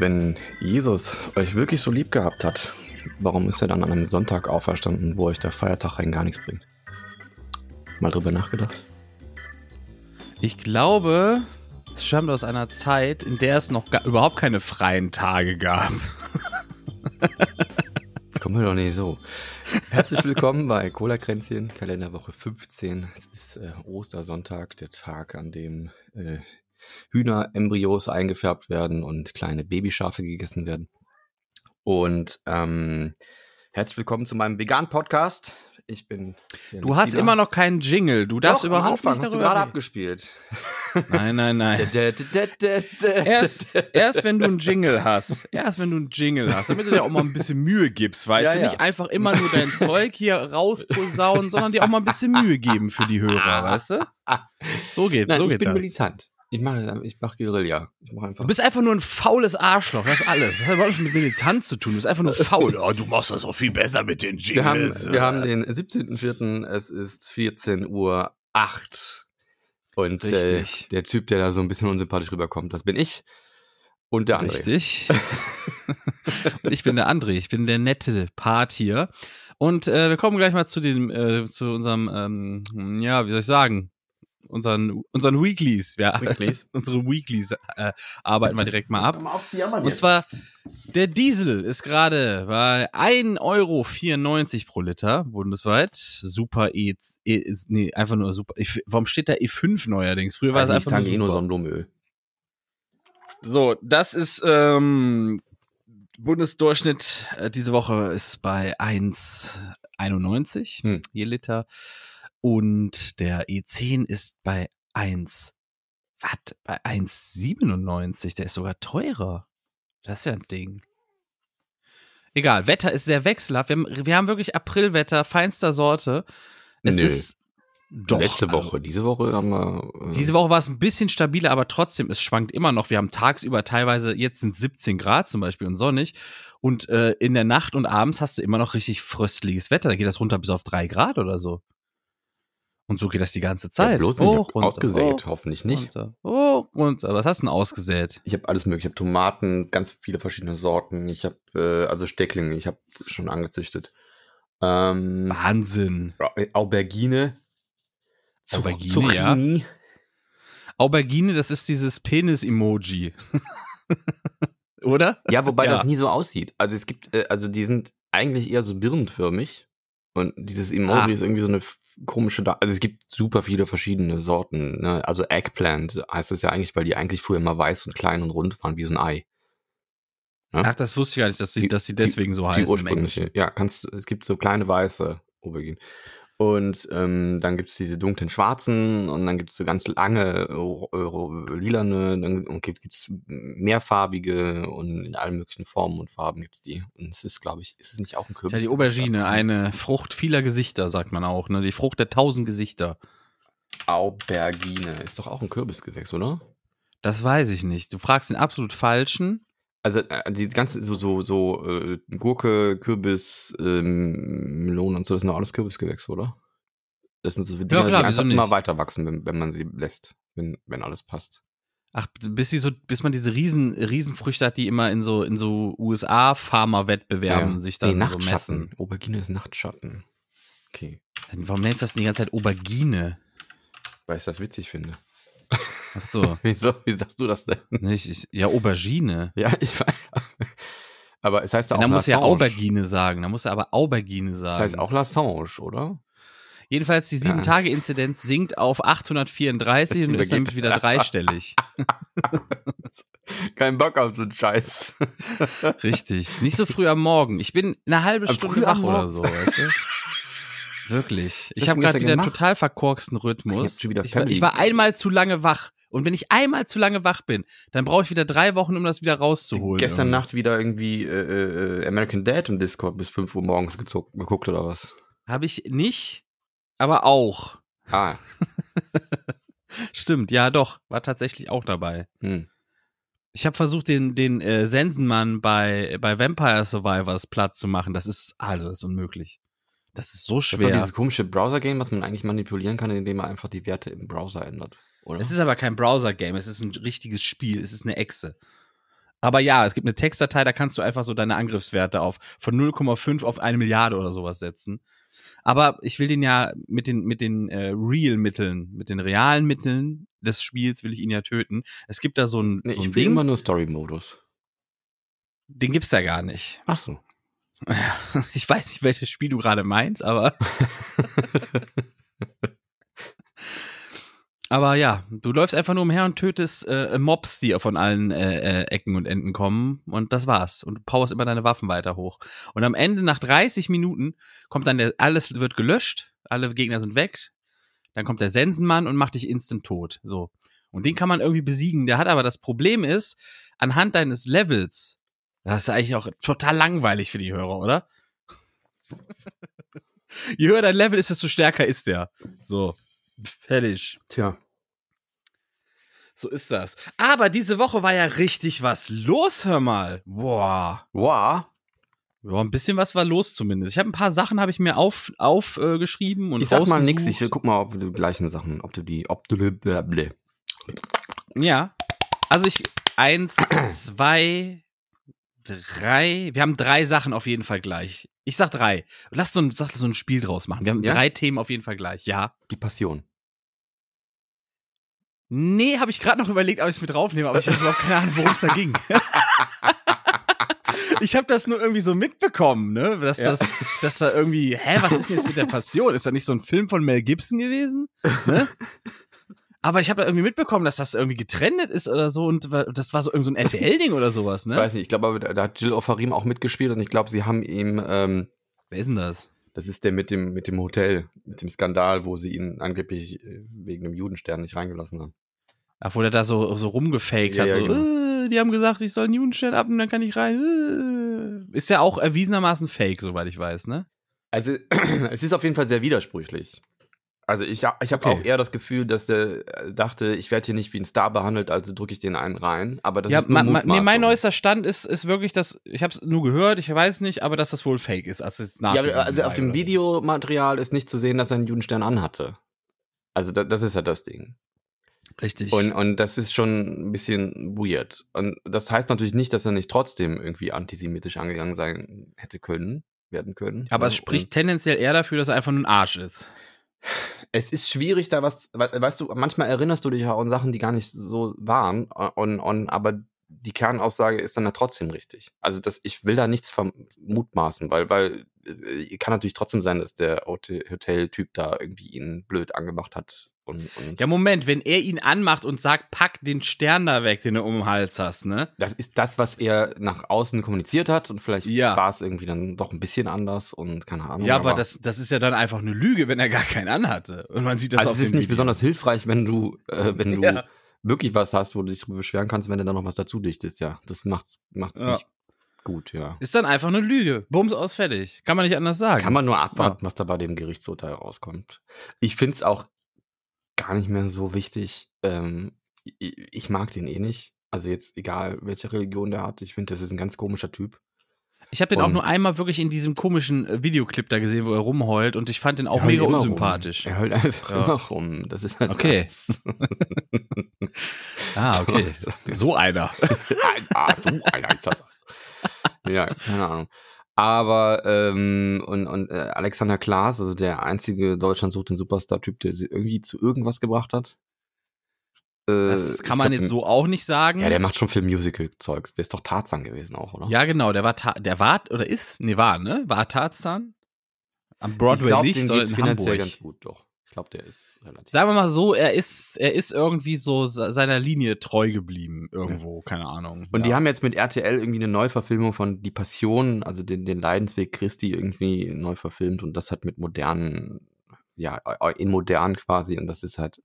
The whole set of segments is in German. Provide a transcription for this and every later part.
Wenn Jesus euch wirklich so lieb gehabt hat, warum ist er dann an einem Sonntag auferstanden, wo euch der Feiertag rein gar nichts bringt? Mal drüber nachgedacht? Ich glaube, es stammt aus einer Zeit, in der es noch gar, überhaupt keine freien Tage gab. Jetzt kommen wir doch nicht so. Herzlich willkommen bei Cola Kränzchen, Kalenderwoche 15. Es ist äh, Ostersonntag, der Tag, an dem äh, Hühnerembryos eingefärbt werden und kleine Babyschafe gegessen werden. Und ähm, herzlich willkommen zu meinem Vegan-Podcast. Ich bin. Du hast immer noch keinen Jingle. Du darfst Doch, überhaupt am Anfang nicht hast du gerade reden. abgespielt. Nein, nein, nein. Erst, erst wenn du einen Jingle hast, erst wenn du einen Jingle hast, damit du dir auch mal ein bisschen Mühe gibst, weißt Ja, du, ja. nicht einfach immer nur dein Zeug hier rausposaunen, sondern dir auch mal ein bisschen Mühe geben für die Hörer, weißt du? So geht, Nein, so ich geht bin das. militant. Ich mache ich mach Guerilla. Ich mache einfach. Du bist einfach nur ein faules Arschloch, das ist alles. Das hat überhaupt nichts mit Militanz zu tun, du bist einfach nur faul. Oh, du machst das auch viel besser mit den wir haben, Jingles. wir haben den 17.04. Es ist 14 Uhr 8. Und äh, Richtig. der Typ, der da so ein bisschen unsympathisch rüberkommt, das bin ich. Und der andere. Richtig. Und ich bin der André, ich bin der nette Part hier. Und äh, wir kommen gleich mal zu dem, äh, zu unserem, ähm, ja, wie soll ich sagen, unseren, unseren Weeklies. Ja, Weeklies. unsere Weeklies äh, arbeiten wir direkt mal ab. Mal auf die Jammer Und zwar, der Diesel ist gerade bei 1,94 Euro pro Liter bundesweit. Super E, e nee, einfach nur super. E, warum steht da E5 neuerdings? Früher war es ich einfach nur nur. Sonnenblumenöl. So, das ist ähm, Bundesdurchschnitt äh, diese Woche ist bei 1,91 Hm. je Liter und der E10 ist bei 1 was bei 1,97, der ist sogar teurer. Das ist ja ein Ding. Egal, Wetter ist sehr wechselhaft. Wir haben, wir haben wirklich Aprilwetter feinster Sorte. Es Nö. ist doch Letzte also- Woche. Diese Woche haben wir. Äh, diese Woche war es ein bisschen stabiler, aber trotzdem, es schwankt immer noch. Wir haben tagsüber teilweise, jetzt sind 17 Grad zum Beispiel und sonnig. Und äh, in der Nacht und abends hast du immer noch richtig fröstliches Wetter. Da geht das runter bis auf drei Grad oder so. Und so geht das die ganze ja, Zeit. bloß nicht. Hoch, runter, ausgesät. hoch, Hoffentlich nicht. Runter, hoch, runter. Was hast du denn ausgesät? Ich habe alles mögliche. Ich habe Tomaten, ganz viele verschiedene Sorten. Ich habe äh, also Stecklinge. Ich habe schon angezüchtet. Ähm, Wahnsinn. Aubergine. Aubergine, ja. Zucchini. Aubergine, das ist dieses Penis-Emoji. Oder? Ja, wobei Ja. das nie so aussieht. Also es gibt, äh, also die sind eigentlich eher so birnenförmig. Und dieses Emoji Ah. ist irgendwie so eine komische, da also es gibt super viele verschiedene Sorten. Ne? Also Eggplant heißt es ja eigentlich, weil die eigentlich früher immer weiß und klein und rund waren, wie so ein Ei. Ne? Ach, das wusste ich gar nicht, dass sie, Die- dass sie deswegen so die heißen. im ursprüngliche. Ja, kannst es gibt so kleine weiße Auberginen. Und ähm, dann gibt's diese dunklen schwarzen und dann gibt's so ganz lange äh, äh, lilane dann und gibt, gibt's mehrfarbige und in allen möglichen Formen und Farben gibt's die. Und es ist, glaube ich, ist es nicht auch ein Kürbis? Ja, die Aubergine, eine Frucht vieler Gesichter, sagt man auch, ne? Die Frucht der tausend Gesichter. Aubergine ist doch auch ein Kürbisgewächs, oder? Das weiß ich nicht. Du fragst den absolut falschen. Also äh, die ganze so so so äh, Gurke, Kürbis, ähm, Melone und so, das sind doch alles Kürbisgewächse, oder? Das sind so Dinge, klar, die einfach immer weiter wachsen, wenn, wenn man sie lässt, wenn, wenn alles passt. Ach, bis sie so, bis man diese Riesen, Riesenfrüchte hat, die immer in so, in so USA-Farmer-Wettbewerben sich dann nee, so Nachtschatten. messen. Aubergine ist Nachtschatten. Okay. Warum nennst du das denn die ganze Zeit Aubergine? Weil ich das witzig finde. Ach so. Wieso? Wie sagst du das denn? nicht, ich, ja, Aubergine. Ja, ich weiß. Aber es heißt ja auch Da muss ja Lassange. Aubergine sagen. Da muss er aber Aubergine sagen. Das heißt auch Lassange, oder? Jedenfalls, die Ja. 7-Tage-Inzidenz sinkt auf 834 und ist geht- wieder dreistellig. Kein Bock auf so einen Scheiß. Richtig. Nicht so früh am Morgen. Ich bin eine halbe Stunde wach oder so, weißt du? Wirklich. Ich habe gerade wieder einen gemacht? total verkorksten Rhythmus. Ich ich, war, ich war einmal zu lange wach. Und wenn ich einmal zu lange wach bin, dann brauche ich wieder drei Wochen, um das wieder rauszuholen. Gestern irgendwie. Nacht wieder irgendwie äh, äh, American Dad im Discord bis 5 Uhr morgens gezuckt, geguckt oder was? Habe ich nicht, aber auch. Ah, Stimmt, ja doch, war tatsächlich auch dabei. hm. Ich habe versucht, den, den äh, Sensenmann bei, bei Vampire Survivors platt zu machen. Das ist, also, das ist unmöglich. Das ist so Das ist schwer. dieses komische Browser-Game, was man eigentlich manipulieren kann, indem man einfach die Werte im Browser ändert. Oder? Es ist aber kein Browser-Game, es ist ein richtiges Spiel, es ist eine Echse. Aber ja, es gibt eine Textdatei, da kannst du einfach so deine Angriffswerte auf von 0,5 auf eine Milliarde oder sowas setzen. Aber ich will den ja mit den, mit den äh, Real-Mitteln, mit den realen Mitteln des Spiels will ich ihn ja töten. Es gibt da so ein, nee, so ich ein spiele Ding, immer nur Story-Modus. den gibt's da gar nicht. Ach so. Ich weiß nicht, welches Spiel du gerade meinst, aber. aber ja, du läufst einfach nur umher und tötest äh, Mobs, die von allen äh, äh, Ecken und Enden kommen. Und das war's. Und du powerst immer deine Waffen weiter hoch. Und am Ende, nach 30 Minuten, kommt dann der, alles wird gelöscht, alle Gegner sind weg. Dann kommt der Sensenmann und macht dich instant tot. So. Und den kann man irgendwie besiegen. Der hat aber das Problem ist, anhand deines Levels, das ist eigentlich auch total langweilig für die Hörer, oder? Je höher dein Level ist, desto stärker ist der. So. Fertig. Tja. So ist das. Aber diese Woche war ja richtig was los, hör mal. Boah. Wow. Ja, ein bisschen was war los zumindest. Ich habe ein paar Sachen habe ich mir auf aufgeschrieben äh, geschrieben und Ich sag mal nix, ich guck mal, ob du die gleichen Sachen, ob du die, ob du blablabla. Ja. Also ich eins, zwei, drei. Wir haben drei Sachen auf jeden Fall gleich. Ich sag drei. Lass so ein, sag so ein Spiel draus machen. Wir haben Ja? drei Themen auf jeden Fall gleich. Ja. die Passion. Nee, habe ich gerade noch überlegt, ob ich es mit draufnehme, aber ich habe überhaupt keine Ahnung, worum es da ging. ich habe das nur irgendwie so mitbekommen, ne? Dass Ja. das, dass da irgendwie, hä, was ist denn jetzt mit der Passion? Ist da nicht so ein Film von Mel Gibson gewesen? Ne? Aber ich habe da irgendwie mitbekommen, dass das irgendwie getrennt ist oder so und das war so irgend so ein RTL-Ding oder sowas, Ich ne? weiß nicht, ich glaube, aber da, hat Jill Ofarim auch mitgespielt und ich glaube, sie haben ihm, ähm, Wer ist denn das? das ist der mit dem, mit dem Hotel, mit dem Skandal, wo sie ihn angeblich äh, wegen dem Judenstern nicht reingelassen haben. Ach, wo der da so, so rumgefaked Ja, hat, ja, so, genau. äh, die haben gesagt, ich soll einen Judenstern ab und dann kann ich rein. Äh. Ist ja auch erwiesenermaßen fake, soweit ich weiß, ne? Also, es ist auf jeden Fall sehr widersprüchlich. Also ich, ich habe Okay. auch eher das Gefühl, dass der äh, dachte, ich werde hier nicht wie ein Star behandelt, also drücke ich den einen rein. Aber das ja, ist nur ma, nee, mein neuester Stand ist, ist wirklich, dass ich habe es nur gehört, ich weiß nicht, aber dass das wohl fake ist. Also, Ja, also auf dem. Videomaterial ist nicht zu sehen, dass er einen Judenstern anhatte. Also da, das ist ja das Ding. Richtig. Und, und das ist schon ein bisschen weird. Und das heißt natürlich nicht, dass er nicht trotzdem irgendwie antisemitisch angegangen sein hätte können, werden können. aber es Und spricht tendenziell eher dafür, dass er einfach nur ein Arsch ist. Es ist schwierig, da was, we- weißt du, manchmal erinnerst du dich ja an Sachen, die gar nicht so waren, und, und, aber die Kernaussage ist dann ja trotzdem richtig. Also das, ich will da nichts vermutmaßen, weil, weil äh, kann natürlich trotzdem sein, dass der Hotel- Hotel-Typ da irgendwie ihn blöd angemacht hat. Und, und Ja, Moment, wenn er ihn anmacht und sagt, pack den Stern da weg, den du um den Hals hast, ne? das ist das, was er nach außen kommuniziert hat und vielleicht Ja. war es irgendwie dann doch ein bisschen anders und keine Ahnung. Ja, aber das, das ist ja dann einfach eine Lüge, wenn er gar keinen anhatte. Und man sieht das also auf es ist nicht Videos. besonders hilfreich, wenn du, äh, wenn du Ja. wirklich was hast, wo du dich drüber beschweren kannst, wenn du dann noch was dazu dichtest, ja. Das macht's, macht's Ja. nicht gut, ja. Ist dann einfach eine Lüge. Bums aus fertig. Kann man nicht anders sagen. Kann man nur abwarten, was da bei dem Gerichtsurteil rauskommt. Ich find's auch gar nicht mehr so wichtig. Ähm, ich, ich mag den eh nicht. Also jetzt egal, welche Religion der hat. Ich finde, das ist ein ganz komischer Typ. Ich habe den auch Und- nur einmal wirklich in diesem komischen äh, Videoclip da gesehen, wo er rumheult und ich fand den auch mega unsympathisch. Rum. Er heult einfach Ja. immer rum. Das ist halt Okay. Ah, okay. So. so einer. ah, so einer ist das. Ja, keine Ahnung. Aber ähm, und, und äh, Alexander Klaas, also der einzige Deutschland sucht den Superstar-Typ, der sie irgendwie zu irgendwas gebracht hat. Äh, Das kann man glaub, jetzt so auch nicht sagen. Ja, der macht schon viel Musical-Zeugs. Der ist doch Tarzan gewesen auch, oder? Ja, genau, der war, Ta der war, oder ist, nee, war, ne? War Tarzan? Am Broadway glaub, nicht, sondern in Hamburg. ganz gut, doch. Ich glaube, der ist relativ. Sagen wir mal so, er ist, er ist irgendwie so se- seiner Linie treu geblieben irgendwo, keine Ahnung. Und die ja. haben jetzt mit RTL irgendwie eine Neuverfilmung von Die Passion, also den, den Leidensweg Christi irgendwie neu verfilmt und das hat mit modernen, ja, in modern quasi und das ist halt,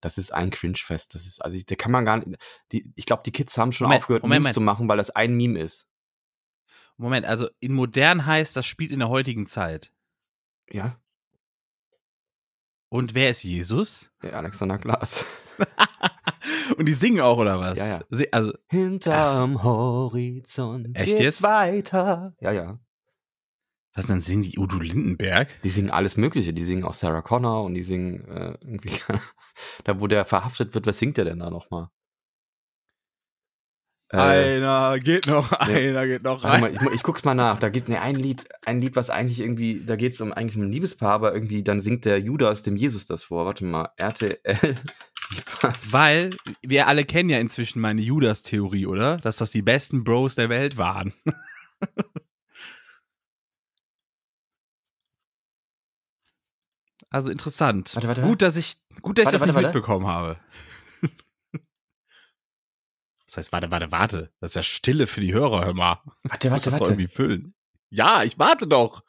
das ist ein Cringe-Fest. Das ist, also ich, da kann man gar nicht, die, ich glaube, die Kids haben schon Moment, aufgehört, Moment, Memes zu machen, weil das ein Meme ist. Moment, also in modern heißt, das spielt in der heutigen Zeit. Ja, Und wer ist Jesus? der Alexander Glas. Und die singen auch, oder was? Ja, ja. Sie, also, Hinterm Horizont Echt geht's jetzt? weiter. Ja, ja. was dann singen die Udo Lindenberg? Die singen alles Mögliche. Die singen auch Sarah Connor und die singen äh, irgendwie, da wo der verhaftet wird, was singt der denn da nochmal? Äh, einer geht noch, einer geht noch warte mal, ich, ich guck's mal nach. Da gibt ne ein Lied, ein Lied, was eigentlich irgendwie, da geht's um eigentlich um ein Liebespaar, aber irgendwie dann singt der Judas dem Jesus das vor. Warte mal, RTL. Was? Weil wir alle kennen ja inzwischen meine Judas-Theorie, oder? Dass das die besten Bros der Welt waren. also interessant. Warte, warte. Gut, dass ich, gut, dass Warte, ich das nicht mitbekommen habe. Das heißt, warte, warte, warte. Das ist ja Stille für die Hörer, hör mal. Warte, warte, warte. irgendwie füllen. Ja, ich warte doch.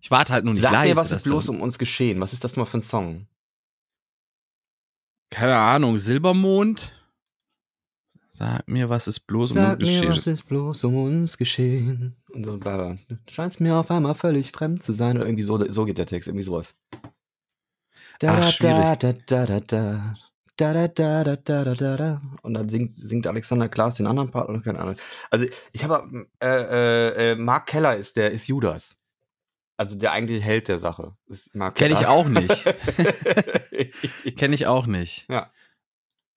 Ich warte halt nur nicht Sag leise. mir, was ist bloß dann- um uns geschehen? Was ist das mal für ein Song? Keine Ahnung, Silbermond? Sag mir, was ist bloß um uns geschehen? ist bloß um uns geschehen? Und so, bla. Scheint's mir auf einmal völlig fremd zu sein. Oder irgendwie so, so geht der Text, irgendwie sowas. Da, Ach, schwierig. Da, da, da, da. Da, da, da, da, da, da, da, da. Und dann singt, singt Alexander Klaas den anderen Part und keine Ahnung. Also ich habe äh, äh, äh, Mark Keller ist der ist Judas. Also der eigentliche Held der Sache. Ist Mark Kenn ich Keller. auch nicht. Kenne ich auch nicht. ja.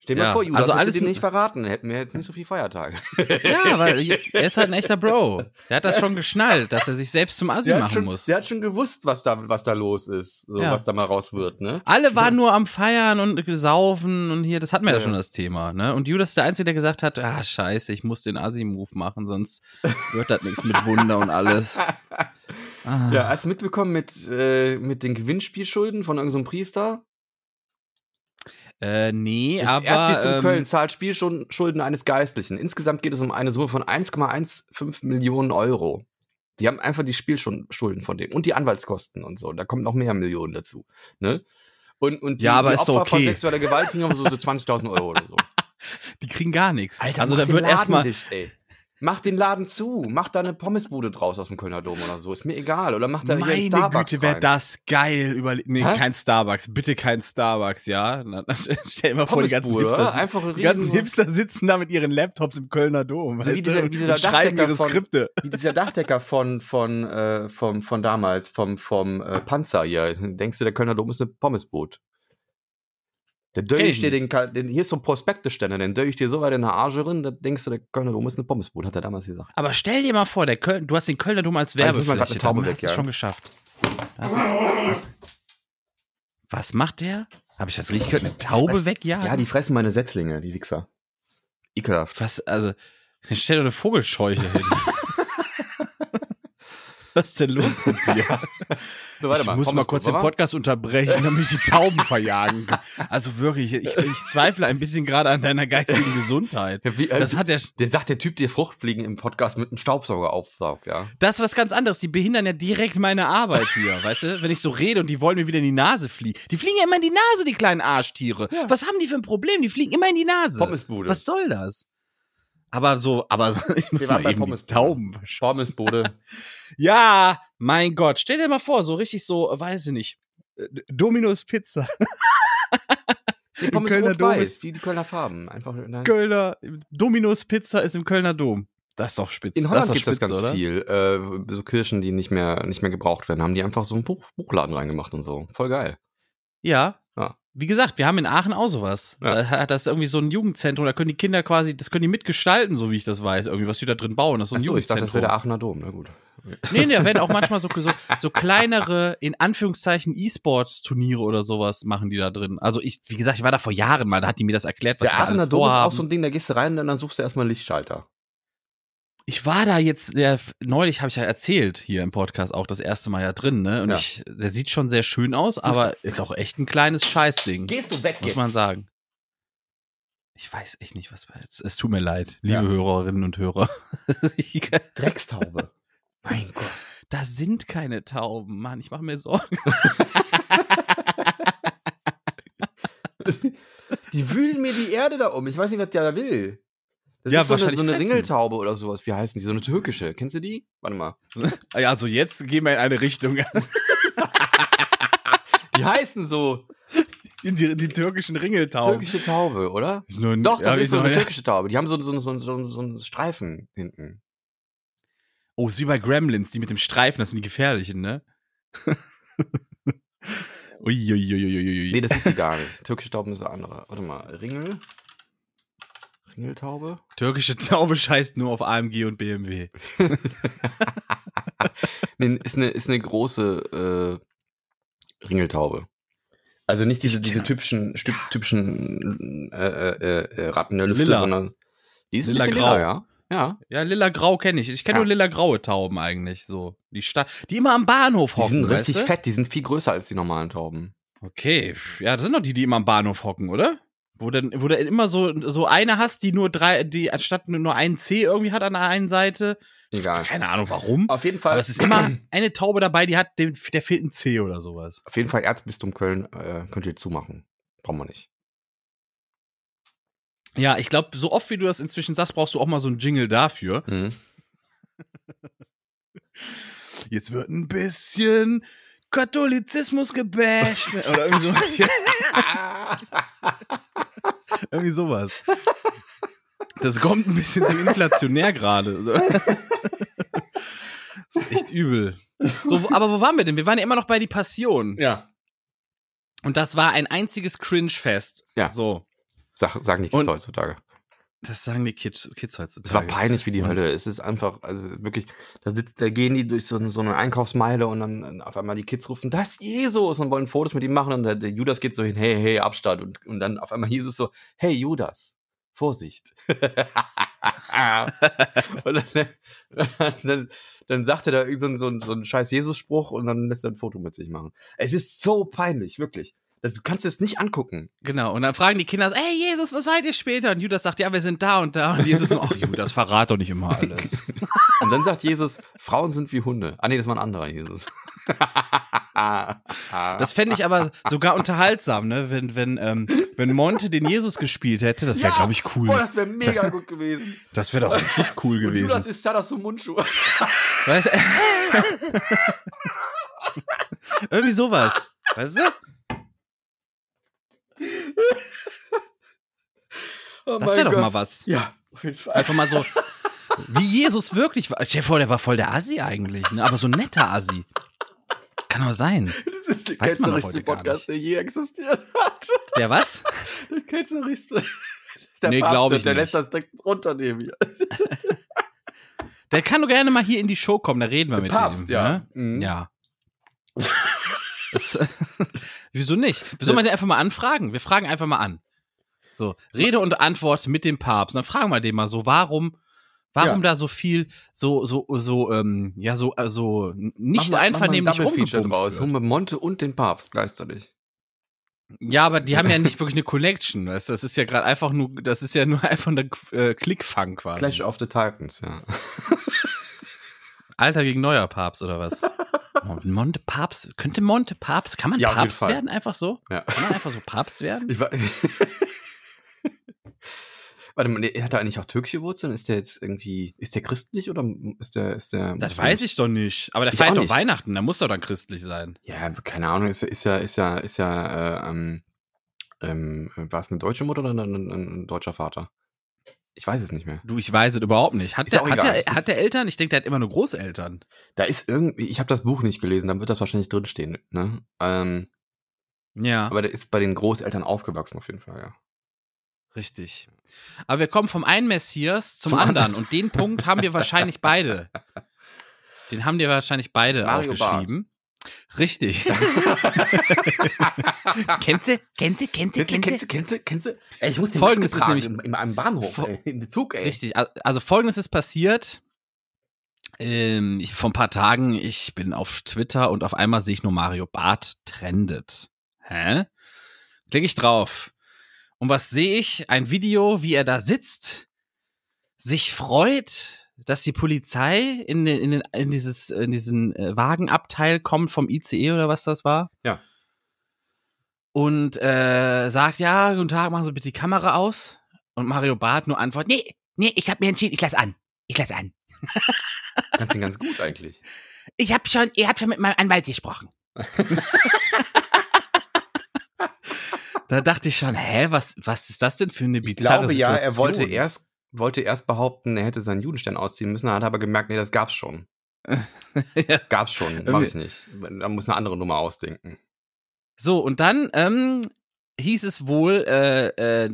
Stell dir Ja, mal vor, Judas also alles n- nicht verraten, hätten wir jetzt nicht so viel Feiertage. Ja, weil er ist halt ein echter Bro. Der hat das schon geschnallt, dass er sich selbst zum Assi Der machen schon, muss. der hat schon gewusst, was da, was da los ist, so, Ja. was da mal raus wird, ne? Alle waren nur am Feiern und gesaufen und hier, das hatten wir ja, Ja, schon das Thema, ne? Und Judas ist der Einzige, der gesagt hat, ah, scheiße, ich muss den Assi-Move machen, sonst wird das nichts mit Wunder und alles. Ah. Ja, hast du mitbekommen mit, äh, mit den Gewinnspielschulden von irgendeinem Priester? Äh, nee, Das aber. Erzbistum ähm, Köln zahlt Spielschulden eines Geistlichen. Insgesamt geht es um eine Summe von 1,15 Millionen Euro. Die haben einfach die Spielschulden von denen und die Anwaltskosten und so. Da kommen noch mehr Millionen dazu. Ne? Und, und die, Ja, aber die ist Opfer von okay. sexueller Gewalt kriegen aber so, so 20.000 Euro oder so. die kriegen gar nichts. also mach da wird erstmal. Mach den Laden zu. Mach da eine Pommesbude draus aus dem Kölner Dom oder so. Ist mir egal. Oder mach da hier einen Meine Starbucks Güte, wäre das geil. Überle nee, Hä? kein Starbucks. Bitte kein Starbucks, ja? Na, Stell dir mal vor, die ganzen Pommesbude, Hipster? Einfach ein die ganzen Hipster sitzen da mit ihren Laptops im Kölner Dom. So wie dieser- wie dieser und schreiben Dachdecker ihre von- Skripte. Wie dieser Dachdecker von, von, äh, vom, von damals, vom, vom äh, Panzer hier. Denkst du, der Kölner Dom ist eine Pommesboot? Der ich dir den, den, hier ist so ein Prospekteständer, den Döch dir so weit in der Arge drin, da denkst du, der Kölner Dom ist eine Pommesboot, hat er damals gesagt. Aber stell dir mal vor, der Köln, du hast den Kölner Dom als ich Werbefläche. weg, hast du es ja. schon geschafft. Das ist, was, was macht der? Habe ich das richtig gehört? Eine Taube Was? wegjagen? Ja, die fressen meine Setzlinge, die Wichser. Ekelhaft. Was, also, stell dir eine Vogelscheuche hin. Was ist denn los mit dir? So, ich muss mal kurz den Podcast unterbrechen, damit ich die Tauben verjagen kann. Also wirklich, ich, ich zweifle ein bisschen gerade an deiner geistigen Gesundheit. Ja, wie, äh, Das hat der, Der sagt der Typ, der Fruchtfliegen im Podcast mit einem Staubsauger aufsaugt, ja. das ist was ganz anderes. Die behindern ja direkt meine Arbeit hier, weißt du? Wenn ich so rede und die wollen mir wieder in die Nase fliegen. Die fliegen ja immer in die Nase, die kleinen Arschtiere. Was haben die für ein Problem? Die fliegen immer in die Nase. Pommesbude. Was soll das? Aber so, aber so, ich muss mal eben die Pommesbude. Tauben Pommesbude. Ja, mein Gott. Stell dir mal vor, so richtig so, äh, weiß ich nicht. äh, Dominus Pizza. Die Pommes Kölner Dom ist- wie die Kölner Farben. Einfach, nein. Kölner, Dominus Pizza ist im Kölner Dom. Das ist doch spitze. In Holland gibt es ganz oder? viel. Äh, so Kirchen, die nicht mehr, nicht mehr gebraucht werden, haben die einfach so einen Buch, Buchladen reingemacht und so. Voll geil. Ja. Wie gesagt, wir haben in Aachen auch sowas. Ja. Da hat das irgendwie so ein Jugendzentrum, da können die Kinder quasi, das können die mitgestalten, so wie ich das weiß, irgendwie, was die da drin bauen. Das ist so ein Achso, ich dachte, das wäre der Aachener Dom. Na gut. Nee, nee, da werden auch manchmal so, so, so kleinere, in Anführungszeichen, E-Sports-Turniere oder sowas machen die da drin. Also ich, wie gesagt, ich war da vor Jahren mal, da hat die mir das erklärt, was Der da Aachener alles Dom ist auch so ein Ding, da gehst du rein und dann suchst du erstmal einen Lichtschalter. Ich war da jetzt, der, neulich habe ich ja erzählt, hier im Podcast auch das erste Mal ja drin, ne? Und Ja. ich, der sieht schon sehr schön aus, aber ist auch echt ein kleines Scheißding. Gehst du weg muss man sagen. Ich weiß echt nicht, was. Es, es tut mir leid, liebe Ja. Hörerinnen und Hörer. Dreckstaube. Mein Gott. da sind keine Tauben, Mann. Ich mache mir Sorgen. Die wühlen mir die Erde da um. Ich weiß nicht, was der da will. Das Ja, ist so eine, wahrscheinlich so eine. Ringeltaube oder sowas. Wie heißen die? So eine türkische. Kennst du die? Warte mal. Ja, also jetzt gehen wir in eine Richtung. Die heißen so die, die türkischen Ringeltauben. türkische Taube, oder? Ein- Doch, das ja, ist so eine türkische Taube. Die haben so, so, so, so, so einen Streifen hinten. Oh, ist wie bei Gremlins, die mit dem Streifen, das sind die gefährlichen, ne? Uiuiuiuiui. Nee, das ist die gar nicht. Türkische Tauben ist eine andere. Warte mal. Ringel? Ringeltaube? Türkische Taube scheißt nur auf AMG und BMW. Nee, ist eine, ist eine große äh, Ringeltaube. Also nicht diese, diese typischen, Stück, typischen äh, äh, äh, Ratten der Lüfte, Lila. sondern die ist Lila grau. lila, ja. Ja, Ja, lila-grau kenne ich. Ich kenne Ja. nur lila-graue Tauben eigentlich. So. Die, sta die immer am Bahnhof die hocken. sind richtig weißt du? fett, die sind viel größer als die normalen Tauben. Okay. Ja, das sind doch die, die immer am Bahnhof hocken, oder? Wo dann, wo du immer so, so eine hast, die nur drei, die anstatt nur ein C irgendwie hat an der einen Seite. Egal. Keine Ahnung warum. Auf jeden Fall. Aber es ist immer eine Taube dabei, die hat, dem, der fehlt ein C oder sowas. Auf jeden Fall Erzbistum Köln äh, könnt ihr zumachen. Brauchen wir nicht. Ja, ich glaube, so oft wie du das inzwischen sagst, brauchst du auch mal so einen Jingle dafür. Mhm. Jetzt wird ein bisschen Katholizismus gebasht. ne? Oder irgendwie, so, irgendwie sowas. Das kommt ein bisschen zu inflationär gerade. Das ist echt übel. So, aber wo waren wir denn? Wir waren ja immer noch bei die Passion. ja. Und das war ein einziges Cringe-Fest. Ja. So. Sag, sagen die Kids Und- heutzutage. Das sagen die Kids, Kids Es war heutzutage. peinlich wie die Hölle. Es ist einfach, also wirklich, da sitzt, da gehen die durch so, so eine Einkaufsmeile und dann auf einmal die Kids rufen, das ist Jesus und wollen Fotos mit ihm machen und der, der Judas geht so hin, hey, hey, Abstand und, und dann auf einmal Jesus so, hey Judas, Vorsicht. und dann, dann, dann, dann sagt er da so, so, so einen scheiß Jesus-Spruch und dann lässt er ein Foto mit sich machen. Es ist so peinlich, wirklich. Das, du kannst es nicht angucken. Genau, und dann fragen die Kinder, ey Jesus, wo seid ihr später? Und Judas sagt, ja, wir sind da und da. Und Jesus nur, ach Judas, verrat doch nicht immer alles. Und dann sagt Jesus, Frauen sind wie Hunde. Ah nee, das war ein anderer Jesus. Das fände ich aber sogar unterhaltsam, ne? Wenn, wenn, ähm, wenn Monte den Jesus gespielt hätte, das wäre, Ja, glaube ich, cool. Boah, das wäre mega gut gewesen. Das wäre doch richtig cool Und Judas gewesen. ist Sadasu Mundschuh. Weißt, irgendwie sowas. Weißt du? Oh Das wäre doch mal was. Ja, auf jeden Fall. Einfach mal so, wie Jesus wirklich war. Stell dir vor, der war voll der Assi eigentlich, ne? Aber so ein netter Assi. Kann doch sein. Das ist der ketzerischste Podcast, der je existiert hat. Der was? Der ketzerischste. Der Nee, Papst, glaub ich Der nicht. lässt das direkt runternehmen hier. Der kann doch gerne mal hier in die Show kommen, da reden wir Der mit Papst, dem. ja. Ne? Mhm. Ja. Das, wieso nicht? Sollen wir den einfach mal anfragen? Wir fragen einfach mal an. So, Rede und Antwort mit dem Papst. Dann fragen wir den mal so, warum, warum da so viel, so, so, so, ähm, ja, so, äh, so nicht einvernehmlich Feature rumgebumst. Hol mit Monte und den Papst gleichzeitig. Ja, aber die haben ja nicht wirklich eine Connection, weißt du? Das ist ja gerade einfach nur, das ist ja nur einfach ein äh, Klickfang quasi. Clash of the Titans, ja. Alter gegen neuer Papst oder was? Monte Papst, könnte Monte Papst, kann man Ja, Papst werden einfach so? ja. Kann man einfach so Papst werden? Ich war Warte mal, hat er eigentlich auch türkische Wurzeln? Ist der jetzt irgendwie, ist der christlich oder ist der, ist der Das weiß ich doch nicht. Aber der Ich feiert doch. Weihnachten, da muss doch dann christlich sein. Ja, keine Ahnung, ist, ja- ist ja, ist ja, ist ja, äh, ähm, ähm, war es eine deutsche Mutter oder ein, ein, ein deutscher Vater? Ich weiß es nicht mehr. Du, ich weiß es überhaupt nicht. Hat, der, hat, der, hat der Eltern? Ich denke, der hat immer nur Großeltern. Da ist irgendwie, ich habe das Buch nicht gelesen, dann wird das wahrscheinlich drinstehen, ne? Ähm, Ja, aber der ist bei den Großeltern aufgewachsen auf jeden Fall, ja. richtig. Aber wir kommen vom einen Messias zum, Zum anderen. anderen. Und den Punkt haben wir wahrscheinlich beide. Den haben wir wahrscheinlich beide Mario aufgeschrieben. Richtig. Kennst du? Kennst du? Kennst du, kennst du, kennst du, kennst du? Ey, ich muss den Folgendes Maske ist tragen nämlich- in, in einem Bahnhof, ey, im Zug, ey. Richtig. Al- Also folgendes ist passiert. Ähm, ich, vor ein paar Tagen, ich bin auf Twitter und auf einmal sehe ich nur Mario Barth trendet. Hä? Klicke ich drauf. Und was sehe ich? Ein Video, wie er da sitzt, sich freut, dass die Polizei in, den, in, den, in dieses in diesen äh, Wagenabteil kommt vom ICE oder was das war. Ja. Und äh, sagt, ja, guten Tag, machen Sie bitte die Kamera aus. Und Mario Barth nur antwortet, nee, nee, ich habe mir entschieden, ich lass an. Ich lass an. Kannst ihn ganz gut eigentlich. Ich habe schon, ich hab schon mit meinem Anwalt gesprochen. da dachte ich schon, hä, was, was ist das denn für eine Ich bizarre glaube ja, Situation? er wollte erst, wollte erst behaupten, er hätte seinen Judenstern ausziehen müssen, hat aber gemerkt, nee, das gab's schon. ja. Gab's schon, mach ich nicht. Da muss eine andere Nummer ausdenken. So, und dann ähm, hieß es wohl, äh, äh,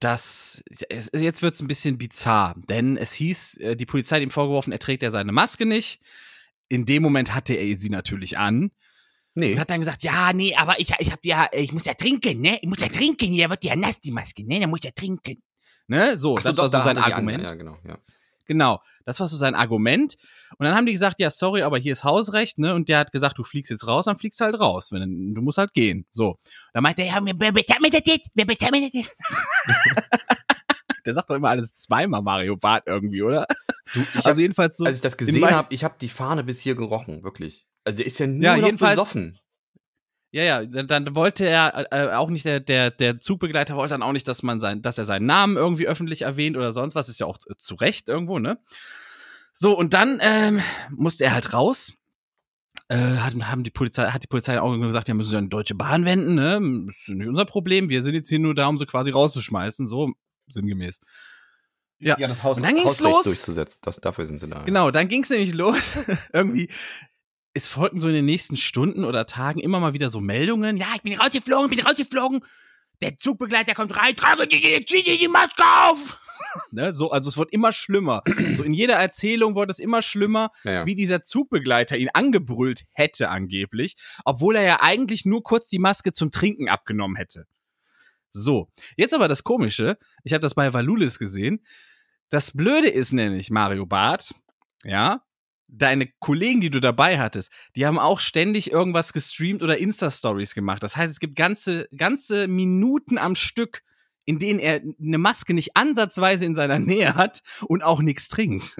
dass es, jetzt wird es ein bisschen bizarr, denn es hieß, äh, die Polizei hat ihm vorgeworfen, er trägt ja seine Maske nicht. In dem Moment hatte er sie natürlich an Nee. und hat dann gesagt, ja, nee, aber ich, ich hab ja, ich muss ja trinken, ne? Ich muss ja trinken, hier wird ja nass die Maske, ne? Da muss ich ja trinken. Ne? So, so, das war so sein Argument. Ja, genau, ja. Genau, das war so sein Argument. Und dann haben die gesagt, ja, sorry, aber hier ist Hausrecht, ne? Und der hat gesagt, du fliegst jetzt raus, dann fliegst du halt raus. Wenn, du musst halt gehen. So. Da meinte er, ja, mir der sagt doch immer alles zweimal Mario Bart irgendwie, oder? Du, ich hab, also jedenfalls so. als ich das gesehen habe, ich habe die Fahne bis hier gerochen, wirklich. Also der ist ja nur Ja, noch jedenfalls- besoffen. Ja, ja, dann, wollte er äh, auch nicht, der, der, der Zugbegleiter wollte dann auch nicht, dass man sein, dass er seinen Namen irgendwie öffentlich erwähnt oder sonst was, ist ja auch äh, zu Recht irgendwo, ne? So, und dann ähm, musste er halt raus. Äh, hat, haben die Polizei, hat die Polizei auch gesagt, ja, müssen sie an die Deutsche Bahn wenden, ne? Das ist nicht unser Problem. Wir sind jetzt hier nur da, um sie quasi rauszuschmeißen, so sinngemäß. Ja. das Haus, Und dann ging's Hausrecht los. durchzusetzen. Das, dafür sind sie da. Genau, dann ging es nämlich los. Irgendwie, es folgten so in den nächsten Stunden oder Tagen immer mal wieder so Meldungen. Ja, ich bin rausgeflogen, bin rausgeflogen. Der Zugbegleiter kommt rein, trage die, die, die, die Maske auf. ne, so, also es wird immer schlimmer. so in jeder Erzählung wurde es immer schlimmer, Ja, ja. wie dieser Zugbegleiter ihn angebrüllt hätte angeblich, obwohl er ja eigentlich nur kurz die Maske zum Trinken abgenommen hätte. So, jetzt aber das Komische, ich habe das bei Valulis gesehen. Das Blöde ist nämlich, Mario Barth, ja, deine Kollegen, die du dabei hattest, die haben auch ständig irgendwas gestreamt oder Insta-Stories gemacht. Das heißt, es gibt ganze, ganze Minuten am Stück, in denen er eine Maske nicht ansatzweise in seiner Nähe hat und auch nichts trinkt.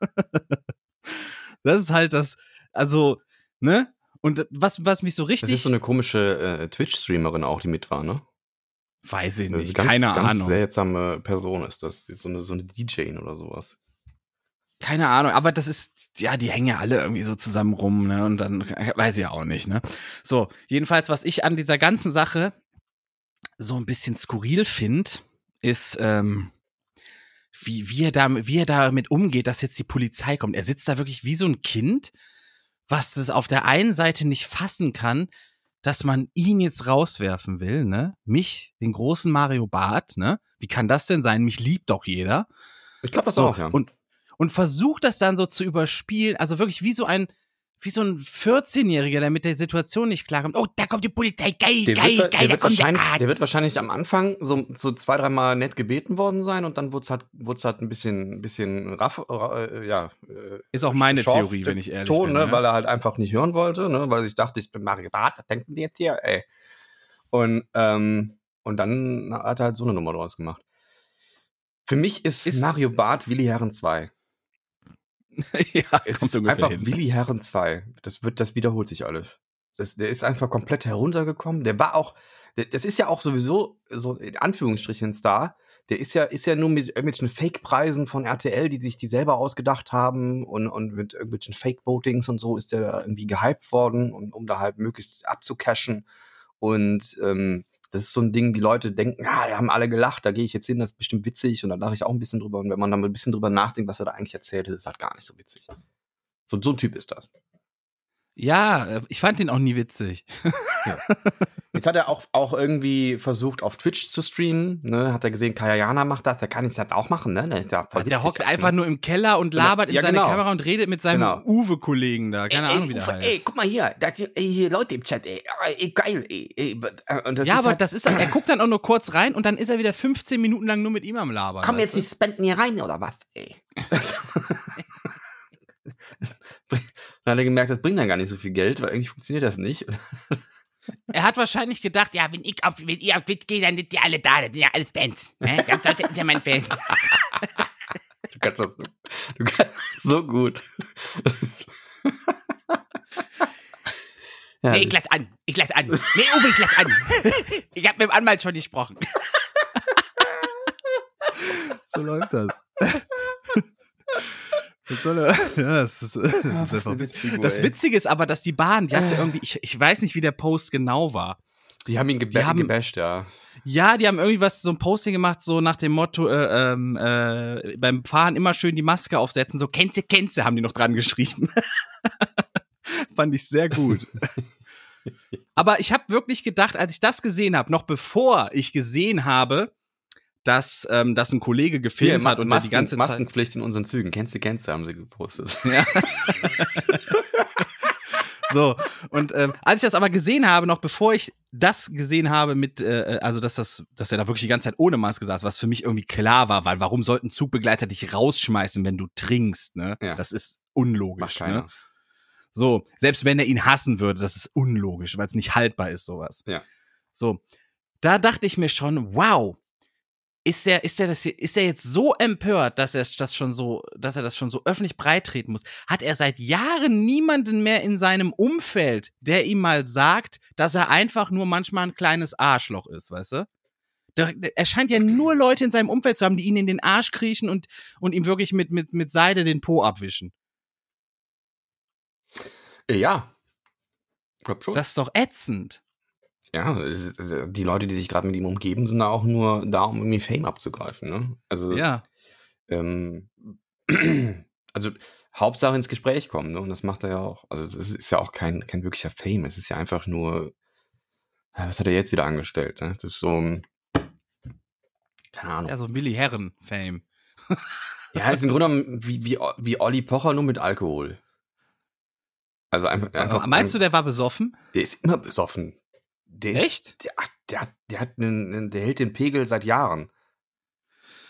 das ist halt das, also, ne? Und was, was mich so Das richtig, ist so eine komische äh, Twitch-Streamerin auch, die mit war, ne? weiß ich nicht, ganz, keine ganz Ahnung. seltsame Person ist das. So eine, so eine DJ oder sowas. Keine Ahnung, aber das ist, ja, die hängen ja alle irgendwie so zusammen rum, ne? Und dann weiß ich ja auch nicht, ne? So, jedenfalls, was ich an dieser ganzen Sache so ein bisschen skurril finde, ist, ähm, wie, wie, er damit, wie er damit umgeht, dass jetzt die Polizei kommt. Er sitzt da wirklich wie so ein Kind, was das auf der einen Seite nicht fassen kann, dass man ihn jetzt rauswerfen will, ne? Mich, den großen Mario Barth, ne? Wie kann das denn sein? Mich liebt doch jeder. Ich glaube das So, auch, ja. und, und versucht das dann so zu überspielen, also wirklich wie so ein, wie so ein 14-Jähriger, der mit der Situation nicht klarkommt. Oh, da kommt die Polizei, geil, der, geil, wird, geil, der, da wird kommt der wahrscheinlich, Arzt. der wird wahrscheinlich am Anfang so, so zwei, dreimal nett gebeten worden sein und dann wurde es halt, wurd's halt ein bisschen, ein bisschen raff, äh, ja. äh, Ist auch meine Theorie, der wenn ich ehrlich Ton, bin. Ne, ne? Weil er halt einfach nicht hören wollte, ne, weil ich dachte, ich bin Mario Barth, was denken die jetzt hier, ey? Und, ähm, und dann hat er halt so eine Nummer draus gemacht. Für mich ist, Ist- Mario Barth Willi Herren 2. ja, Es ist einfach hin. Willi Herren 2. Das wird, das wiederholt sich alles. Das, der ist einfach komplett heruntergekommen. Der war auch, der, das ist ja auch sowieso so in Anführungsstrichen ein Star. Der ist ja, ist ja nur mit irgendwelchen Fake-Preisen von RTL, die sich die selber ausgedacht haben und, und mit irgendwelchen Fake-Votings und so ist der irgendwie gehypt worden, um, um da halt möglichst abzucashen. Und ähm, das ist so ein Ding, die Leute denken, ah, die haben alle gelacht, da gehe ich jetzt hin, das ist bestimmt witzig und da lache ich auch ein bisschen drüber. Und wenn man dann ein bisschen drüber nachdenkt, was er da eigentlich erzählt, ist es halt gar nicht so witzig. So, so ein Typ ist das. Ja, äh, ich fand den auch nie witzig. Jetzt hat er auch, auch irgendwie versucht, auf Twitch zu streamen. Ne? Hat er gesehen, Kayayana macht das, da kann ich das auch machen, ne? Der, ist ja voll Der hockt ne? einfach nur im Keller und labert in Ja, seine genau. Kamera und redet mit seinem Genau. Uwe-Kollegen da. Keine ey, Ahnung, wie der Ufa, heißt. Ey, guck mal hier, das, hier, ey, hier Leute im Chat, ey, ey geil, ey, ja, aber halt, das ist, er guckt dann auch nur kurz rein und dann ist er wieder 15 Minuten lang nur mit ihm am Labern. Komm jetzt nicht spenden hier rein, oder was, ey? Dann hat er gemerkt, das bringt dann gar nicht so viel Geld, weil irgendwie funktioniert das nicht. Er hat wahrscheinlich gedacht, ja, wenn ich auf, wenn ihr auf Witz gehe, dann sind die alle da, das sind ja alles Fans. Ne? Dann sollte ja mein Fan. Du kannst das, du kannst das so gut. ja, Nee, ich lass an. Ich lass an. Nee, Uwe, ich lass an. Ich hab mit dem Anwalt schon gesprochen. So läuft das. Das, soll er, ja, das ist, das ist einfach witzig. Das Witzige ist aber, dass die Bahn, die hatte irgendwie, ich, ich weiß nicht, wie der Post genau war. Die haben ihn geba Die haben- gebasht, ja. Ja, die haben irgendwie was, so ein Posting gemacht, so nach dem Motto, äh, ähm, äh, beim Fahren immer schön die Maske aufsetzen, so Kenze, Kenze haben die noch dran geschrieben. Fand ich sehr gut. Aber ich habe wirklich gedacht, als ich das gesehen habe, noch bevor ich gesehen habe, dass ähm, das ein Kollege gefilmt Ma- hat und Masken, die ganze Zeit. Maskenpflicht in unseren Zügen. Kennst du, kennst du, haben sie gepostet. Ja. so, und ähm, als ich das aber gesehen habe, noch bevor ich das gesehen habe mit, äh, also dass das, dass er da wirklich die ganze Zeit ohne Maske saß, was für mich irgendwie klar war, weil warum sollten Zugbegleiter dich rausschmeißen, wenn du trinkst, ne? Ja. Das ist unlogisch, ne? So, selbst wenn er ihn hassen würde, das ist unlogisch, weil es nicht haltbar ist, sowas. Ja. So, da dachte ich mir schon, wow, ist er, ist er das, hier- ist er jetzt so empört, dass er das schon so, dass er das schon so öffentlich breitreten muss? Hat er seit Jahren niemanden mehr in seinem Umfeld, der ihm mal sagt, dass er einfach nur manchmal ein kleines Arschloch ist, weißt du? Er scheint ja nur Leute in seinem Umfeld zu haben, die ihn in den Arsch kriechen und, und ihm wirklich mit, mit, mit Seide den Po abwischen. Ja. Ich glaub schon. Das ist doch ätzend. Ja, die Leute, die sich gerade mit ihm umgeben, sind da auch nur da, um irgendwie Fame abzugreifen. Ne? Also, Ja. ähm, also Hauptsache ins Gespräch kommen, ne? Und das macht er ja auch. Also es ist, ist ja auch kein, kein wirklicher Fame. Es ist ja einfach nur, was hat er jetzt wieder angestellt? Ne? Das ist so, ein- keine Ahnung. Ja, so Willi Herren-Fame. Ja, ist im Grunde genommen wie, wie, wie Olli Pocher, nur mit Alkohol. Also einfach, einfach Meinst du, der war besoffen? der ist immer besoffen. Der ist, Echt? Der, ach, der, hat- der hat einen, der hält den Pegel seit Jahren.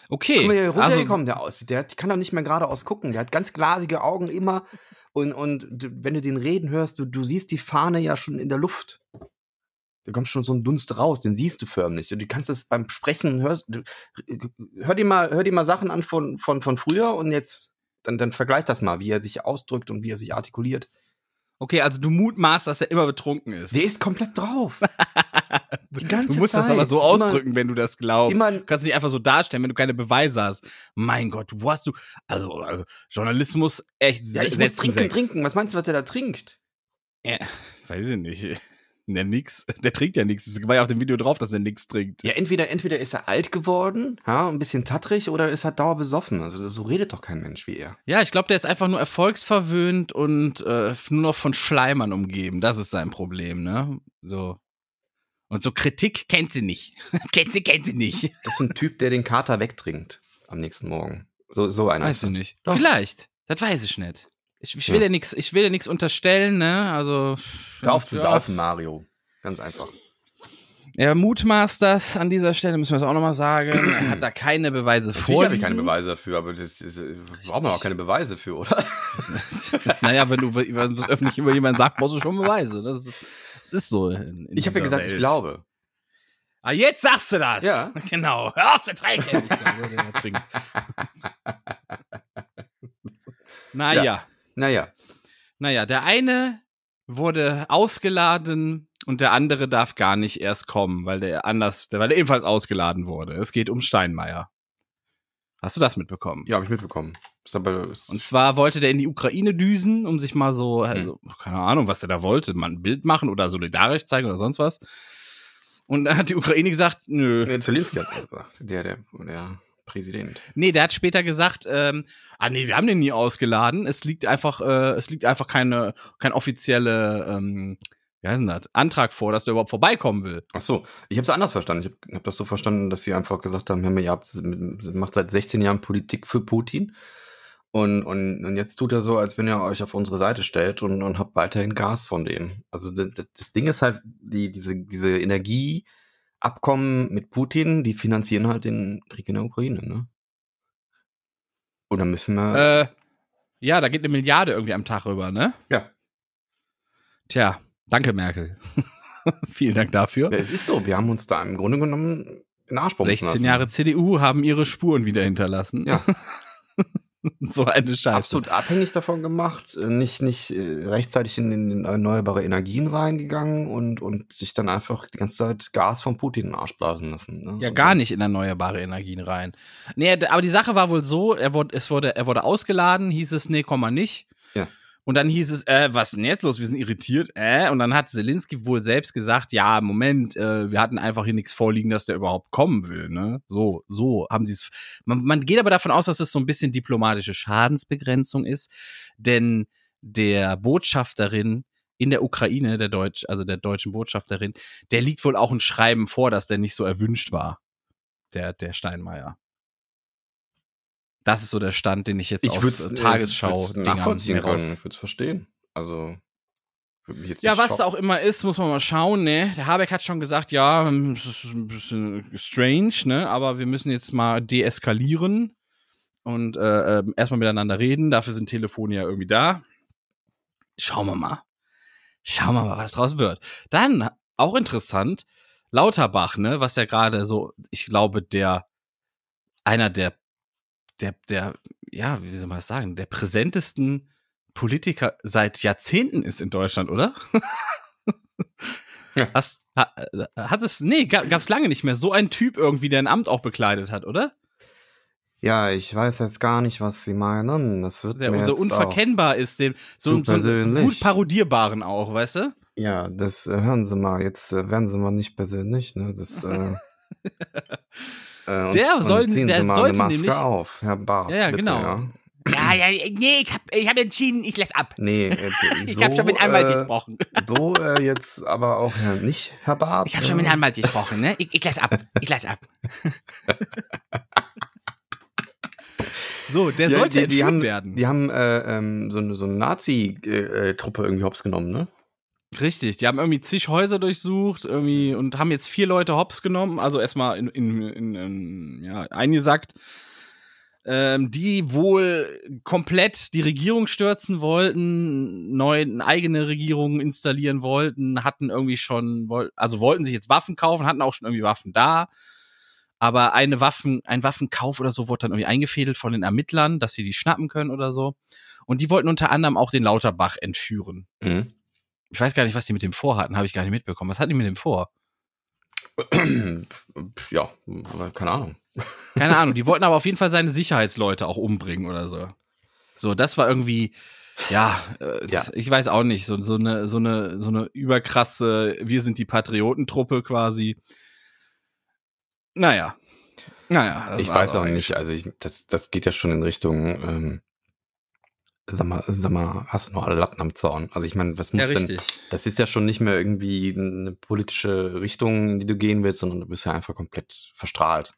Okay. Guck mal, hier also, runtergekommen, der aus. Der kann doch nicht mehr geradeaus gucken. Der hat ganz glasige Augen immer. Und, und wenn du den reden hörst, du, du siehst die Fahne ja schon in der Luft. Da kommt schon so ein Dunst raus, den siehst du förmlich. Du kannst das beim Sprechen, hörst, du, hör, dir mal, hör dir mal Sachen an von, von, von früher und jetzt, dann, dann vergleich das mal, wie er sich ausdrückt und wie er sich artikuliert. Okay, also du mutmaßt, dass er immer betrunken ist. Der ist komplett drauf. Die ganze du musst das Zeit. aber so Immer- ausdrücken, wenn du das glaubst. immer- du kannst nicht einfach so darstellen, wenn du keine Beweise hast. Mein Gott, wo hast du. Also, also Journalismus echt Ja, ich muss trinken, sechs. trinken. Was meinst du, was der da trinkt? Ja, weiß ich nicht. Der nix. Der trinkt ja nichts. Es war ja auf dem Video drauf, dass er nichts trinkt. Ja, entweder, entweder ist er alt geworden, ja, ein bisschen tattrig, oder ist er dauerbesoffen. Also so redet doch kein Mensch wie er. Ja, ich glaube, der ist einfach nur erfolgsverwöhnt und äh, nur noch von Schleimern umgeben. Das ist sein Problem, ne? So. Und so Kritik kennt sie nicht. kennt sie, kennt sie nicht. Das ist so ein Typ, der den Kater wegtrinkt am nächsten Morgen. So, so einer. Weiß ich nicht. Doch. Vielleicht. Das weiß ich nicht. Ich, ich will Ja. ja nichts, ich will ja nichts unterstellen, ne? Also. Hör auf zu ja. saufen, Mario. Ganz einfach. Er mutmaßt das an dieser Stelle, müssen wir es auch nochmal sagen. er hat da keine Beweise Natürlich vorliegen. habe ich keine Beweise dafür, aber das ist, äh, braucht man auch keine Beweise für, oder? naja, wenn du was öffentlich über jemanden sagst, brauchst du schon Beweise. Das ist, das ist so. In, in Ich habe ja gesagt, ich Welt. glaube. Ah, jetzt sagst du das. Ja. Genau. Hör auf zu trinken. naja. Ja. Naja, Naja, der eine wurde ausgeladen und der andere darf gar nicht erst kommen, weil der anders, weil der ebenfalls ausgeladen wurde. Es geht um Steinmeier. Hast du das mitbekommen? ja, habe ich mitbekommen. Und zwar wollte der in die Ukraine düsen, um sich mal so, also, keine Ahnung, was der da wollte, mal ein Bild machen oder solidarisch zeigen oder sonst was. Und dann hat die Ukraine gesagt, nö. nee, Zelensky hat es ausgebracht. Der, der, der Präsident. Nee, der hat später gesagt, ähm, ah nee, wir haben den nie ausgeladen. Es liegt einfach, äh, es liegt einfach keine, kein offizielle, ähm, wie heißt denn das, Antrag vor, dass der überhaupt vorbeikommen will. Ach so, ich habe es anders verstanden. Ich habe hab das so verstanden, dass sie einfach gesagt haben, ihr habt, macht seit 16 Jahren Politik für Putin. Und, und, und jetzt tut er so, als wenn er euch auf unsere Seite stellt und, und habt weiterhin Gas von dem. Also das, das- Ding ist halt, die, diese, diese Energieabkommen mit Putin, die finanzieren halt den Krieg in der Ukraine, ne? Dann müssen wir. Äh, Ja, da geht eine Milliarde irgendwie am Tag rüber, ne? Ja. Tja, danke, Merkel. Vielen Dank dafür. Es ist so, wir haben uns da im Grunde genommen in den Arsch bumsen 16 lassen. Jahre CDU haben ihre Spuren wieder hinterlassen. Ja. so eine Scheiße. Absolut abhängig davon gemacht, äh, nicht, nicht äh, rechtzeitig in, in erneuerbare Energien reingegangen und, und sich dann einfach die ganze Zeit Gas von Putin in den Arsch blasen lassen. Ne? Ja, Und gar nicht in erneuerbare Energien rein. Nee, aber die Sache war wohl so, er wurde, es wurde, er wurde ausgeladen, hieß es, nee, komm mal nicht. Und dann hieß es, äh, was ist denn jetzt los? Wir sind irritiert, äh? Und dann hat Zelensky wohl selbst gesagt, ja, Moment, äh, wir hatten einfach hier nichts vorliegen, dass der überhaupt kommen will, ne? So, so haben sie es. Man, man geht aber davon aus, dass es so ein bisschen diplomatische Schadensbegrenzung ist, denn der Botschafterin in der Ukraine, der Deutsch, also der deutschen Botschafterin, der liegt wohl auch ein Schreiben vor, dass der nicht so erwünscht war. Der, der Steinmeier. Das ist so der Stand, den ich jetzt Ich aus äh, Tagesschau nachvollziehen mir raus-. Ich würde es verstehen. Also, würde mich jetzt Ja, was da auch immer ist, muss man mal schauen, ne? Der Habeck hat schon gesagt, ja, ähm, das ist ein bisschen strange, ne? Aber wir müssen jetzt mal deeskalieren und äh, ähm, erstmal miteinander reden. Dafür sind Telefone ja irgendwie da. Schauen wir mal. Schauen wir mal, was draus wird. Dann, auch interessant, Lauterbach, ne, was ja gerade so, ich glaube, der, einer der, der, der, ja, wie soll man das sagen, der präsentesten Politiker seit Jahrzehnten ist in Deutschland, oder? Ja. Hast, ha, hat es, nee, gab, gab's lange nicht mehr. So ein Typ irgendwie, der ein Amt auch bekleidet hat, oder? Ja, ich weiß jetzt gar nicht, was Sie meinen. Das wird Der mir so unverkennbar ist, den, so, so einen gut parodierbaren auch, weißt du? Ja, das äh, hören Sie mal. Jetzt äh, werden Sie mal nicht persönlich. Ne? Das, äh, äh, und- Der und soll- ziehen der sollte Maske nämlich- auf, Herr Barth. Ja, ja, bitte, genau. Ja. Ja, ja, nee, ich hab, ich hab entschieden, ich lass ab. Nee, äh, Ich so, hab schon mit Anwalt äh, gesprochen. So äh, jetzt aber auch Herr, nicht Herr Barth. Ich hab schon mit dem Anwalt gesprochen, ne? Ich, ich lass ab. Ich lass ab. So, der Ja, sollte die, die haben, werden. Die haben äh, ähm, so eine, so eine Nazi-Truppe irgendwie hops genommen, ne? Richtig, die haben irgendwie zig Häuser durchsucht irgendwie und haben jetzt vier Leute hops genommen, also erstmal in, in, in, in ja, eingesackt, ähm, die wohl komplett die Regierung stürzen wollten, neu eine eigene Regierung installieren wollten, hatten irgendwie schon, also wollten sich jetzt Waffen kaufen, hatten auch schon irgendwie Waffen da. Aber eine Waffen, ein Waffenkauf oder so wurde dann irgendwie eingefädelt von den Ermittlern, dass sie die schnappen können oder so. Und die wollten unter anderem auch den Lauterbach entführen. Mhm. Ich weiß gar nicht, was die mit dem vorhatten, habe ich gar nicht mitbekommen. Was hatten die mit dem vor? ja, keine Ahnung. Keine Ahnung. Die wollten aber auf jeden Fall seine Sicherheitsleute auch umbringen oder so. So, das war irgendwie, ja, äh, Ja. ich weiß auch nicht, so, so eine, so eine, so eine überkrasse, wir sind die Patriotentruppe quasi. Naja. Naja. ich weiß auch nicht, also ich, das, das geht ja schon in Richtung, ähm, sag mal, sag mal, hast du noch alle Latten am Zaun? Also ich meine, was muss Ja, denn, das ist ja schon nicht mehr irgendwie eine politische Richtung, in die du gehen willst, sondern du bist ja einfach komplett verstrahlt.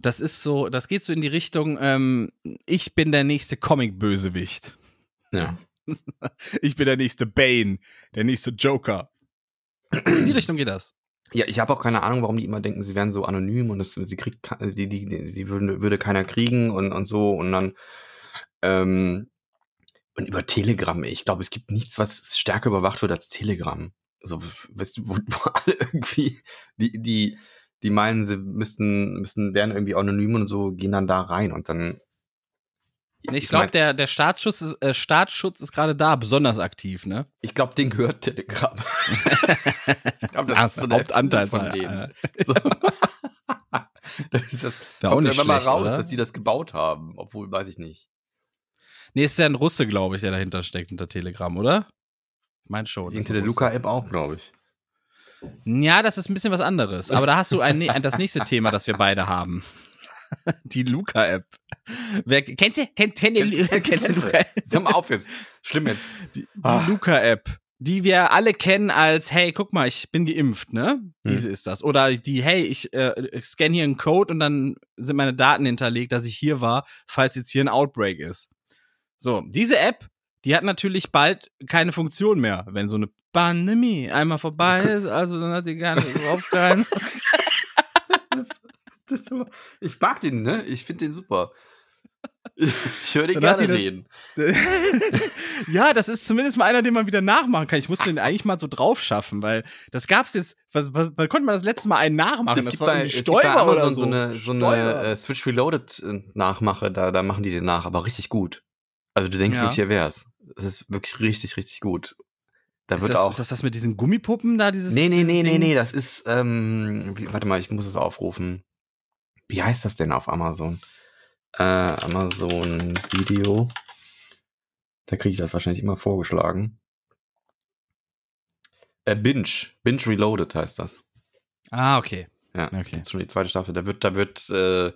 Das ist so, das geht so in die Richtung, ähm, ich bin der nächste Comic-Bösewicht. Ja. Ich bin der nächste Bane, der nächste Joker. In die Richtung geht das. Ja, ich habe auch keine Ahnung, warum die immer denken, sie wären so anonym und es, sie kriegt, die, die, die, sie würden, würde keiner kriegen und, und so und dann, ähm, und über Telegram, ich glaube, es gibt nichts, was stärker überwacht wird als Telegram. So, weißt du, wo, wo alle irgendwie, die, die, die meinen, sie müssten, müssten, wären irgendwie anonym und so, gehen dann da rein und dann. Nee, ich glaube, der, der Staatsschutz ist, äh, Staatsschutz ist gerade da besonders aktiv, ne? ich glaube, den gehört Telegram. ich glaube, Das ist Hauptanteil von denen. So. das ist das. Wär auch nicht irgendwann mal schlecht, raus, oder? dass die das gebaut haben, obwohl weiß ich nicht. Nee, ist ja ein Russe, glaube ich, der dahinter steckt, hinter Telegram, oder? Ich mein schon. Hinter der. Luca-App auch, glaube ich. Ja, das ist ein bisschen was anderes. Aber da hast du ein, das nächste Thema, das wir beide haben. Die Luca-App. Wer kennt ihr? Kennt, kennt? Kennt ihr Luca? Hör mal auf jetzt. Schlimm jetzt. Die, die Ah. Luca-App, die wir alle kennen als, hey, guck mal, ich bin geimpft, ne? Hm. Diese ist das. Oder die, hey, ich äh, scanne hier einen Code und dann sind meine Daten hinterlegt, dass ich hier war, falls jetzt hier ein Outbreak ist. So, diese App, die hat natürlich bald keine Funktion mehr, wenn so eine Pandemie einmal vorbei ist. Also dann hat die gar nicht überhaupt keinen. Ich mag den, ne? Ich finde den super. Ich höre hat gerne reden. ja, das ist zumindest mal einer, den man wieder nachmachen kann. Ich musste den eigentlich mal so drauf schaffen, weil das gab's jetzt, was, was, wann konnte man das letzte Mal einen nachmachen? Es das gibt, war bei, irgendwie es Amazon oder so eine, so eine äh, Switch Reloaded äh, Nachmache, da, da machen die den nach, aber richtig gut. Also du denkst Ja. wirklich, er wär's. Das ist wirklich richtig, richtig gut. Da ist, wird das, auch. ist das das mit diesen Gummipuppen da? Dieses, nee, nee, nee, nee, nee, das ist, ähm, wie, warte mal, ich muss es aufrufen. Wie heißt das denn auf Amazon? Äh, Amazon Video. Da kriege ich das wahrscheinlich immer vorgeschlagen. Äh, Binge. Binge Reloaded heißt das. Ah, okay. Ja, Okay. gibt's schon die zweite Staffel. Da wird, da wird äh,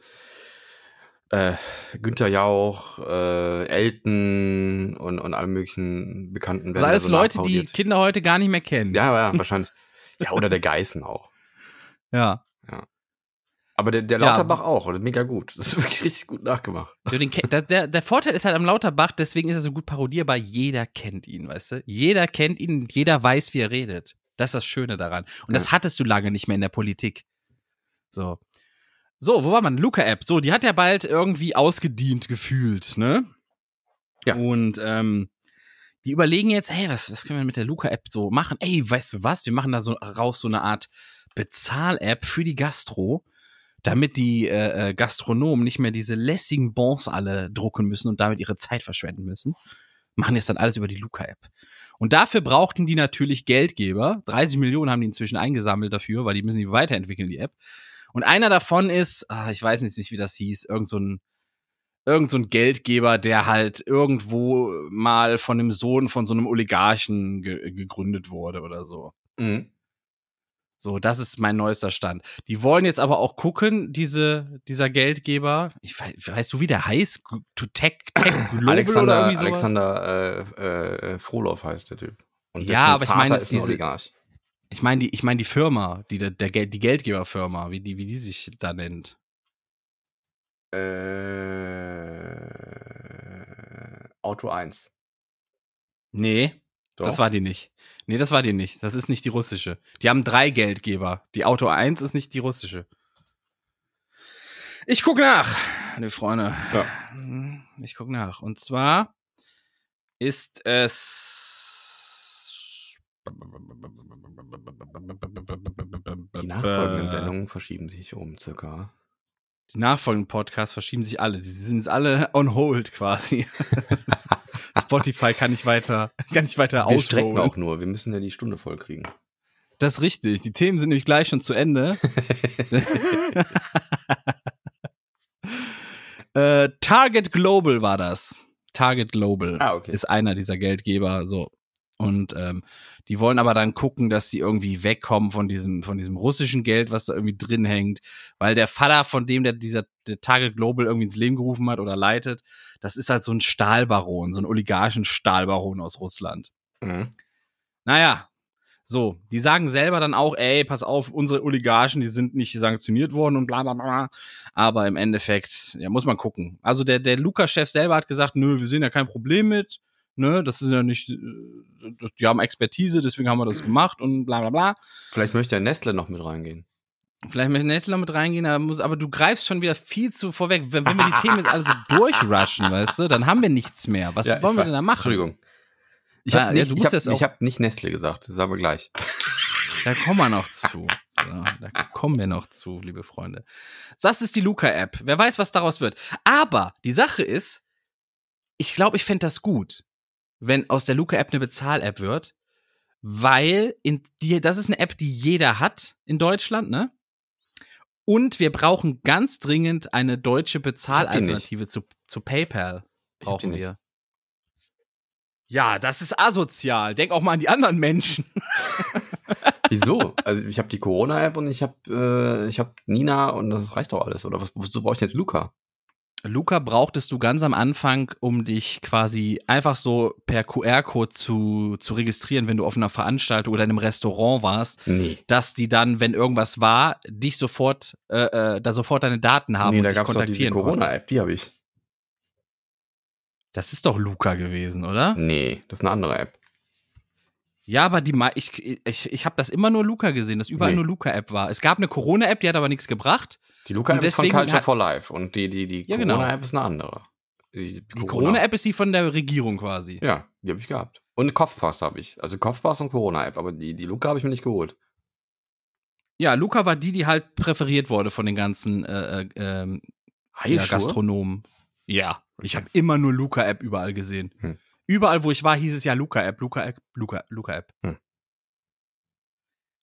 äh, Günther Jauch, äh, Elton und, und alle möglichen Bekannten Das werden alles so Leute, die. Kinder heute gar nicht mehr kennen. Ja, ja, wahrscheinlich. ja, oder der Geißen auch. Ja. Aber der, der Ja. Lauterbach auch, oder mega gut. Das ist wirklich richtig gut nachgemacht. Der, der, der Vorteil ist halt am Lauterbach, deswegen ist er so gut parodierbar. Jeder kennt ihn, weißt du? Jeder kennt ihn, jeder weiß, wie er redet. Das ist das Schöne daran. Und das hattest du lange nicht mehr in der Politik. So. So, wo war man? Luca-App. So, die hat ja bald irgendwie ausgedient gefühlt, ne? Ja. Und ähm, die überlegen jetzt, hey, was, was können wir mit der Luca-App so machen? Ey, weißt du was? Wir machen da so raus so eine Art Bezahl-App für die Gastro, damit die äh, äh, Gastronomen nicht mehr diese lässigen Bons alle drucken müssen und damit ihre Zeit verschwenden müssen. Machen jetzt dann alles über die Luca-App. Und dafür brauchten die natürlich Geldgeber. 30 Millionen haben die inzwischen eingesammelt dafür, weil die müssen die weiterentwickeln, die App. Und einer davon ist, ah, ich weiß nicht, wie das hieß, irgend so ein, irgend so ein Geldgeber, der halt irgendwo mal von dem Sohn von so einem Oligarchen ge gegründet wurde oder so. Mhm. So, das ist mein neuester Stand. Die wollen jetzt aber auch gucken, diese, dieser Geldgeber. Ich weiß, weißt du, wie der heißt? To Tech, Tech Global oder Alexander, irgendwie sowas? Alexander äh, äh, Frohloff heißt der Typ. Und Ja, aber ich Vater meine ist ein diese- Oligarch. Ich meine die, ich meine die Firma, die der, der die Geldgeberfirma, wie die, wie die sich da nennt. Äh, Auto 1. Nee, Doch. das war die nicht. Nee, das war die nicht. Das ist nicht die russische. Die haben drei Geldgeber. Die Auto 1 ist nicht die russische. Ich guck nach, liebe Freunde. Ja. Ich guck nach. Und zwar ist es. Die nachfolgenden Sendungen verschieben sich um circa. Die nachfolgenden Podcasts verschieben sich alle. Die sind alle on hold quasi. Spotify kann nicht weiter, kann nicht weiter Wir strecken auch nur. Wir müssen ja die Stunde voll kriegen. Das ist richtig. Die Themen sind nämlich gleich schon zu Ende. äh, Target Global war das. Target Global Ah, okay. ist einer dieser Geldgeber. So. Und ähm, die wollen aber dann gucken, dass sie irgendwie wegkommen von diesem, von diesem russischen Geld, was da irgendwie drin hängt. Weil der Vater, von dem der dieser der Target Global irgendwie ins Leben gerufen hat oder leitet, das ist halt so ein Stahlbaron, so ein oligarchen Stahlbaron aus Russland. Mhm. Naja, so, die sagen selber dann auch, ey, pass auf, unsere Oligarchen, die sind nicht sanktioniert worden und bla bla bla. Aber im Endeffekt, ja, muss man gucken. Also der, der Lukas-Chef selber hat gesagt, nö, wir sehen ja kein Problem mit. Ne, das ist ja nicht, äh, die haben Expertise, deswegen haben wir das gemacht und bla bla bla. Vielleicht möchte der Nestle noch mit reingehen. Vielleicht möchte Nestle noch mit reingehen, aber, muss, aber du greifst schon wieder viel zu vorweg. Wenn, wenn wir die Themen jetzt alle so durchrushen, weißt du, dann haben wir nichts mehr. Was Ja, wollen wir denn da machen? Entschuldigung. Ich Ja, habe ja, nicht, ich hab, ich hab nicht Nestle gesagt, das sagen wir gleich. Da kommen wir noch zu. Ja, da kommen wir noch zu, liebe Freunde. Das ist die Luca-App. Wer weiß, was daraus wird. Aber die Sache ist, ich glaube, ich fände das gut, wenn aus der Luca-App eine Bezahl-App wird, weil in die, das ist eine App, die jeder hat in Deutschland, ne? Und wir brauchen ganz dringend eine deutsche Bezahlalternative zu, zu PayPal. Brauchen wir. Ja, das ist asozial. Denk auch mal an die anderen Menschen. Wieso? Also ich habe die Corona-App und ich habe äh, ich hab Nina und das reicht doch alles. Oder was, wozu brauche ich jetzt Luca? Luca brauchtest du ganz am Anfang, um dich quasi einfach so per QR-Code zu, zu registrieren, wenn du auf einer Veranstaltung oder in einem Restaurant warst, Nee. dass die dann, wenn irgendwas war, dich sofort, äh, äh, da sofort deine Daten haben nee, und da dich gab es doch diese kontaktieren. Corona-App, die habe ich. Das ist doch Luca gewesen, oder? Nee, das ist eine andere App. Ja, aber die, ich, ich, ich habe das immer nur Luca gesehen, dass überall Nee. nur Luca-App war. Es gab eine Corona-App, die hat aber nichts gebracht. Die Luca-App ist von Culture for Life und die, die, die Ja, genau. Corona-App ist eine andere. Die, Die Corona-App ist die von der Regierung quasi. Ja, die habe ich gehabt. Und Kopfpass habe ich. Also Kopfpass und Corona-App, aber die, die Luca habe ich mir nicht geholt. Ja, Luca war die, die halt präferiert wurde von den ganzen äh, äh, ähm, ja, Gastronomen. Ja, ich habe immer nur Luca-App überall gesehen. Hm. Überall, wo ich war, hieß es ja Luca-App, Luca-App, Luca, Luca-App. Hm.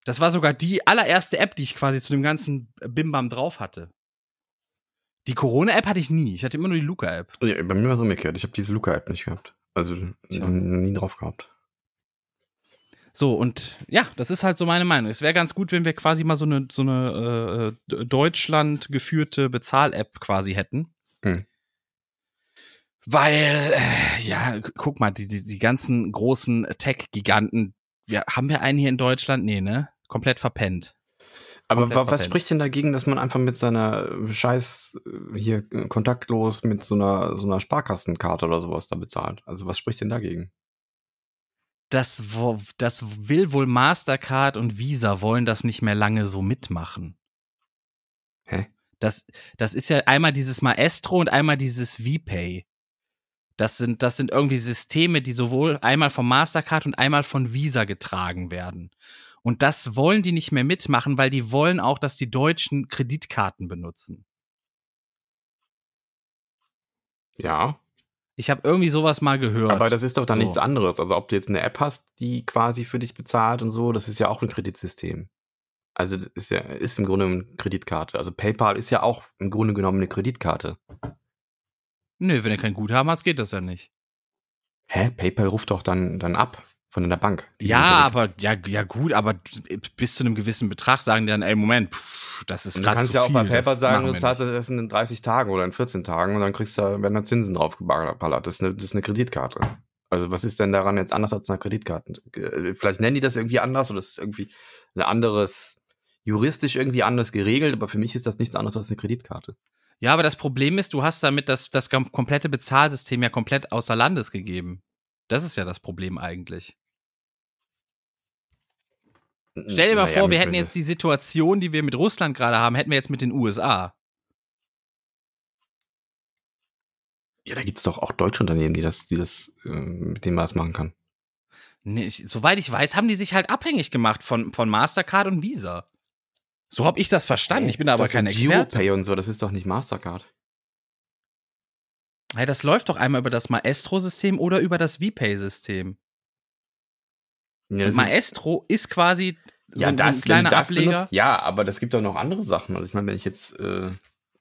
Das war sogar die allererste App, die ich quasi zu dem ganzen Bimbam drauf hatte. Die Corona-App hatte ich nie. Ich hatte immer nur die Luca-App. Ja, bei mir war es umgekehrt. Ich habe diese Luca-App nicht gehabt. Also Tja. n- nie drauf gehabt. So, und ja, das ist halt so meine Meinung. Es wäre ganz gut, wenn wir quasi mal so eine, so eine äh, Deutschland geführte Bezahl-App quasi hätten. Hm. Weil, äh, ja, gu- guck mal, die, die, die ganzen großen Tech-Giganten, wir, haben wir einen hier in Deutschland? Nee, ne? Komplett verpennt. Aber was verpennt. spricht denn dagegen, dass man einfach mit seiner äh, Scheiß äh, hier äh, kontaktlos mit so einer, so einer Sparkassenkarte oder sowas da bezahlt? Also was spricht denn dagegen? Das, das will wohl Mastercard und Visa wollen das nicht mehr lange so mitmachen. Hä? Das, das ist ja einmal dieses Maestro und einmal dieses VPay. Das sind, das sind irgendwie Systeme, die sowohl einmal von Mastercard und einmal von Visa getragen werden. Und das wollen die nicht mehr mitmachen, weil die wollen auch, dass die Deutschen Kreditkarten benutzen. Ja, Ich habe irgendwie sowas mal gehört. aber das ist doch dann So. nichts anderes. Also ob du jetzt eine App hast, die quasi für dich bezahlt und so, das ist ja auch ein Kreditsystem. Also das ist ja ist im Grunde eine Kreditkarte. Also PayPal ist ja auch im Grunde genommen eine Kreditkarte. Nö, wenn du kein Guthaben hast, geht das ja nicht. Hä? PayPal ruft doch dann, dann ab von der Bank. Ja, aber ja, ja gut, aber bis zu einem gewissen Betrag sagen die dann, ey, Moment, pff, das ist Und du gerade kannst zu ja auch bei das sagen, du zahlst das Essen in 30 Tagen oder in 14 Tagen und dann kriegst du, werden da Zinsen drauf geballert. Das ist, eine, das ist eine Kreditkarte. Also was ist denn daran jetzt anders als eine Kreditkarte? Äh, Vielleicht nennen die das irgendwie anders oder das ist irgendwie ein anderes, juristisch irgendwie anders geregelt, aber für mich ist das nichts anderes als eine Kreditkarte. Ja, aber das Problem ist, du hast damit das, das komplette Bezahlsystem ja komplett außer Landes gegeben. Das ist ja das Problem eigentlich. Stell dir mal Naja, vor, wir hätten jetzt die Situation, die wir mit Russland gerade haben, hätten wir jetzt mit den USA. Ja, da gibt es doch auch deutsche Unternehmen, die das, die das, äh, mit denen man das machen kann. Nee, ich, soweit ich weiß, haben die sich halt abhängig gemacht von, von Mastercard und Visa. So habe ich das verstanden. Ich bin da aber kein Experte. Und so, das ist doch nicht Mastercard. Hey, das läuft doch einmal über das Maestro-System oder über das VPay-System. Ja, das Maestro ist quasi so, ja, so ein das, kleiner das Ableger. benutzt- ja, aber das gibt doch noch andere Sachen. Also ich meine, wenn ich jetzt, äh,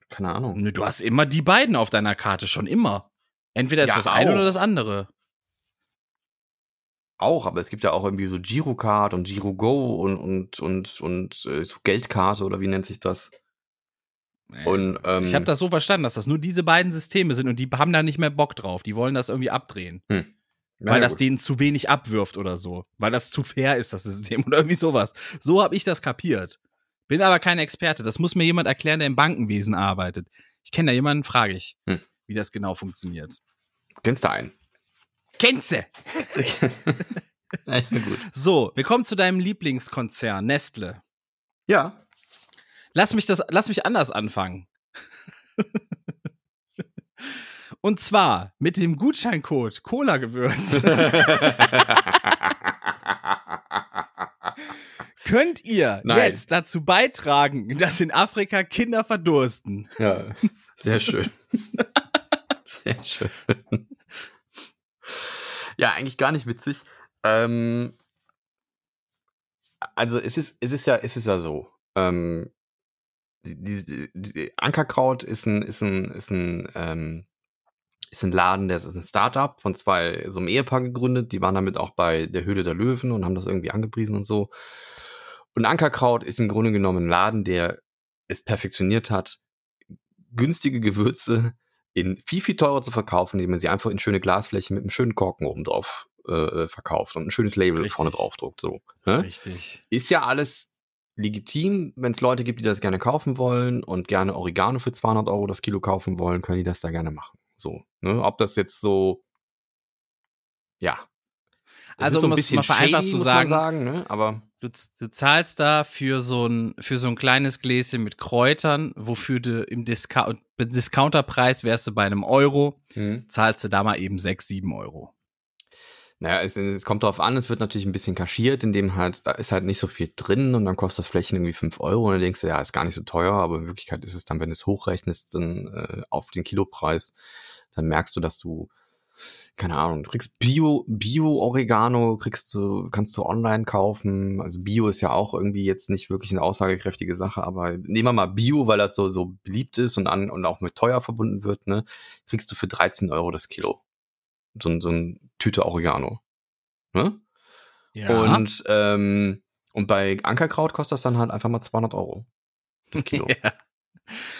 keine Ahnung. Du hast immer die beiden auf deiner Karte, schon immer. Entweder ist Ja, das eine auch. oder das andere. Auch, aber es gibt ja auch irgendwie so Girocard und Girogo und und und und äh, so Geldkarte oder wie nennt sich das? Und ähm, ich habe das so verstanden, dass das nur diese beiden Systeme sind und die haben da nicht mehr Bock drauf. Die wollen das irgendwie abdrehen. Na weil ja, das gut. denen zu wenig abwirft oder so. Weil das zu fair ist, das System oder irgendwie sowas. So habe ich das kapiert. Bin aber kein Experte. Das muss mir jemand erklären, der im Bankenwesen arbeitet. Ich kenne da jemanden, frage ich, Hm. wie das genau funktioniert. kennst du einen? Kennst du? ja, gut. So, wir kommen zu deinem Lieblingskonzern, Nestle. Ja. Lass mich das, lass mich anders anfangen. Und zwar mit dem Gutscheincode Cola-Gewürz könnt ihr Nein. jetzt dazu beitragen, dass in Afrika Kinder verdursten. ja, sehr schön. sehr schön. Ja, eigentlich gar nicht witzig. Ähm, also es ist, es ist ja, es ist ja so. Ähm, die, die, die Ankerkraut ist ein, ist ein, ist ein, ähm, ist ein Laden, der ist ein Startup von zwei, so einem Ehepaar gegründet. Die waren damit auch bei der Höhle der Löwen und haben das irgendwie angepriesen und so. Und Ankerkraut ist im Grunde genommen ein Laden, der es perfektioniert hat, günstige Gewürze in viel, viel teurer zu verkaufen, indem man sie einfach in schöne Glasflächen mit einem schönen Korken oben drauf äh, verkauft und ein schönes Label Richtig. vorne drauf druckt. So, ne? Richtig. Ist ja alles legitim, wenn es Leute gibt, die das gerne kaufen wollen und gerne Oregano für 200 Euro das Kilo kaufen wollen, können die das da gerne machen. So, ne? Ob das jetzt so, ja. Es Also, so um ein es bisschen mal vereinfacht shady, zu sagen- sagen, ne? aber Du, du zahlst da für so, ein, für so ein kleines Gläschen mit Kräutern, wofür du im Discount, Discounterpreis wärst du bei einem Euro, Mhm. zahlst du da mal eben 6, 7 Euro. Naja, es, es kommt drauf an, es wird natürlich ein bisschen kaschiert, indem halt, da ist halt nicht so viel drin und dann kostet das Flächen irgendwie 5 Euro und dann denkst du, ja, ist gar nicht so teuer, aber in Wirklichkeit ist es dann, wenn du es hochrechnest, dann äh, auf den Kilopreis, dann merkst du, dass du, keine Ahnung, du kriegst Bio, Bio-Oregano, kriegst du, kannst du online kaufen. Also Bio ist ja auch irgendwie jetzt nicht wirklich eine aussagekräftige Sache, aber nehmen wir mal Bio, weil das so, so beliebt ist und an, und auch mit teuer verbunden wird, ne, kriegst du für 13 Euro das Kilo. So, ein- so ein Tüte Oregano. Ne? Und, ähm, und bei Ankerkraut kostet das dann halt einfach mal 200 Euro. Das Kilo. ja.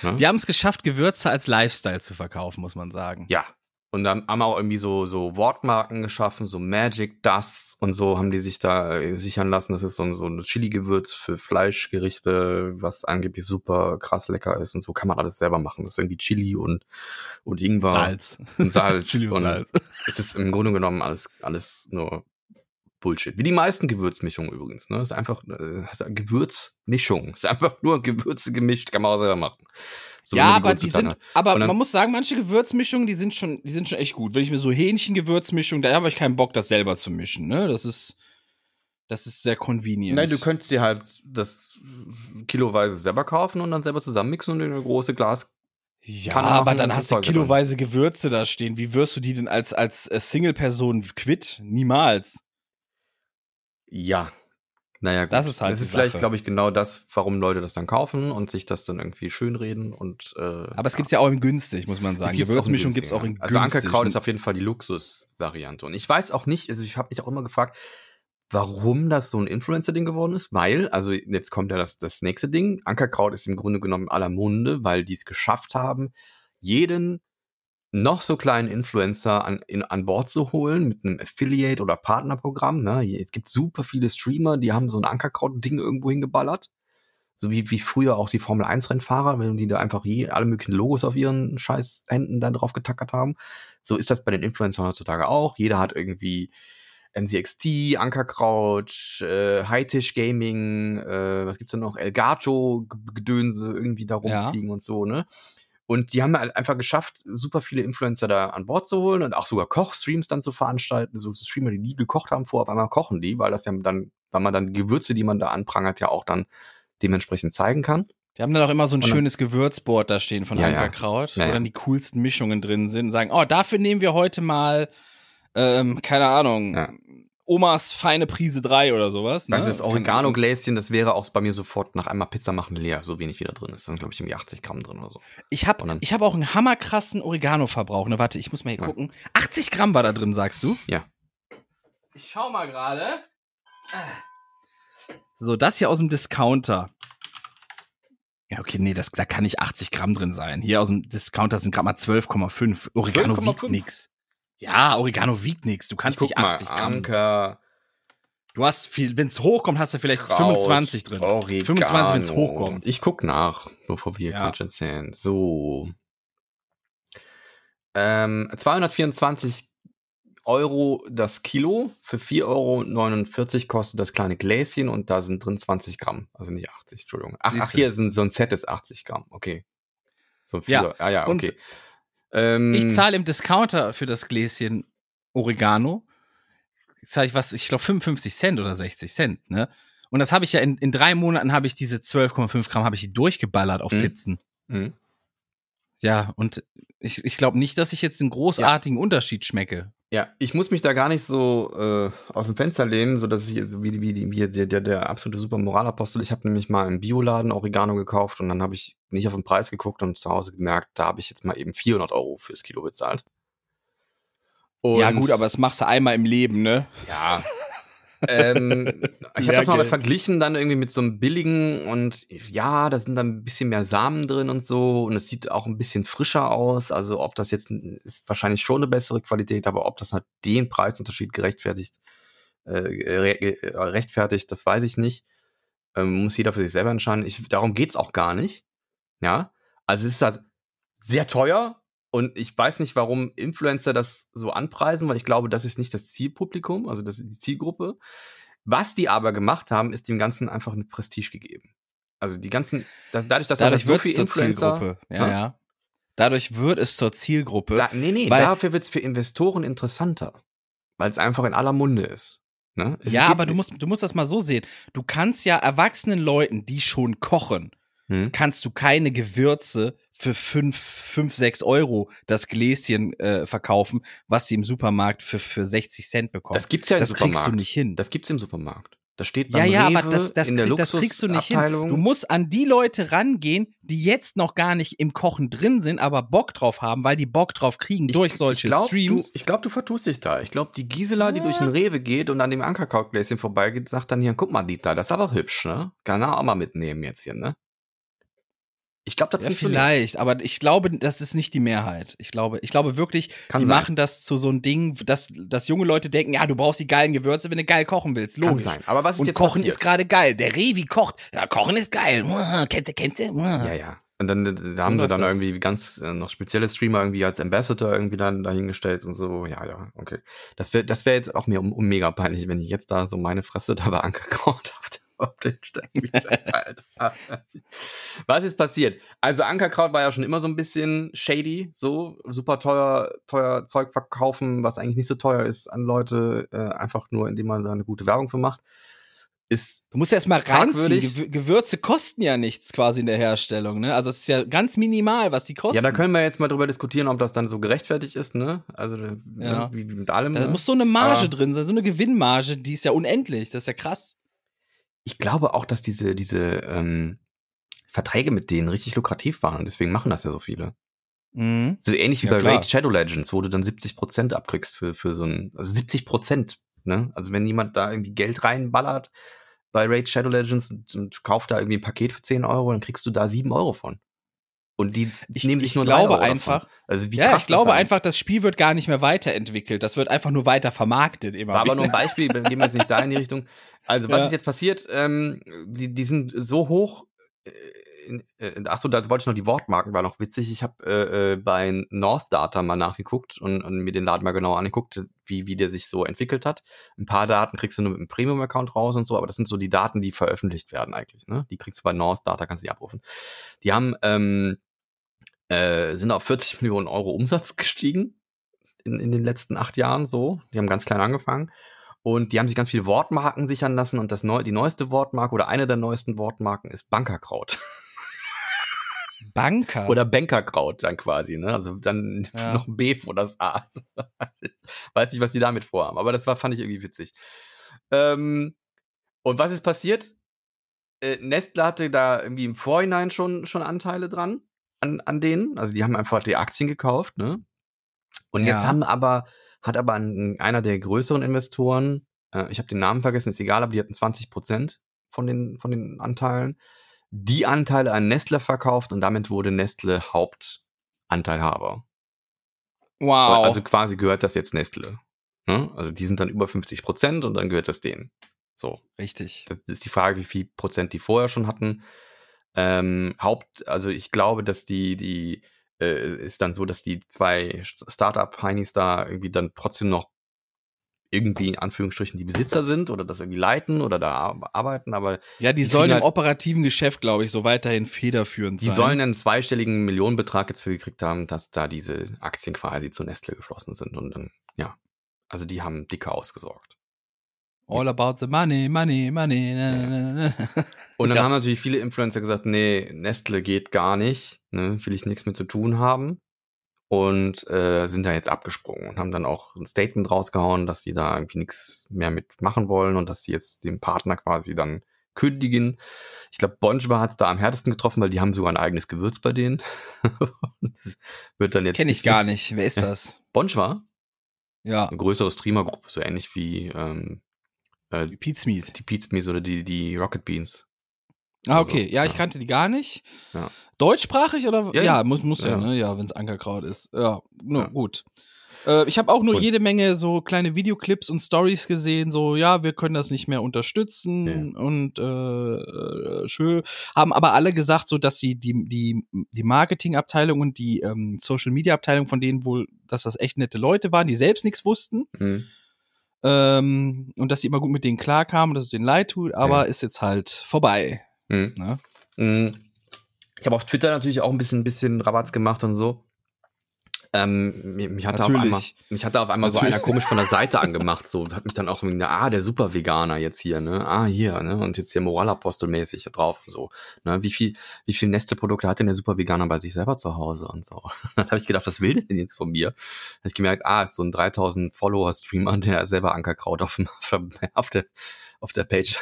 Ne? Die haben es geschafft, Gewürze als Lifestyle zu verkaufen, muss man sagen. Ja. Und dann haben wir auch irgendwie so, so Wortmarken geschaffen, so Magic Dust und so haben die sich da äh, sichern lassen. Das ist so ein, so ein Chili-Gewürz für Fleischgerichte, was angeblich super krass lecker ist und so kann man alles selber machen. Das ist irgendwie Chili und, und Ingwer Salz. und Salz. Chili und Salz. Es ist im Grunde genommen alles, alles nur Bullshit. Wie die meisten Gewürzmischungen übrigens. Ne? Ist einfach äh, es ist eine Gewürzmischung. Es ist einfach nur Gewürze gemischt, kann man auch selber machen. So ja, aber die sind, aber dann- man muss sagen, manche Gewürzmischungen, die sind schon, die sind schon echt gut. Wenn ich mir so Hähnchengewürzmischung, da habe ich keinen Bock, das selber zu mischen. Ne, das ist, das ist sehr convenient. Nein, du könntest dir halt das kiloweise selber kaufen und dann selber zusammenmixen und in eine große Glas. ja, Kann aber dann hast du kiloweise Gewürze da stehen. Wie wirst du die denn als als äh, Single-Person quitt? Niemals. Ja. Naja, gut. Das ist halt Das die ist vielleicht, glaube ich, genau das, warum Leute das dann kaufen und sich das dann irgendwie schönreden und. Äh, Aber es gibt's ja auch in günstig, muss man sagen. Es in Gewürzmischung gibt's auch in günstig. Also Ankerkraut ist auf jeden Fall die Luxusvariante. Und ich weiß auch nicht, also ich habe mich auch immer gefragt, warum das so ein Influencer-Ding geworden ist, weil, also jetzt kommt ja das, das nächste Ding, Ankerkraut ist im Grunde genommen aller Munde, weil die es geschafft haben, jeden noch so kleinen Influencer an, in, an Bord zu holen mit einem Affiliate- oder Partnerprogramm. Ne? Es gibt super viele Streamer, die haben so ein Ankerkraut-Ding irgendwo hingeballert. So wie, wie früher auch die Formel-1-Rennfahrer, wenn die da einfach je, alle möglichen Logos auf ihren scheiß Händen dann drauf getackert haben. So ist das bei den Influencern heutzutage auch. Jeder hat irgendwie NCXT, Ankerkraut, äh, High-Tisch Gaming, äh, was gibt's denn noch? Elgato-Gedönse irgendwie da Ja. rumfliegen und so, ne? Und die haben halt einfach geschafft, super viele Influencer da an Bord zu holen und auch sogar Kochstreams dann zu veranstalten. So Streamer, die nie gekocht haben, vor auf einmal kochen die, weil das ja dann, weil man dann die Gewürze, die man da anprangert, ja auch dann dementsprechend zeigen kann. Die haben dann auch immer so ein dann- schönes Gewürzboard da stehen von Ja. Ankerkraut, Ja, wo ja. dann die coolsten Mischungen drin sind und sagen, oh, dafür nehmen wir heute mal, ähm, keine Ahnung. Omas feine Prise 3 oder sowas. Ne? Also das Oregano-Gläschen, das wäre auch bei mir sofort nach einmal Pizza machen leer, so wenig wieder drin ist. Da sind, glaube ich, irgendwie 80 Gramm drin oder so. Ich habe dann- ich hab auch einen hammerkrassen Oregano-Verbrauch. Ne, warte, ich muss mal hier Ja. gucken. 80 Gramm war da drin, sagst du? Ja. Ich schau mal gerade. So, das hier aus dem Discounter. Ja, okay, nee, das, da kann nicht 80 Gramm drin sein. Hier aus dem Discounter sind gerade mal 12,5. Oregano 12,5? wiegt nix. Ja, Oregano wiegt nix. Du kannst nicht 80 Gramm. Anker, Du hast viel, wenn es hochkommt, hast du vielleicht Kraut, 25 drin. Oregano. 25, wenn es hochkommt. Ich guck nach, bevor wir Ja. Quatsch erzählen. So. Ähm, 224 Euro das Kilo. Für 4,49 Euro kostet das kleine Gläschen und da sind drin 20 Gramm. Also nicht 80, Entschuldigung. Ach, ach hier ist ein, so ein Set ist 80 Gramm. Okay. So ein Ja. Ah ja, und okay. Ähm, Ich zahle im Discounter für das Gläschen Oregano, zahle ich was, ich glaube 55 Cent oder 60 Cent, ne? Und das habe ich ja in, in drei Monaten habe ich diese 12,5 Gramm habe ich die durchgeballert auf Mhm. Pizzen. mhm. Ja, und ich, ich glaube nicht, dass ich jetzt einen großartigen Unterschied schmecke. Ja, ich muss mich da gar nicht so äh, aus dem Fenster lehnen, so dass ich wie, wie, wie der, der, der absolute super Moralapostel. Ich habe nämlich mal im Bioladen Oregano gekauft und dann habe ich nicht auf den Preis geguckt und zu Hause gemerkt, da habe ich jetzt mal eben 400 Euro fürs Kilo bezahlt. Und ja, gut, aber das machst du einmal im Leben, ne? ja. ähm, ich habe das mal verglichen dann irgendwie mit so einem billigen und ja, da sind dann ein bisschen mehr Samen drin und so und es sieht auch ein bisschen frischer aus. Also ob das jetzt ist wahrscheinlich schon eine bessere Qualität, aber ob das halt den Preisunterschied gerechtfertigt, äh, äh, rechtfertigt, das weiß ich nicht. Ähm, muss jeder für sich selber entscheiden. Ich, darum geht's auch gar nicht. Ja, also es ist halt sehr teuer und ich weiß nicht, warum Influencer das so anpreisen, weil ich glaube, das ist nicht das Zielpublikum, also das ist die Zielgruppe. Was die aber gemacht haben, ist dem Ganzen einfach eine Prestige gegeben. Also die ganzen, das, dadurch, dass Dadurch das so wird viel es zur Influencer, Zielgruppe. Ja, ne? ja. Dadurch wird es zur Zielgruppe. Da, nee, nee, dafür wird es für Investoren interessanter. Weil es einfach in aller Munde ist. Ne? Ja, aber du musst, du musst das mal so sehen. Du kannst ja erwachsenen Leuten, die schon kochen, Hm? kannst du keine Gewürze für 5, 5 6 Euro das Gläschen äh, verkaufen, was sie im Supermarkt für, für 60 Cent bekommen. Das gibt's ja im das kriegst du Supermarkt. nicht hin. Das gibt's im Supermarkt. Das steht ja, beim ja, Rewe aber das, das, in der krieg, das kriegst du nicht hin. Luxusabteilung. Du musst an die Leute rangehen, die jetzt noch gar nicht im Kochen drin sind, aber Bock drauf haben, weil die Bock drauf kriegen durch solche ich glaub, Streams. Du, ich glaube, du vertust dich da. Ich glaube, die Gisela, die durch den Rewe geht und an dem Ankerkrautgläschen vorbeigeht, sagt dann hier, guck mal, Dieter, das ist aber hübsch, ne? Kann er auch mal mitnehmen jetzt hier, ne? Ich glaube, das Ja, vielleicht, aber ich glaube, das ist nicht die Mehrheit. Ich glaube, ich glaube wirklich, Kann die sein. machen das zu so einem Ding, dass, dass junge Leute denken, ja, du brauchst die geilen Gewürze, wenn du geil kochen willst. Kann Logisch. sein. Aber was ist Und jetzt Kochen passiert? ist gerade geil. Der Revi kocht. Ja, Kochen ist geil. Du, kennst du? Muah. Ja, ja. Und dann da haben sie dann das. irgendwie ganz äh, noch spezielle Streamer irgendwie als Ambassador irgendwie dann dahingestellt und so. Ja, ja, okay. Das wäre das wär jetzt auch mir um, um mega peinlich, wenn ich jetzt da so meine Fresse da bei Ankerkraut auf, den- Stecken Alter. Was ist passiert? Also Ankerkraut war ja schon immer so ein bisschen shady, so super teuer, teuer Zeug verkaufen, was eigentlich nicht so teuer ist an Leute, äh, einfach nur, indem man da eine gute Werbung für macht. Ist Du musst erst mal reinziehen. Gewür- Gewürze kosten ja nichts quasi in der Herstellung. Ne? Also es ist ja ganz minimal, was die kosten. Ja, da können wir jetzt mal drüber diskutieren, ob das dann so gerechtfertigt ist, ne? Also Ja. ne, wie, wie mit allem. da ne? muss so eine Marge Aber- drin sein, so eine Gewinnmarge, die ist ja unendlich. Das ist ja krass. Ich glaube auch, dass diese, diese ähm, Verträge mit denen richtig lukrativ waren und deswegen machen das ja so viele. Mhm. So ähnlich wie Ja, bei klar. Raid Shadow Legends, wo du dann 70% abkriegst für, für so ein, also 70%, ne? Also wenn jemand da irgendwie Geld reinballert bei Raid Shadow Legends und, und kauft da irgendwie ein Paket für 10 Euro, dann kriegst du da 7 Euro von. Und die Ich, nehmen ich sich nur drei glaube Euro davon. einfach, Also wie ja, krass ich glaube einfach, das Spiel wird gar nicht mehr weiterentwickelt. Das wird einfach nur weiter vermarktet immer. War aber nur ein Beispiel, gehen wir jetzt nicht da in die Richtung. Also, was Ja. ist jetzt passiert? Ähm, die, die sind so hoch. Äh, äh, achso, da wollte ich noch die Wortmarken, war noch witzig. Ich habe äh, äh, bei North Data mal nachgeguckt und, und mir den Laden mal genauer angeguckt, wie, wie der sich so entwickelt hat. Ein paar Daten kriegst du nur mit einem Premium-Account raus und so, aber das sind so die Daten, die veröffentlicht werden eigentlich. Ne? Die kriegst du bei North Data, kannst du die abrufen. Die haben, ähm, äh, sind auf 40 Millionen Euro Umsatz gestiegen in, in den letzten acht Jahren so. Die haben ganz klein angefangen. Und die haben sich ganz viele Wortmarken sichern lassen und das neu, die neueste Wortmarke oder eine der neuesten Wortmarken ist Bankerkraut. Banker. Oder Bankerkraut dann quasi, ne? Also dann Ja. noch ein B vor das A. Weiß nicht, was die damit vorhaben, aber das war, fand ich irgendwie witzig. Ähm, und was ist passiert? Äh, Nestle hatte da irgendwie im Vorhinein schon, schon Anteile dran, an, an denen. Also die haben einfach die Aktien gekauft, ne? Und jetzt Ja. haben aber, hat aber ein, einer der größeren Investoren, äh, ich habe den Namen vergessen, ist egal, aber die hatten 20 Prozent von den, von den Anteilen, die Anteile an Nestle verkauft und damit wurde Nestle Hauptanteilhaber. wow. Also quasi gehört das jetzt Nestle. Ne? Also die sind dann über 50 Prozent und dann gehört das denen. So. Richtig. Das ist die Frage, wie viel Prozent die vorher schon hatten. Ähm, Haupt, also ich glaube, dass die, die, äh, ist dann so, dass die zwei Startup-Heinis da irgendwie dann trotzdem noch irgendwie in Anführungsstrichen die Besitzer sind oder das irgendwie leiten oder da ar- arbeiten, aber Ja, die, Die sollen im halt- operativen Geschäft, glaube ich, so weiterhin federführend die sein. sollen einen zweistelligen Millionenbetrag jetzt für gekriegt haben, dass da diese Aktien quasi zu Nestle geflossen sind und dann, ja, also die haben dicke ausgesorgt. All about the money, money, money. Na, na, na, na. Und dann Ja. haben natürlich viele Influencer gesagt, nee, Nestle geht gar nicht, ne, will ich nichts mit zu tun haben. Und äh, sind da jetzt abgesprungen und haben dann auch ein Statement rausgehauen, dass sie da irgendwie nichts mehr mitmachen wollen und dass sie jetzt den Partner quasi dann kündigen. Ich glaube, Bonchwa hat es da am härtesten getroffen, weil die haben sogar ein eigenes Gewürz bei denen. Das wird dann jetzt Kenn ich gar mehr- nicht. Wer ist das? Bonchwa, Ja, eine größere Streamergruppe, so ähnlich wie ähm, äh, Pete Smith. die Pizmees oder die, die Rocket Beans. Ah, Also, okay. ja, ich ja. kannte die gar nicht. Ja. Deutschsprachig oder? Ja, Ja, muss, muss ja, Ja. ne? Ja, wenn es Ankerkraut ist. Ja, nur gut. Äh, ich habe auch nur Und- jede Menge so kleine Videoclips und Stories gesehen, so, ja, wir können das nicht mehr unterstützen und äh, äh, schön. Haben aber alle gesagt, so, dass sie die, die, die Marketingabteilung und die ähm, Social Media Abteilung von denen wohl, dass das echt nette Leute waren, die selbst nichts wussten. Mhm. Ähm, und dass sie immer gut mit denen klarkamen und dass es denen leid tut, aber Ja. ist jetzt halt vorbei. Hm. Ne? Mm. Ich habe auf Twitter natürlich auch ein bisschen, bisschen Rabatz gemacht und so. Ähm, mich, hatte auf Natürlich. einmal, mich hatte auf einmal so Natürlich. einer komisch von der Seite angemacht, so hat mich dann auch irgendwie, ah, der Super-Veganer jetzt hier, ne? Ah, hier, ne? Und jetzt hier Moralapostel-mäßig drauf, so. Ne? Wie viel, wie viel Nestle-Produkte hat denn der Super-Veganer bei sich selber zu Hause und so? Dann habe ich gedacht, was will der denn jetzt von mir? Dann habe ich gemerkt, ah, ist so ein 3000 Follower-Streamer, der selber Ankerkraut auf, dem, auf der, auf der Page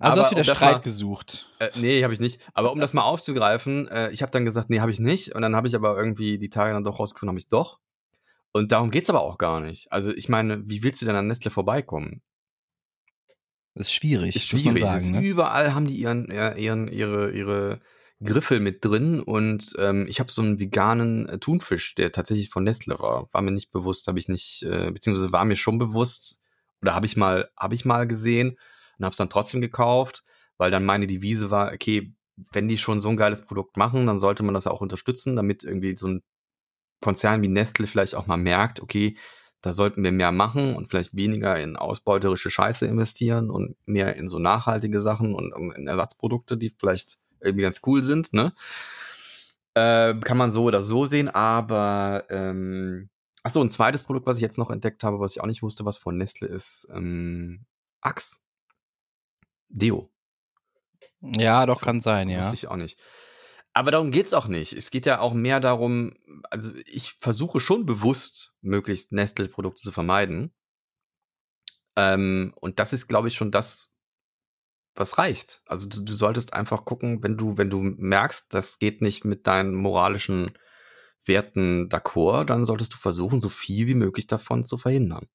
Also Aber hast wieder um Streit mal- gesucht. Äh, nee, habe ich nicht. Aber um das mal aufzugreifen, äh, ich habe dann gesagt, nee, habe ich nicht. Und dann habe ich aber irgendwie die Tage dann doch rausgefunden, habe ich doch. Und darum geht's aber auch gar nicht. Also ich meine, wie willst du denn an Nestle vorbeikommen? Das ist schwierig, Ist schwierig. Es sagen. ist Ne? Überall haben die ihren, ihren, ihre, ihre Griffel mit drin. Und ähm, ich habe so einen veganen äh, Thunfisch, der tatsächlich von Nestle war. War mir nicht bewusst, habe ich nicht, äh, beziehungsweise war mir schon bewusst, oder habe ich mal, habe ich mal gesehen und habe es dann trotzdem gekauft, weil dann meine Devise war, okay, wenn die schon so ein geiles Produkt machen, dann sollte man das auch unterstützen, damit irgendwie so ein Konzern wie Nestle vielleicht auch mal merkt, okay, da sollten wir mehr machen und vielleicht weniger in ausbeuterische Scheiße investieren und mehr in so nachhaltige Sachen und in Ersatzprodukte, die vielleicht irgendwie ganz cool sind, ne? Äh, kann man so oder so sehen, aber ähm, achso, ein zweites Produkt, was ich jetzt noch entdeckt habe, was ich auch nicht wusste, was von Nestle ist, ähm, Axe. Deo. Ja, doch, Das kann sein, ja. Wusste ich auch nicht. Aber darum geht's auch nicht. Es geht ja auch mehr darum, also ich versuche schon bewusst, möglichst Nestle-Produkte zu vermeiden. Ähm, und das ist, glaube ich, schon das, was reicht. Also du, du solltest einfach gucken, wenn du, wenn du merkst, das geht nicht mit deinen moralischen Werten d'accord, dann solltest du versuchen, so viel wie möglich davon zu verhindern.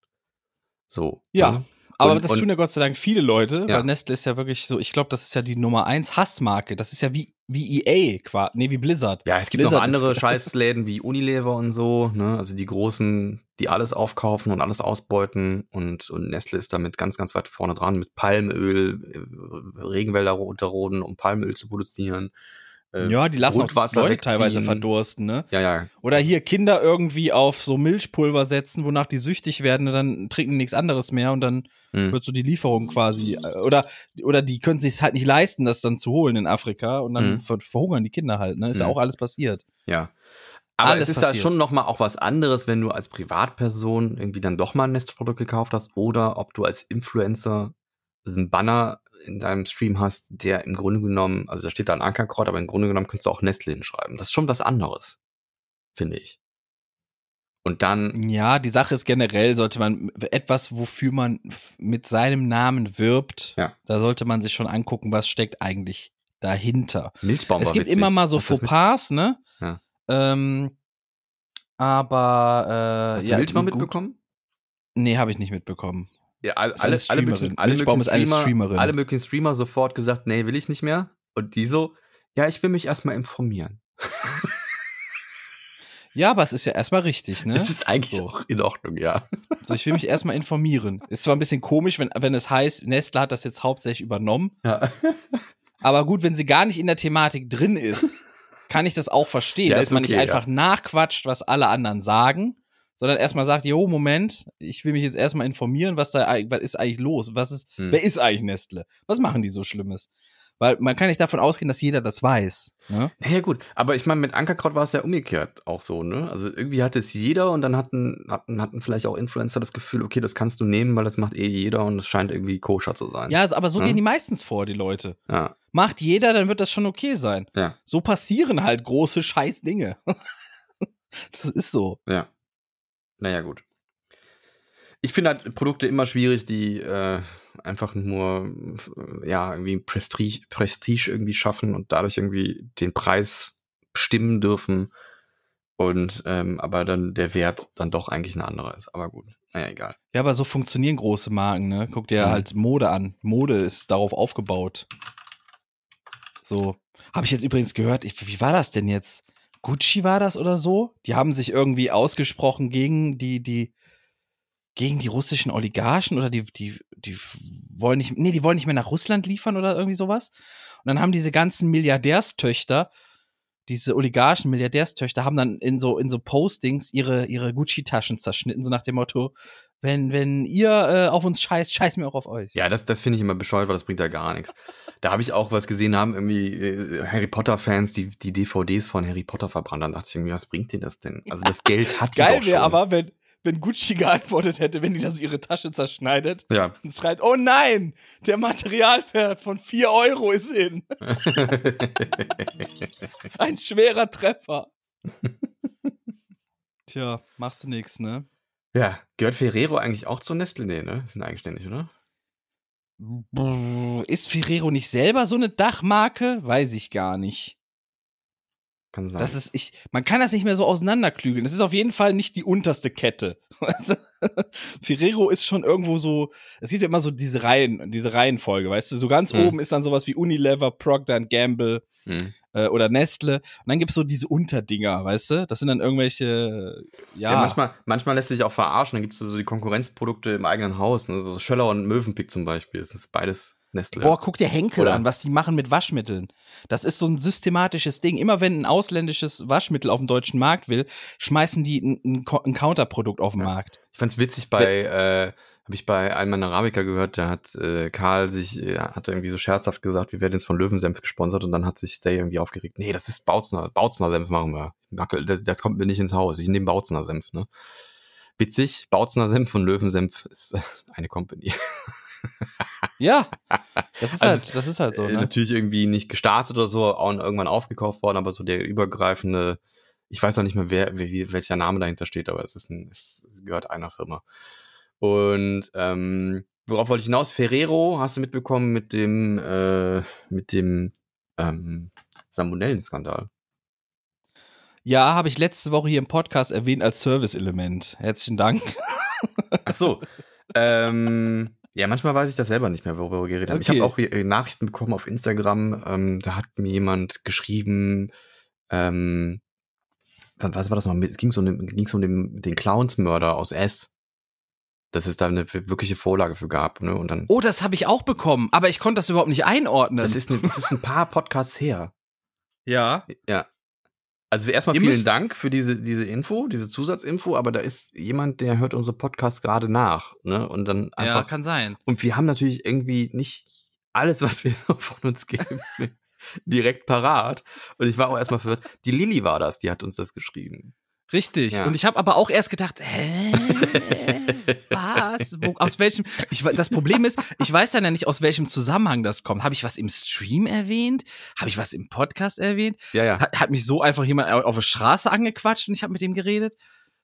So. Ja, ne? Aber Und- das und- tun ja Gott sei Dank viele Leute, Ja. weil Nestle ist ja wirklich so, ich glaube, das ist ja die Nummer eins Hassmarke. Das ist ja wie, wie EA quasi, nee, wie Blizzard. Ja, es gibt Blizzard noch andere Scheißläden wie Unilever und so, ne? Also die großen, die alles aufkaufen und alles ausbeuten und, und Nestle ist damit ganz, ganz weit vorne dran mit Palmöl, äh, Regenwälder runterroden, um Palmöl zu produzieren. Äh, Ja, die lassen auch Leute wegziehen. teilweise verdursten, ne? Ja, ja, Oder hier Kinder irgendwie auf so Milchpulver setzen, wonach die süchtig werden und dann trinken die nichts anderes mehr und dann hm. wird so die Lieferung quasi äh, oder oder die können sich halt nicht leisten, das dann zu holen in Afrika und dann ver verhungern die Kinder halt, ne? Ist ja Mhm. auch alles passiert. ja. Aber Alles es ist passiert. schon noch mal auch was anderes, wenn du als Privatperson irgendwie dann doch mal ein Nestle-Produkt gekauft hast oder ob du als Influencer einen Banner in deinem Stream hast, der im Grunde genommen, also da steht da ein Ankerkraut, aber im Grunde genommen könntest du auch Nestle hinschreiben. Das ist schon was anderes, finde ich. Und dann, Ja, die Sache ist generell, sollte man etwas, wofür man mit seinem Namen wirbt, Ja. da sollte man sich schon angucken, was steckt eigentlich dahinter. Milchbaum es gibt witzig. immer mal so Fauxpas, ne? Ja. Ähm, aber äh, Hast du ja, Milchbaum mitbekommen? Nee, habe ich nicht mitbekommen. Ja, alle, alle, alle, möglichen, alle, möglichen Streamer, alle möglichen Streamer sofort gesagt, nee, will ich nicht mehr. Und die so, ja, ich will mich erstmal informieren. Ja, aber es ist ja erstmal richtig, ne? Das ist eigentlich So. auch in Ordnung, ja. So, ich will mich erstmal informieren. Ist zwar ein bisschen komisch, wenn, wenn es heißt, Nestle hat das jetzt hauptsächlich übernommen, ja. aber gut, wenn sie gar nicht in der Thematik drin ist, kann ich das auch verstehen, Ja, dass man nicht okay, einfach nachquatscht, was alle anderen sagen, sondern erstmal sagt, jo, Moment, ich will mich jetzt erstmal informieren, was da was ist eigentlich los? Was ist, Hm. wer ist eigentlich Nestle? Was machen die so Schlimmes? Weil man kann nicht davon ausgehen, dass jeder das weiß. Ne? Naja, gut. Aber ich meine, mit Ankerkraut war es ja umgekehrt auch so, ne? Also irgendwie hatte es jeder und dann hatten, hatten, hatten vielleicht auch Influencer das Gefühl, okay, das kannst du nehmen, weil das macht eh jeder und es scheint irgendwie koscher zu sein. Ja, also, aber so Ja. gehen die meistens vor, die Leute. Ja. Macht jeder, dann wird das schon okay sein. Ja. So passieren halt große Scheißdinge. das ist so. Ja. Naja, gut. Ich finde halt Produkte immer schwierig, die äh, einfach nur äh, ja irgendwie Prestige, Prestige irgendwie schaffen und dadurch irgendwie den Preis bestimmen dürfen. Und ähm, aber dann der Wert dann doch eigentlich ein anderer ist. Aber gut, naja, egal. Ja, aber so funktionieren große Marken, ne? Guck dir Mhm. halt Mode an. Mode ist darauf aufgebaut. So. Habe ich jetzt übrigens gehört, ich, wie war das denn jetzt? Gucci war das oder so? Die haben sich irgendwie ausgesprochen gegen die, die, gegen die russischen Oligarchen oder die, die, die wollen nicht, nee, die wollen nicht mehr nach Russland liefern oder irgendwie sowas. Und dann haben diese ganzen Milliardärstöchter, diese Oligarchen, Milliardärstöchter, haben dann in so, in so Postings ihre, ihre Gucci-Taschen zerschnitten, so nach dem Motto, Wenn, wenn ihr äh, auf uns scheißt, scheißen wir auch auf euch. Ja, das, das finde ich immer bescheuert, weil das bringt ja gar nichts. Da habe ich auch was gesehen, haben irgendwie äh, Harry Potter-Fans die, die DVDs von Harry Potter verbrannt. Dann dachte ich irgendwie, was bringt denen das denn? Also das Geld hat die Geil wäre aber, wenn, wenn Gucci geantwortet hätte, wenn die da so ihre Tasche zerschneidet Ja. und schreit, oh nein, der Materialwert von 4 Euro ist hin. Ein schwerer Treffer. Tja, machst du nix, ne? ja, gehört Ferrero eigentlich auch zur Nestle? Nee, ne? Die sind eigenständig, oder? Ist Ferrero nicht selber so eine Dachmarke? Weiß ich gar nicht. Kann sein. Das ist, ich, man kann das nicht mehr so auseinanderklügeln. Das ist auf jeden Fall nicht die unterste Kette. Ferrero ist schon irgendwo so, es gibt ja immer so diese Reihen, diese Reihenfolge, weißt du? So ganz Hm. oben ist dann sowas wie Unilever, Procter Gamble Hm. Äh, oder Nestle. Und dann gibt's so diese Unterdinger, weißt du? Das sind dann irgendwelche, ja. Ja, manchmal, manchmal lässt sich auch verarschen. Dann gibt es so die Konkurrenzprodukte im eigenen Haus. Ne? So Schöller und Mövenpick zum Beispiel. Das ist beides Nestle. Boah, guck dir Henkel Oder- an, was die machen mit Waschmitteln. Das ist so ein systematisches Ding. Immer wenn ein ausländisches Waschmittel auf den deutschen Markt will, schmeißen die ein, ein, Co- ein Counterprodukt auf den Ja. Markt. Ich fand's witzig bei, äh, habe ich bei einem meiner Arabiker gehört, da hat äh, Karl sich, äh, hat irgendwie so scherzhaft gesagt, wir werden jetzt von Löwensenf gesponsert und dann hat sich Stay irgendwie aufgeregt. Nee, das ist Bautzner, Bautzner Senf machen wir. Das, das kommt mir nicht ins Haus. Ich nehme Bautzner Senf, ne? Witzig, Bautzner Senf und Löwensenf ist eine Company. Ja, das ist Also halt, das ist halt so, Äh, ne? Natürlich irgendwie nicht gestartet oder so, auch irgendwann aufgekauft worden, aber so der übergreifende, ich weiß auch nicht mehr, wer, wie, welcher Name dahinter steht, aber es ist ein, es gehört einer Firma. Und ähm, worauf wollte ich hinaus? Ferrero, hast du mitbekommen mit dem, äh, mit dem ähm, Salmonellen-Skandal? Ja, habe ich letzte Woche hier im Podcast erwähnt als Service-Element. Herzlichen Dank. Ach so. ähm, ja, manchmal weiß ich das selber nicht mehr, worüber wir geredet haben. Ich Okay. habe auch äh, Nachrichten bekommen auf Instagram. Ähm, da hat mir jemand geschrieben, ähm, was war das noch? Es ging so um, ging's um den, den Clownsmörder aus S. Dass es da eine wirkliche Vorlage für gab. Ne? Und dann, Oh, das habe ich auch bekommen, aber ich konnte das überhaupt nicht einordnen. das, ist eine, das ist ein paar Podcasts her. ja. Ja. Also erstmal Ihr vielen müsst- Dank für diese, diese Info, diese Zusatzinfo, aber da ist jemand, der hört unsere Podcasts gerade nach. Ne? Und dann Ja, einfach kann sein. Und wir haben natürlich irgendwie nicht alles, was wir von uns geben, direkt parat. Und ich war auch erstmal verwirrt. Die Lilly war das, die hat uns das geschrieben. Richtig. Ja. Und ich habe aber auch erst gedacht, hä? Was? Wo, aus welchem? Ich, das Problem ist, ich weiß dann ja nicht, aus welchem Zusammenhang das kommt. Habe ich was im Stream erwähnt? Habe ich was im Podcast erwähnt? Ja, ja. Hat, hat mich so einfach jemand au- auf der Straße angequatscht und ich habe mit dem geredet?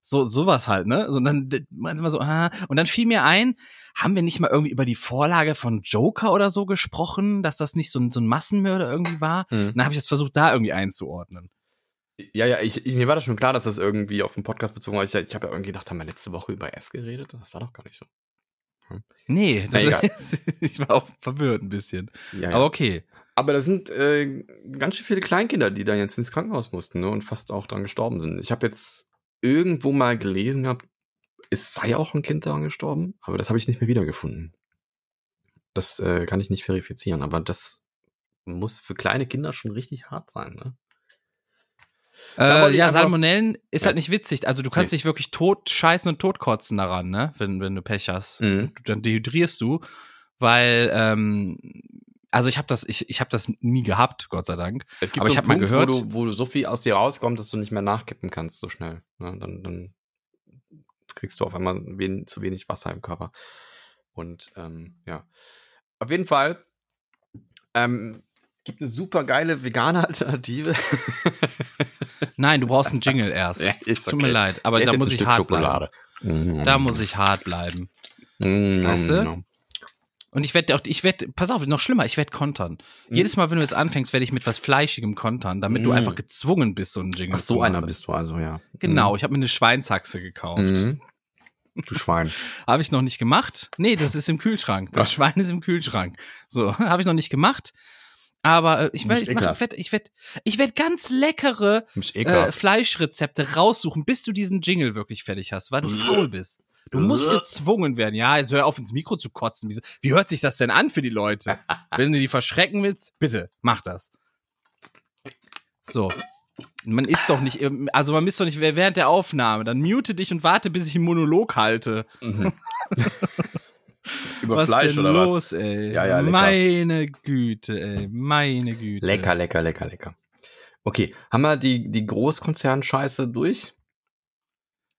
So, sowas halt, ne? Und dann d- meinen sie mal so, ah. Und dann fiel mir ein, haben wir nicht mal irgendwie über die Vorlage von Joker oder so gesprochen, dass das nicht so ein, so ein Massenmörder irgendwie war? Hm. Und dann habe ich das versucht, da irgendwie einzuordnen. Ja, ja, ich, ich, mir war das schon klar, dass das irgendwie auf den Podcast bezogen war. Ich, ich habe ja irgendwie gedacht, haben wir letzte Woche über S geredet? Das war doch gar nicht so. Nee, Na, das, egal. ich war auch verwirrt ein bisschen. Ja, ja. Aber okay. Aber da sind äh, ganz schön viele Kleinkinder, die da jetzt ins Krankenhaus mussten ne, und fast auch dran gestorben sind. Ich habe jetzt irgendwo mal gelesen gehabt, es sei auch ein Kind daran gestorben, aber das habe ich nicht mehr wiedergefunden. Das äh, kann ich nicht verifizieren, aber das muss für kleine Kinder schon richtig hart sein. Ne? Äh, ja, Salmonellen ist Ja. halt nicht witzig. Also du kannst Nee. dich wirklich tot scheißen und totkotzen daran, ne? Wenn, wenn du Pech hast. Mhm. Du, dann dehydrierst du, weil, ähm, also ich habe das, ich, ich habe das nie gehabt, Gott sei Dank. Es gibt Aber so ich einen hab mal gehört- wo, du, wo du so viel aus dir rauskommt, dass du nicht mehr nachkippen kannst so schnell. Ne? Dann, dann kriegst du auf einmal wen, zu wenig Wasser im Körper. Und ähm, ja. Auf jeden Fall ähm, gibt eine super geile vegane Alternative. Nein, du brauchst einen Jingle erst. Ja, ist Tut okay. mir leid, aber Ich da muss ich hart Schokolade. bleiben. Da muss ich hart bleiben. Mm, Weißt du? mm, Und ich werde auch, ich werde, pass auf, noch schlimmer, ich werde kontern. Mhm. Jedes Mal, wenn du jetzt anfängst, werde ich mit was Fleischigem kontern, damit du Mhm. einfach gezwungen bist, so einen Jingle Ach, so zu einer bist du also, ja. Genau, ich habe mir eine Schweinshaxe gekauft. Mhm. Du Schwein. Habe ich noch nicht gemacht. Nee, das ist im Kühlschrank. Das Ach. Schwein ist im Kühlschrank. So, habe ich noch nicht gemacht. Aber äh, ich werde ich, mach- ich werd, ich werd, ich werd ganz leckere äh. Fleischrezepte raussuchen, bis du diesen Jingle wirklich fertig hast, weil du faul bist. Du musst gezwungen werden. Ja, jetzt hör auf ins Mikro zu kotzen. Wie, wie hört sich das denn an für die Leute? Wenn du die verschrecken willst, bitte, mach das. So. Man ist doch nicht, also man ist doch nicht während der Aufnahme. Dann mute dich und warte, bis ich einen Monolog halte. Mhm. Über was Fleisch denn oder was? los, ey? Ja, ja, lecker. meine Güte, ey. Meine Güte. Lecker, lecker, lecker, lecker. Okay, haben wir die, die Großkonzern-Scheiße durch?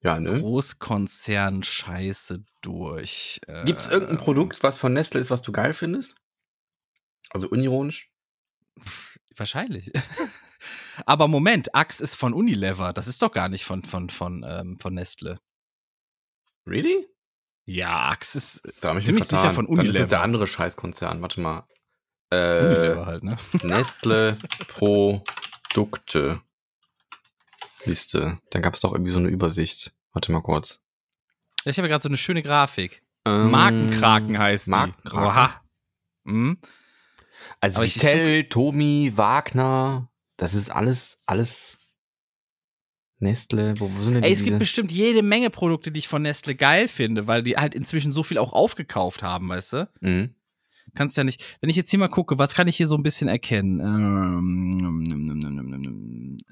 Ja, ne? Großkonzern-Scheiße durch. Äh, Gibt es irgendein Produkt, was von Nestle ist, was du geil findest? Also unironisch? Wahrscheinlich. Aber Moment, Axe ist von Unilever. Das ist doch gar nicht von, von, von, ähm, von Nestle. Really? Ja, Axe ist Da ich mich ziemlich vertan. sicher von Dann ist es Unilever. der andere Scheißkonzern. Warte mal. Äh, Unilever halt, ne? Nestle Produkte Liste. Da gab es doch irgendwie so eine Übersicht. Warte mal kurz. Ich habe gerade so eine schöne Grafik. Ähm, Markenkraken heißt die. Markenkraken. Oha. Hm? Also Vitell, Tomi, Wagner, das ist alles, alles Nestle. Wo, wo sind denn Ey, es diese? gibt bestimmt jede Menge Produkte, die ich von Nestle geil finde, weil die halt inzwischen so viel auch aufgekauft haben, weißt du? Mhm. Kannst ja nicht. Wenn ich jetzt hier mal gucke, was kann ich hier so ein bisschen erkennen? Ähm,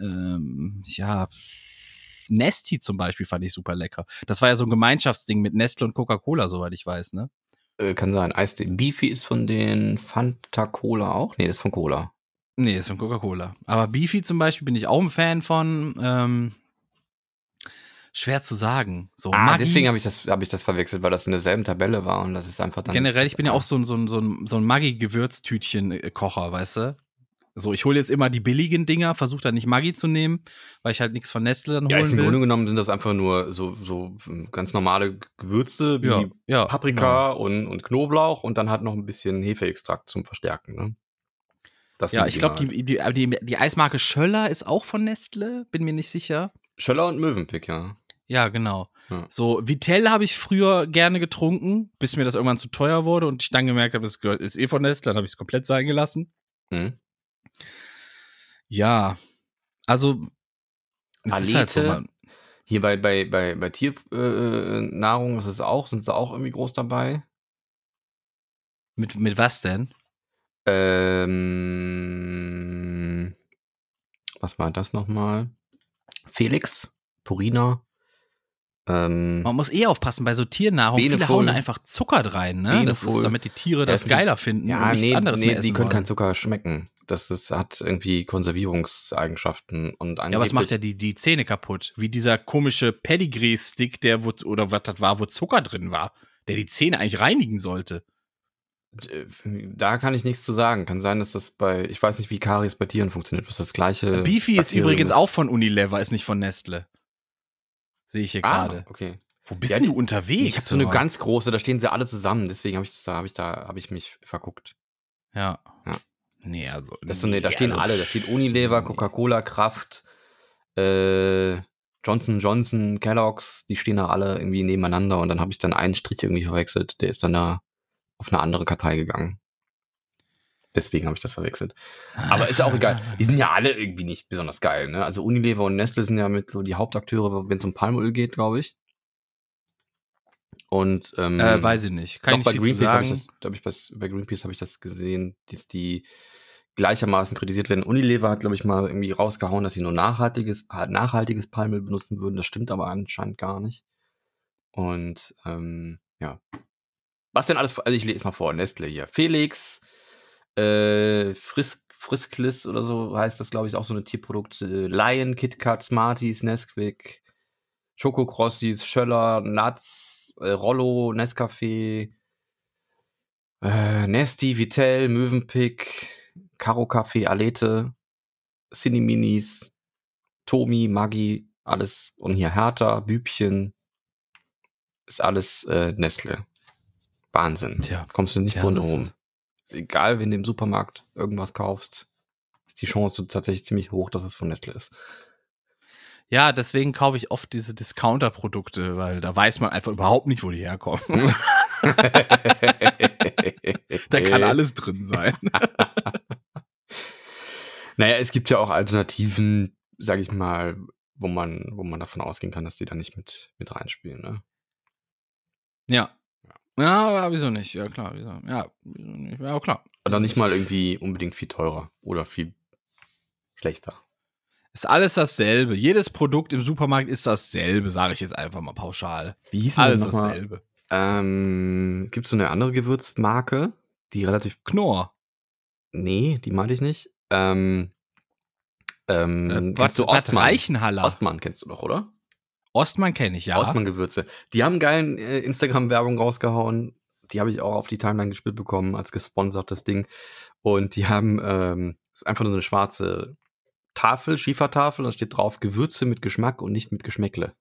ähm, ja. Nesti zum Beispiel fand ich super lecker. Das war ja so ein Gemeinschaftsding mit Nestle und Coca-Cola, soweit ich weiß, ne? Äh, kann sein. Eistee. Beefy ist von den Fanta Cola auch? Nee, das ist von Cola. Nee, ist von Coca-Cola. Aber Beefy zum Beispiel bin ich auch ein Fan von. Ähm, schwer zu sagen. So, Ah, Maggi- deswegen habe ich, das- hab ich das verwechselt, weil das in derselben Tabelle war und das ist einfach dann. Generell, ich bin ja auch so ein, so ein, so ein, so ein Maggi-Gewürztütchen-Kocher, weißt du? So, ich hole jetzt immer die billigen Dinger, versuche dann nicht Maggi zu nehmen, weil ich halt nichts von Nestle dann Ja, holen ist im will. Grunde genommen sind das einfach nur so, so ganz normale Gewürze wie ja, ja, Paprika und, und Knoblauch und dann halt noch ein bisschen Hefeextrakt zum Verstärken. Ne? Das Ja, ich glaube, die, die, die, die Eismarke Schöller ist auch von Nestle, bin mir nicht sicher. Schöller und Möwenpick, ja. Ja, genau. Ja. So, Vitell habe ich früher gerne getrunken, bis mir das irgendwann zu teuer wurde und ich dann gemerkt habe, es gehört- ist eh von Nestle, dann habe ich es komplett sein gelassen. Mhm. Ja, also ist halt so, Hier bei, bei, bei, bei Tiernahrung äh, Nahrung ist es auch, sind sie auch irgendwie groß dabei. mit, mit was denn? Ähm, was war das nochmal? Felix, Purina. Ähm, Man muss eh aufpassen bei so Tiernahrung. Viele Benefol. hauen da einfach Zucker rein, ne? Das Benefol. ist, damit die Tiere das es geiler finden ja, und nichts nee, anderes nee mehr essen die können wollen. keinen Zucker schmecken. Das ist, hat irgendwie Konservierungseigenschaften und Ja, aber was macht ja die, die Zähne kaputt? Wie dieser komische Pedigree-Stick, der wo, oder was das war, wo Zucker drin war, der die Zähne eigentlich reinigen sollte. Äh, Da kann ich nichts zu sagen. Kann sein, dass das bei, ich weiß nicht, wie Karies bei Tieren funktioniert. Das ist das gleiche. Beefy ist übrigens auch von Unilever, ist nicht von Nestle. Sehe ich hier Ah, gerade. okay. Wo bist Ja, du unterwegs? Ich habe so eine ganz große, da stehen sie alle zusammen. Deswegen habe ich das, da habe ich da, habe ich mich verguckt. Ja. Ja. Nee, also. Das so, nee, da stehen also- alle. Da steht Unilever, Coca-Cola, Kraft, äh, Johnson Johnson, Kellogg's. Die stehen da alle irgendwie nebeneinander und dann habe ich dann einen Strich irgendwie verwechselt. Der ist dann da auf eine andere Kartei gegangen. Deswegen habe ich das verwechselt. Aber ist ja auch egal. Die sind ja alle irgendwie nicht besonders geil. Ne? Also Unilever und Nestle sind ja mit so die Hauptakteure, wenn es um Palmöl geht, glaube ich. Und ähm, Äh, weiß ich nicht. Kann ich bei Greenpeace habe ich das, ich das, bei Greenpeace habe ich das gesehen, dass die gleichermaßen kritisiert werden. Unilever hat, glaube ich, mal irgendwie rausgehauen, dass sie nur nachhaltiges, halt nachhaltiges Palmöl benutzen würden. Das stimmt aber anscheinend gar nicht. Und ähm, ja. Was denn alles? Also ich lese mal vor. Nestle hier. Felix, äh, Frisk, Frisklis oder so heißt das, glaube ich, auch so eine Tierprodukt. Äh, Lion, KitKat, Smarties, Nesquik, Schokokrossis, Schöller, Nuts, äh, Rollo, Nescafé, äh, Nesti, Vitell, Mövenpick, Caro Café, Alete, Cineminis, Tomi, Maggi, alles. Und hier Hertha, Bübchen, ist alles äh, Nestle. Wahnsinn. Tja. Kommst du nicht Tja, drum herum. egal, wenn du im Supermarkt irgendwas kaufst, ist die Chance tatsächlich ziemlich hoch, dass es von Nestle ist. Ja, deswegen kaufe ich oft diese Discounter-Produkte, weil da weiß man einfach überhaupt nicht, wo die herkommen. da kann alles drin sein. Naja, es gibt ja auch Alternativen, sag ich mal, wo man, wo man davon ausgehen kann, dass die da nicht mit, mit reinspielen. Ne? Ja. Ja, aber wieso nicht? Ja, klar. Wieso? Ja, wieso nicht? Ja, klar. Oder nicht mal irgendwie unbedingt viel teurer oder viel schlechter. Ist alles dasselbe. Jedes Produkt im Supermarkt ist dasselbe, sage ich jetzt einfach mal pauschal. Wie hieß denn Alles das nochmal? dasselbe. Ähm, Gibt es so eine andere Gewürzmarke, die relativ. Knorr. Nee, die meinte ich nicht. Ähm, ähm, Äh, kennst du Bad Ostmann? Reichenhaller. Ostmann kennst du doch, oder? Ostmann kenne ich, ja. Ostmann-Gewürze. Die haben geilen äh, Instagram-Werbung rausgehauen. Die habe ich auch auf die Timeline gespielt bekommen, als gesponsertes Ding. Und die haben, ähm, ist einfach nur eine schwarze Tafel, Schiefertafel, und da steht drauf Gewürze mit Geschmack und nicht mit Geschmäckle.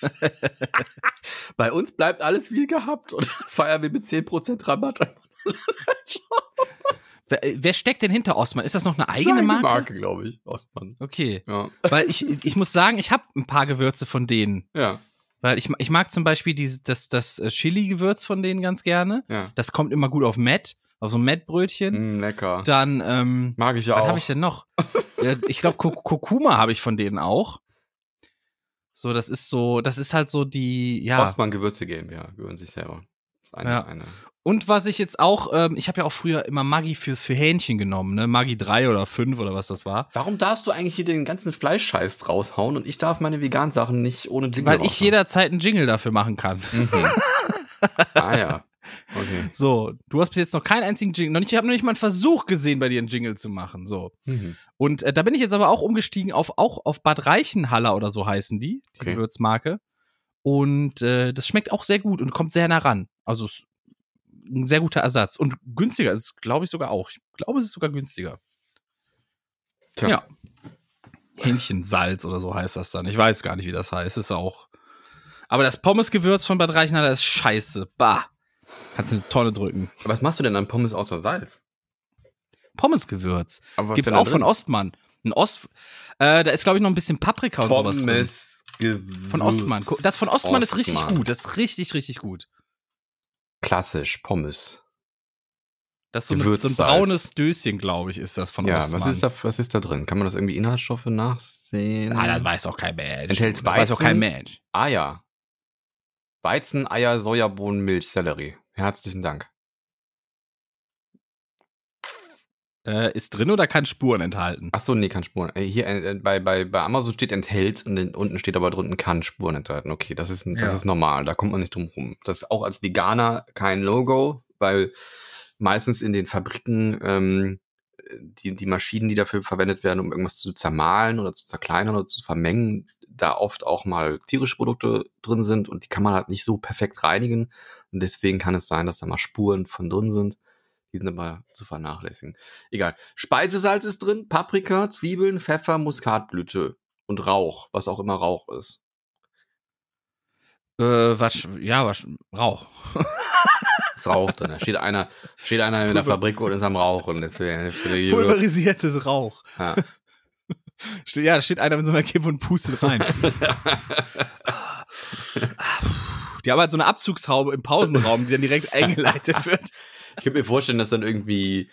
Bei uns bleibt alles wie gehabt und das feiern wir mit 10% Rabatt. Wer, äh, wer steckt denn hinter Ostmann? Ist das noch eine eigene Seine Marke? Marke, glaube ich, Ostmann. Okay. Ja. Weil ich, ich muss sagen, ich habe ein paar Gewürze von denen. Ja, Weil ich, ich mag zum Beispiel dieses, das, das äh, Chili-Gewürz von denen ganz gerne. ja. Das kommt immer gut auf Matt, auf so ein Matt-Brötchen. Mm, lecker. Dann, ähm, Mag ich ja was auch. habe ich denn noch? Ich glaube, Kurkuma habe ich von denen auch. So, das ist so, das ist halt so die, ja. Ostmann Gewürze GmbH, gehören sich selber. Eine, Ja. eine. Und was ich jetzt auch, ähm, ich habe ja auch früher immer Maggi für, für Hähnchen genommen, ne? Maggi 3 oder 5 oder was das war. Warum darfst du eigentlich hier den ganzen Fleischscheiß raushauen und ich darf meine veganen Sachen nicht ohne Jingle Weil ich jederzeit einen Jingle dafür machen kann. Mhm. ah ja. Okay. So, du hast bis jetzt noch keinen einzigen Jingle, noch nicht, ich habe noch nicht mal einen Versuch gesehen, bei dir einen Jingle zu machen. So. Mhm. Und äh, da bin ich jetzt aber auch umgestiegen auf auch auf Bad Reichenhaller oder so heißen die, die Okay. Gewürzmarke. Und äh, das schmeckt auch sehr gut und kommt sehr nah ran. Also ist ein sehr guter Ersatz. Und günstiger ist es, glaube ich, sogar auch. Ich glaube, es ist sogar günstiger. Tja. Ja. Hähnchensalz oder so heißt das dann. Ich weiß gar nicht, wie das heißt. Ist auch. Aber das Pommesgewürz von Bad Reichenhaller ist scheiße. Bah. Kannst du eine Tonne drücken. Was machst du denn an Pommes außer Salz? Pommesgewürz. Aber was Gibt's auch von? Ostmann. Ein Ost. Äh, da ist, glaube ich, noch ein bisschen Paprika und sowas drin. Pommes Gewürz. Von Ostmann. Das von Ostmann, ist richtig Ostmann. gut. Das ist richtig, richtig gut. Klassisch, Pommes. Das ist so, eine, so ein braunes Döschen, glaube ich, ist das von ja, Ostmann. was ist, da, was ist da drin? Kann man das irgendwie Inhaltsstoffe nachsehen? Ah, das weiß auch kein Mensch. Enthält das weiß auch Weizen. kein Mensch. Ja. Weizen, Eier, Sojabohnen, Milch, Sellerie. Herzlichen Dank. Äh, ist drin oder kann Spuren enthalten? Ach so, nee, kann Spuren. Äh, Hier äh, bei, bei, bei Amazon steht enthält und dann unten steht aber drunten kann Spuren enthalten. Okay, das ist, das Ja. ist normal, da kommt man nicht drum rum. Das ist auch als Veganer kein Logo, weil meistens in den Fabriken ähm, die, die Maschinen, die dafür verwendet werden, um irgendwas zu zermahlen oder zu zerkleinern oder zu vermengen, da oft auch mal tierische Produkte drin sind und die kann man halt nicht so perfekt reinigen. Und deswegen kann es sein, dass da mal Spuren von drin sind. Die sind aber zu vernachlässigen. Egal. Speisesalz ist drin, Paprika, Zwiebeln, Pfeffer, Muskatblüte und Rauch, was auch immer Rauch ist. Äh, was, ja, was, Rauch. Ist Rauch drin. Da steht einer, steht einer in der Fabrik und ist am Rauchen. Deswegen Pulverisiertes Rauch. Ja. Ja, da steht einer mit so einer Kippe und pustet rein. Die haben halt so eine Abzugshaube im Pausenraum, die dann direkt eingeleitet wird. Ich könnte mir vorstellen, dass dann irgendwie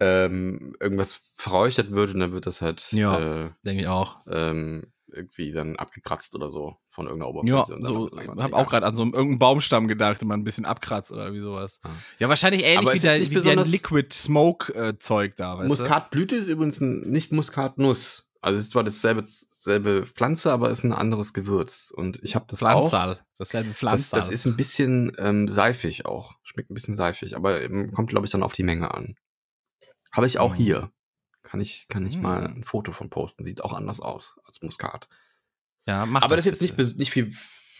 ähm, irgendwas verräuchert wird und dann wird das halt Ja. äh, Denke ich auch. ähm, irgendwie dann abgekratzt oder so von irgendeiner Ja, Oberfläche. dann so, habe auch gerade an so einem irgendeinen Baumstamm gedacht und mal ein bisschen abkratzt oder wie sowas. Ja. Ja, wahrscheinlich ähnlich Aber wie, ist der, nicht wie der Liquid Smoke äh, Zeug da, weißt Muskatblüte ist übrigens nicht Muskatnuss. Also es ist zwar dasselbe, selbe Pflanze, aber ist ein anderes Gewürz. Und ich habe das auch. Pflanzal. Dasselbe Das, Pflanzal. das ist ein bisschen ähm, seifig auch. Schmeckt ein bisschen seifig, aber ähm, kommt, glaube ich, dann auf die Menge an. Habe ich auch Mhm. hier. Kann ich, kann ich Mhm. mal ein Foto von posten. Sieht auch anders aus als Muskat. ja, mach aber das ist jetzt nicht, bitte. bes- nicht viel,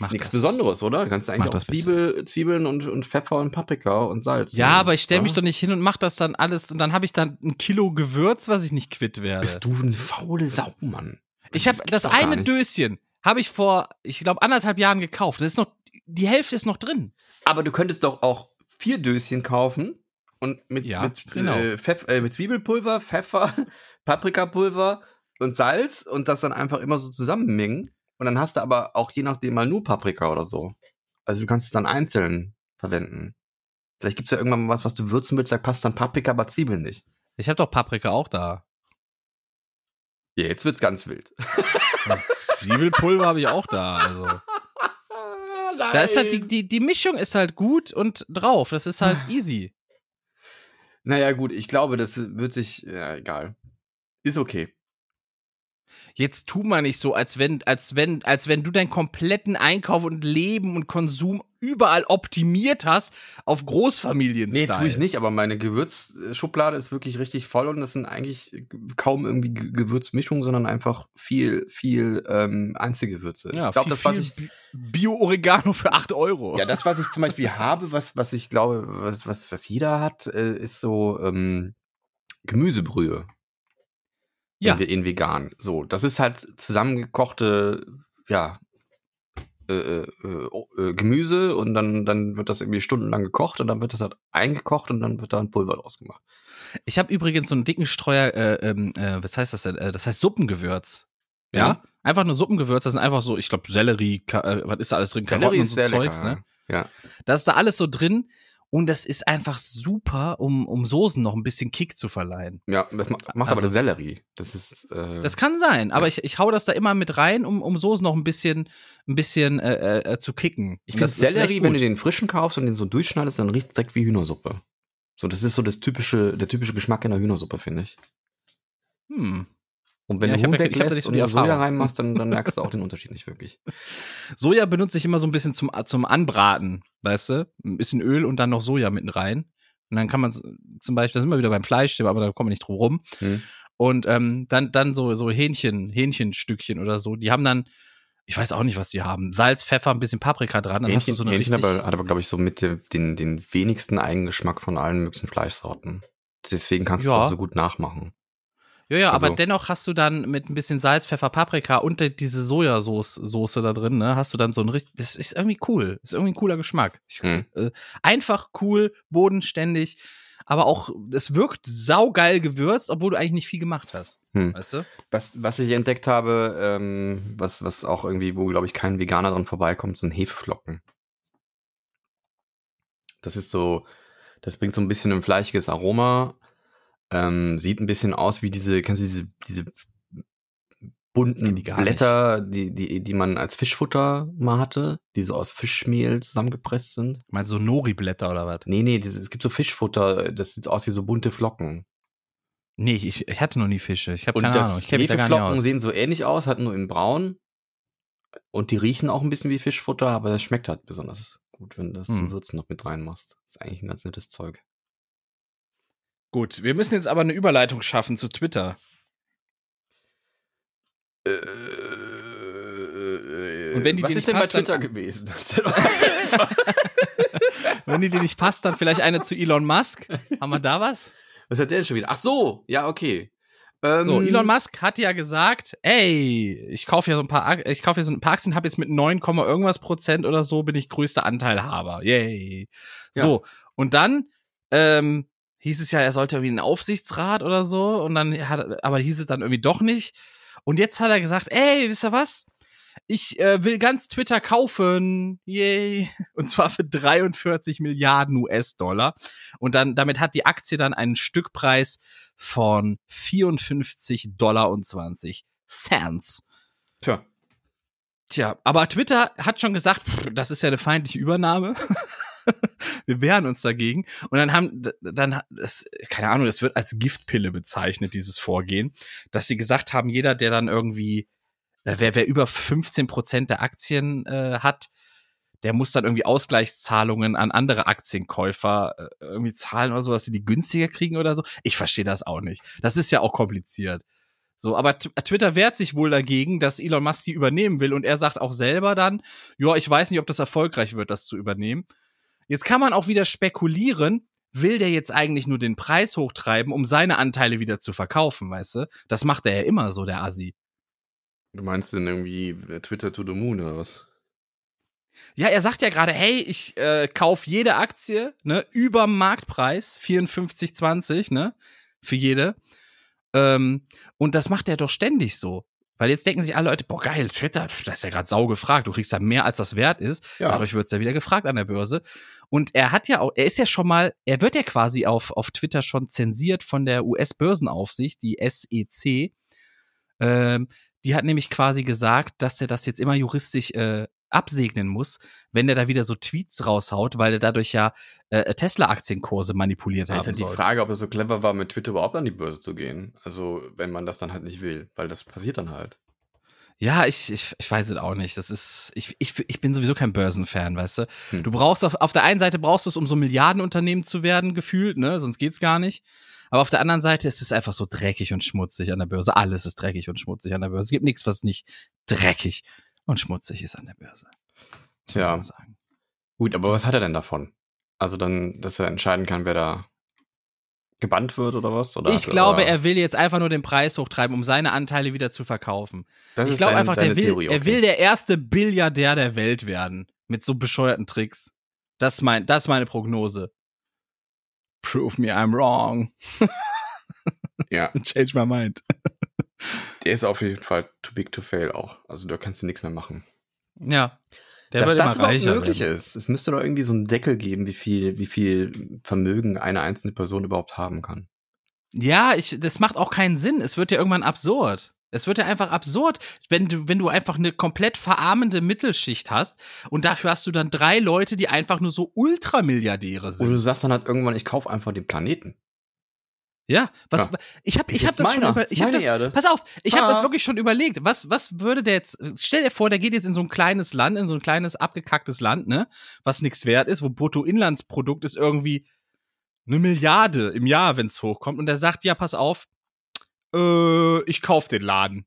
Mach nichts das. Besonderes, oder? Kannst du eigentlich Mach auch das. Zwiebel, Zwiebeln und, und Pfeffer und Paprika und Salz. Ja, nehmen, aber ich stelle mich doch nicht hin und mach das dann alles und dann habe ich dann ein Kilo Gewürz, was ich nicht quitt werde. Bist du eine faule Sau, Mann. ich habe das gar eine. Döschen habe ich vor, ich glaube anderthalb Jahren gekauft. Das ist noch die Hälfte ist noch drin. Aber du könntest doch auch vier Döschen kaufen und mit, Ja, mit, genau. äh, Pfeff, äh, mit Zwiebelpulver, Pfeffer, Paprikapulver und Salz und das dann einfach immer so zusammenmengen. Und dann hast du aber auch je nachdem mal nur Paprika oder so. Also du kannst es dann einzeln verwenden. Vielleicht gibt es ja irgendwann mal was, was du würzen willst, da passt dann Paprika, aber Zwiebeln nicht. Ich habe doch Paprika auch da. Ja, jetzt wird's ganz wild. Zwiebelpulver habe ich auch da. Also. Da ist halt die, die, die Mischung ist halt gut und drauf. Das ist halt easy. Naja, gut, ich glaube, das wird sich. Ja, egal. Ist okay. Jetzt tu mal nicht so, als wenn, als wenn, als wenn du deinen kompletten Einkauf und Leben und Konsum überall optimiert hast auf Großfamilien. Nee, tue ich nicht, aber meine Gewürzschublade ist wirklich richtig voll und das sind eigentlich kaum irgendwie Ge- Gewürzmischungen, sondern einfach viel, viel ähm, Einzelgewürze. Ja, ich glaube, das, was ich, Bi- Bio-Oregano für 8 Euro. ja, das, was ich zum Beispiel habe, was, was ich glaube, was, was, was jeder hat, äh, ist so ähm, Gemüsebrühe. Ja. In, in vegan. So, das ist halt zusammengekochte, ja, äh, äh, äh, Gemüse und dann, dann wird das irgendwie stundenlang gekocht und dann wird das halt eingekocht und dann wird da ein Pulver draus gemacht. Ich habe übrigens so einen dicken Streuer, äh, ähm, äh, was heißt das denn? Äh, das heißt Suppengewürz. Ja? Ja. Einfach nur Suppengewürz, das sind einfach so, ich glaube, Sellerie, äh, was ist da alles drin? Karotten und so Zeugs, ne? Ja. Das ist da alles so drin und das ist einfach super, um, um Soßen noch ein bisschen Kick zu verleihen. Ja, das ma macht aber Also- der Sellerie. Das ist. Äh, Das kann sein, aber ich, ich hau das da immer mit rein, um, um Soßen noch ein bisschen, ein bisschen äh, äh, zu kicken. ich finde Sellerie, wenn du den frischen kaufst und den so durchschneidest, dann riecht es direkt wie Hühnersuppe. So, das ist so das typische, der typische Geschmack in der Hühnersuppe, finde ich. hm. Und wenn Ja, du Huhn weglässt und Soja reinmachst, dann, dann merkst du auch den Unterschied nicht wirklich. Soja benutze ich immer so ein bisschen zum, zum Anbraten, weißt du? Ein bisschen Öl und dann noch Soja mitten rein. Und dann kann man zum Beispiel, da sind wir wieder beim Fleischthema, aber da kommen wir nicht drum rum. Hm. Und ähm, dann, dann so, so Hähnchen, Hähnchenstückchen oder so, die haben dann, ich weiß auch nicht, was die haben. Salz, Pfeffer, ein bisschen Paprika dran. Dann hast du Hähnchen, so eine Hähnchen aber, hat aber, glaube ich, so mit den, den wenigsten Eigengeschmack von allen möglichen Fleischsorten. Deswegen kannst du Ja. es auch so gut nachmachen. Ja, ja, aber Also- dennoch hast du dann mit ein bisschen Salz, Pfeffer, Paprika und diese Sojasauce da drin, ne, hast du dann so ein richtig, das ist irgendwie cool. Ist irgendwie ein cooler Geschmack. Ich, Hm. äh, einfach cool, bodenständig, aber auch, es wirkt saugeil gewürzt, obwohl du eigentlich nicht viel gemacht hast. Hm. Weißt du? Was, was ich entdeckt habe, ähm, was, was auch irgendwie, wo, glaube ich, kein Veganer dran vorbeikommt, sind Hefeflocken. Das ist so, das bringt so ein bisschen ein fleischiges Aroma. Ähm, sieht ein bisschen aus wie diese, kennst du diese, diese bunten die Blätter, die, die, die man als Fischfutter mal hatte, die so aus Fischmehl zusammengepresst sind? Meinst du so Nori-Blätter oder was? Nee, nee, dieses, es gibt so Fischfutter, das sieht aus wie so bunte Flocken. Nee, ich, ich hatte noch nie Fische. Ich habe keine das Ahnung. Ich Hefeflocken sehen so ähnlich aus, halt nur in braun. Und die riechen auch ein bisschen wie Fischfutter, aber das schmeckt halt besonders gut, wenn du das Hm. zum Würzen noch mit reinmachst. ist eigentlich ein ganz nettes Zeug. Gut, wir müssen jetzt aber eine Überleitung schaffen zu Twitter. Und wenn die was dir ist nicht denn bei passt, dann- Twitter gewesen? Wenn die dir nicht passt, dann vielleicht eine zu Elon Musk. Haben wir da was? was hat der denn schon wieder? Ach so, ja, okay. Ähm, So, Elon Musk hat ja gesagt, ey, ich kaufe ja so ein paar, ich kaufe ja so ein paar Aktien, habe jetzt mit 9, Komma irgendwas Prozent oder so, bin ich größter Anteilhaber. Yay. So, und dann ähm, hieß es ja, er sollte irgendwie in den Aufsichtsrat oder so, und dann hat, aber hieß es dann irgendwie doch nicht. Und jetzt hat er gesagt, ey, wisst ihr was? Ich äh, will ganz Twitter kaufen. Yay. Und zwar für 43 Milliarden US-Dollar. Und dann, damit hat die Aktie dann einen Stückpreis von 54 Dollar und 20 Cents. Tja. Tja, aber Twitter hat schon gesagt, pff, das ist ja eine feindliche Übernahme. Wir wehren uns dagegen. Und dann haben, dann, das, keine Ahnung, das wird als Giftpille bezeichnet, dieses Vorgehen, dass sie gesagt haben, jeder, der dann irgendwie, äh, wer, wer über 15 Prozent der Aktien äh, hat, der muss dann irgendwie Ausgleichszahlungen an andere Aktienkäufer äh, irgendwie zahlen oder so, dass sie die günstiger kriegen oder so. Ich verstehe das auch nicht. Das ist ja auch kompliziert. So, aber T Twitter wehrt sich wohl dagegen, dass Elon Musk die übernehmen will und er sagt auch selber dann, ja, ich weiß nicht, ob das erfolgreich wird, das zu übernehmen. Jetzt kann man auch wieder spekulieren, will der jetzt eigentlich nur den Preis hochtreiben, um seine Anteile wieder zu verkaufen, weißt du? Das macht er ja immer so, der Assi. Du meinst denn irgendwie äh, Twitter to the Moon oder was? Ja, er sagt ja gerade, hey, ich äh, kauf jede Aktie, ne, über Marktpreis, 54,20, ne, für jede. Ähm, und das macht er doch ständig so. Weil jetzt denken sich alle Leute, boah, geil, Twitter, das ist ja gerade sau gefragt, du kriegst da mehr, als das wert ist. Ja. Dadurch wird's ja wieder gefragt an der Börse. Und er hat ja auch, er ist ja schon mal, er wird ja quasi auf, auf Twitter schon zensiert von der US-Börsenaufsicht, die SEC. Ähm, die hat nämlich quasi gesagt, dass er das jetzt immer juristisch äh, absegnen muss, wenn der da wieder so Tweets raushaut, weil er dadurch ja äh, Tesla-Aktienkurse manipuliert Da haben ist halt die. Frage, ob es so clever war, mit Twitter überhaupt an die Börse zu gehen. Also, wenn man das dann halt nicht will, weil das passiert dann halt. Ja, ich, ich, ich weiß es auch nicht. Das ist, ich, ich, ich bin sowieso kein Börsenfan, weißt du. Hm. Du brauchst auf, auf der einen Seite brauchst du es, um so Milliardenunternehmen zu werden, gefühlt, ne? Sonst geht's gar nicht. Aber auf der anderen Seite ist es einfach so dreckig und schmutzig an der Börse. Alles ist dreckig und schmutzig an der Börse. Es gibt nichts, was nicht dreckig und schmutzig ist an der Börse. Tja, gut, aber was hat er denn davon? Also dann, dass er entscheiden kann, wer da gebannt wird oder was? Oder Ich hat- glaube, oder- er will jetzt einfach nur den Preis hochtreiben, um seine Anteile wieder zu verkaufen. das ich glaube einfach, der will, Theorie, er okay. will der erste Billiardär der Welt werden. Mit so bescheuerten Tricks. Das ist, mein, das ist meine Prognose. Prove me I'm wrong. Ja, Change my mind. der ist auf jeden Fall too big to fail auch. Also da kannst du nichts mehr machen. Ja. Der Dass das überhaupt möglich werden. ist. Es müsste doch irgendwie so einen Deckel geben, wie viel, wie viel Vermögen eine einzelne Person überhaupt haben kann. Ja, ich, das macht auch keinen Sinn. Es wird ja irgendwann absurd. Es wird ja einfach absurd, wenn du, wenn du einfach eine komplett verarmende Mittelschicht hast und dafür hast du dann drei Leute, die einfach nur so Ultramilliardäre sind. du sagst dann halt irgendwann, ich kaufe einfach den Planeten. Ja, was Ja. ich habe ich habe das schon meiner. über, Ist ich habe das Erde. Pass auf, ich habe Ah. das wirklich schon überlegt. Was was würde der jetzt stell dir vor, der geht jetzt in so ein kleines Land, in so ein kleines abgekacktes Land, ne, was nichts wert ist, wo Bruttoinlandsprodukt ist irgendwie eine Milliarde im Jahr, wenn's hochkommt und der sagt, ja, pass auf, äh, ich kauf den Laden.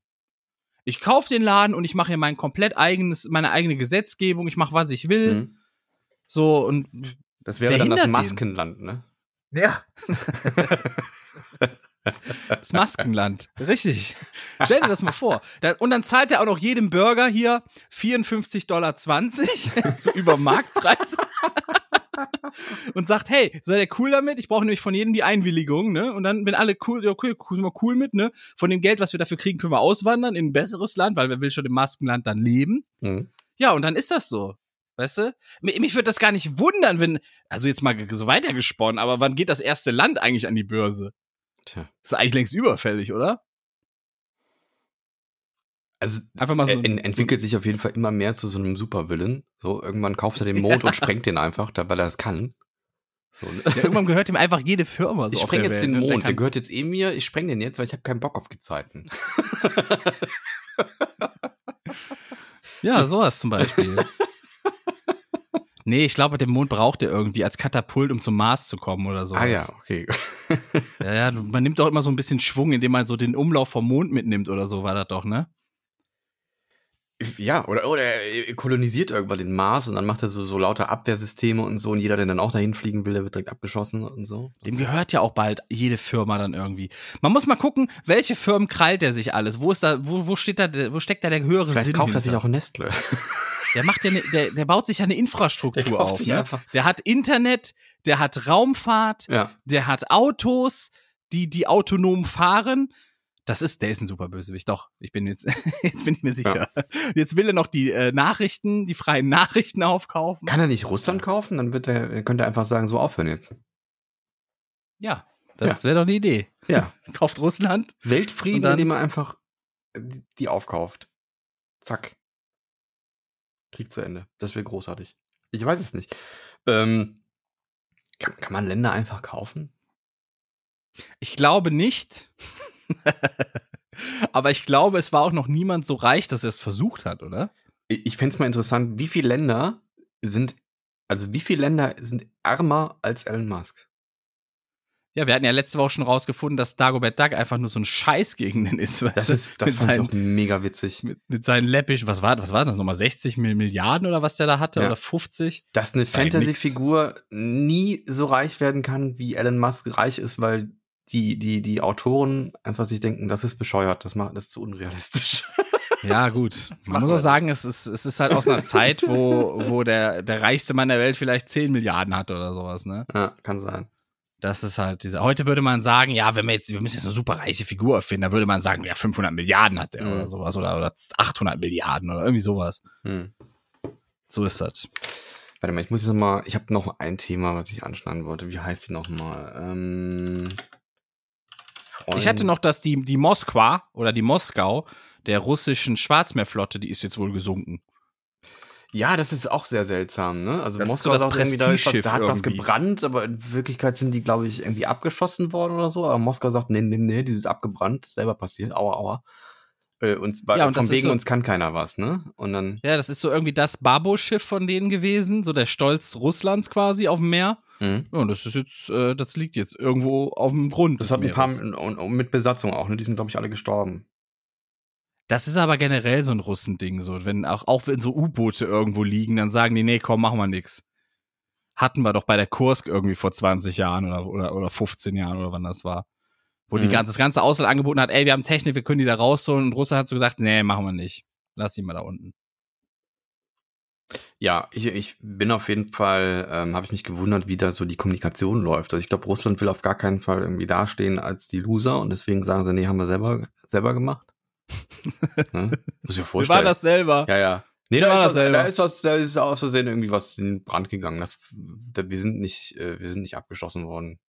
Ich kauf den Laden und ich mache hier mein komplett eigenes meine eigene Gesetzgebung, ich mache was ich will. Hm. So und Das wäre dann das hindert den? Maskenland, ne? Ja. Das Maskenland. Richtig. Stell dir das mal vor. Und dann zahlt er auch noch jedem Bürger hier 54,20 Dollar, so über Marktpreis. und sagt, hey, seid ihr cool damit? Ich brauche nämlich von jedem die Einwilligung, ne? Und dann, wenn alle cool, ja, okay, cool, sind wir cool mit, ne? Von dem Geld, was wir dafür kriegen, können wir auswandern in ein besseres Land, weil wer will schon im Maskenland dann leben? Hm. Ja, und dann ist das so. Weißt du? Mi- Mich würde das gar nicht wundern, wenn, also jetzt mal so weitergesponnen, aber wann geht das erste Land eigentlich an die Börse? Tja. Ist eigentlich längst überfällig, oder? Also Einfach mal so. er en entwickelt sich auf jeden Fall immer mehr zu so einem Supervillain. So, irgendwann kauft er den Mond und sprengt den einfach, weil er es kann. So, ne? ja, irgendwann gehört ihm einfach jede Firma so ich spreng jetzt Welt, den ne? Mond, Der der, gehört jetzt eh mir, ich spreng den jetzt, weil ich habe keinen Bock auf Gezeiten. Ja, sowas zum Beispiel. nee, ich glaube, den Mond braucht er irgendwie als Katapult, um zum Mars zu kommen oder so. ah ja, okay. Ja, ja, man nimmt doch immer so ein bisschen Schwung, indem man so den Umlauf vom Mond mitnimmt oder so, war das doch, ne? Ja, oder, oder er kolonisiert irgendwann den Mars und dann macht er so, so lauter Abwehrsysteme und so und jeder, der dann auch dahin fliegen will, der wird direkt abgeschossen und so. Dem gehört ja auch bald jede Firma dann irgendwie. Man muss mal gucken, welche Firmen krallt er sich alles? Wo ist da, wo, wo steht da, wo steckt da der höhere Vielleicht Sinn? kauft er sich auch Nestle. Der macht ja, ne, der, der baut sich ja eine Infrastruktur auf. Ne? Der hat Internet, der hat Raumfahrt, Ja. der hat Autos, die, die autonom fahren. Das ist, der ist ein super Bösewicht. Doch, ich bin jetzt, jetzt bin ich mir sicher. Jetzt will er noch die äh, Nachrichten, die freien Nachrichten aufkaufen. Kann er nicht Russland kaufen? Dann wird er, könnte er einfach sagen, so aufhören jetzt. Ja, das wäre doch eine Idee. Ja. Kauft Russland. Weltfrieden, dann- indem er einfach die aufkauft. Zack. Krieg zu Ende. Das wäre großartig. Ich weiß es nicht. Ähm, kann, kann man Länder einfach kaufen? Ich glaube nicht. Aber ich glaube, es war auch noch niemand so reich, dass er es versucht hat, oder? Ich, ich fände es mal interessant, wie viele Länder sind, also wie viele Länder sind ärmer als Elon Musk? Ja, wir hatten ja letzte Woche schon rausgefunden, dass Dagobert Duck einfach nur so ein Scheiß gegen den ist. Das ist, das fand ich seinen, auch mega witzig. mit, mit seinen läppisch, was war, was war das nochmal, 60 Mill- Milliarden oder was der da hatte Ja. oder 50? Dass eine. Fantasy-Figur nie so reich werden kann, wie Elon Musk reich ist, weil die, die, die Autoren einfach sich denken, das ist bescheuert, das, macht, das ist zu unrealistisch. Ja, gut. Man machen muss auch sagen, es ist, es ist halt aus einer Zeit, wo, wo der, der reichste Mann der Welt vielleicht 10 Milliarden hat oder sowas, ne? ja, kann sein. Das ist halt diese. Heute würde man sagen, ja, wenn wir jetzt, wir müssen jetzt eine super reiche Figur erfinden, dann würde man sagen, ja, 500 Milliarden hat der Mhm. oder sowas oder, oder 800 Milliarden oder irgendwie sowas. Hm. So ist das. Warte mal, ich muss jetzt noch mal, ich habe noch ein Thema, was ich anschneiden wollte. Wie heißt die noch mal? Ähm, Ich hatte noch, dass die, die Moskwa oder die Moskau der russischen Schwarzmeerflotte, die ist jetzt wohl gesunken. Ja, das ist auch sehr seltsam, ne? Also Das ist Moskau so das irgendwie, da, ist was, da hat was irgendwie. gebrannt, aber in Wirklichkeit sind die, glaube ich, irgendwie abgeschossen worden oder so. Aber Moskau sagt, nee, nee, nee, dieses abgebrannt, selber passiert, aua, aua. Äh, uns, Ja, und von ist wegen so- uns kann keiner was, ne? Und dann, Ja, das ist so irgendwie das Babo-Schiff von denen gewesen, so der Stolz Russlands quasi auf dem Meer. mhm. Ja, und das ist jetzt, äh, das liegt jetzt irgendwo auf dem Grund. das hat ein paar, Meeres. und, und mit Besatzung auch, ne? Die sind, glaube ich, alle gestorben. Das ist aber generell so ein Russending, so. Wenn auch, auch wenn so U-Boote irgendwo liegen, dann sagen die, nee, komm, machen wir nix. Hatten wir doch bei der Kursk irgendwie vor 20 Jahren oder, oder, oder 15 Jahren oder wann das war. Wo die Mhm. ganze, das ganze Ausland angeboten hat, ey, wir haben Technik, wir können die da rausholen. Und Russland hat so gesagt, nee, machen wir nicht. Lass die mal da unten. Ja, ich, ich bin auf jeden Fall, ähm, habe ich mich gewundert, wie da so die Kommunikation läuft. Also ich glaube, Russland will auf gar keinen Fall irgendwie dastehen als die Loser und deswegen sagen sie, nee, haben wir selber, selber gemacht. Ne? Muss ich mir Wir vorstellen. waren das selber. Ja, ja. Nee, Wir da ist, das was, da selber. ist was, da ist aus Versehen irgendwie was in den Brand gegangen. Das, da, wir sind nicht, äh, wir sind nicht abgeschossen worden.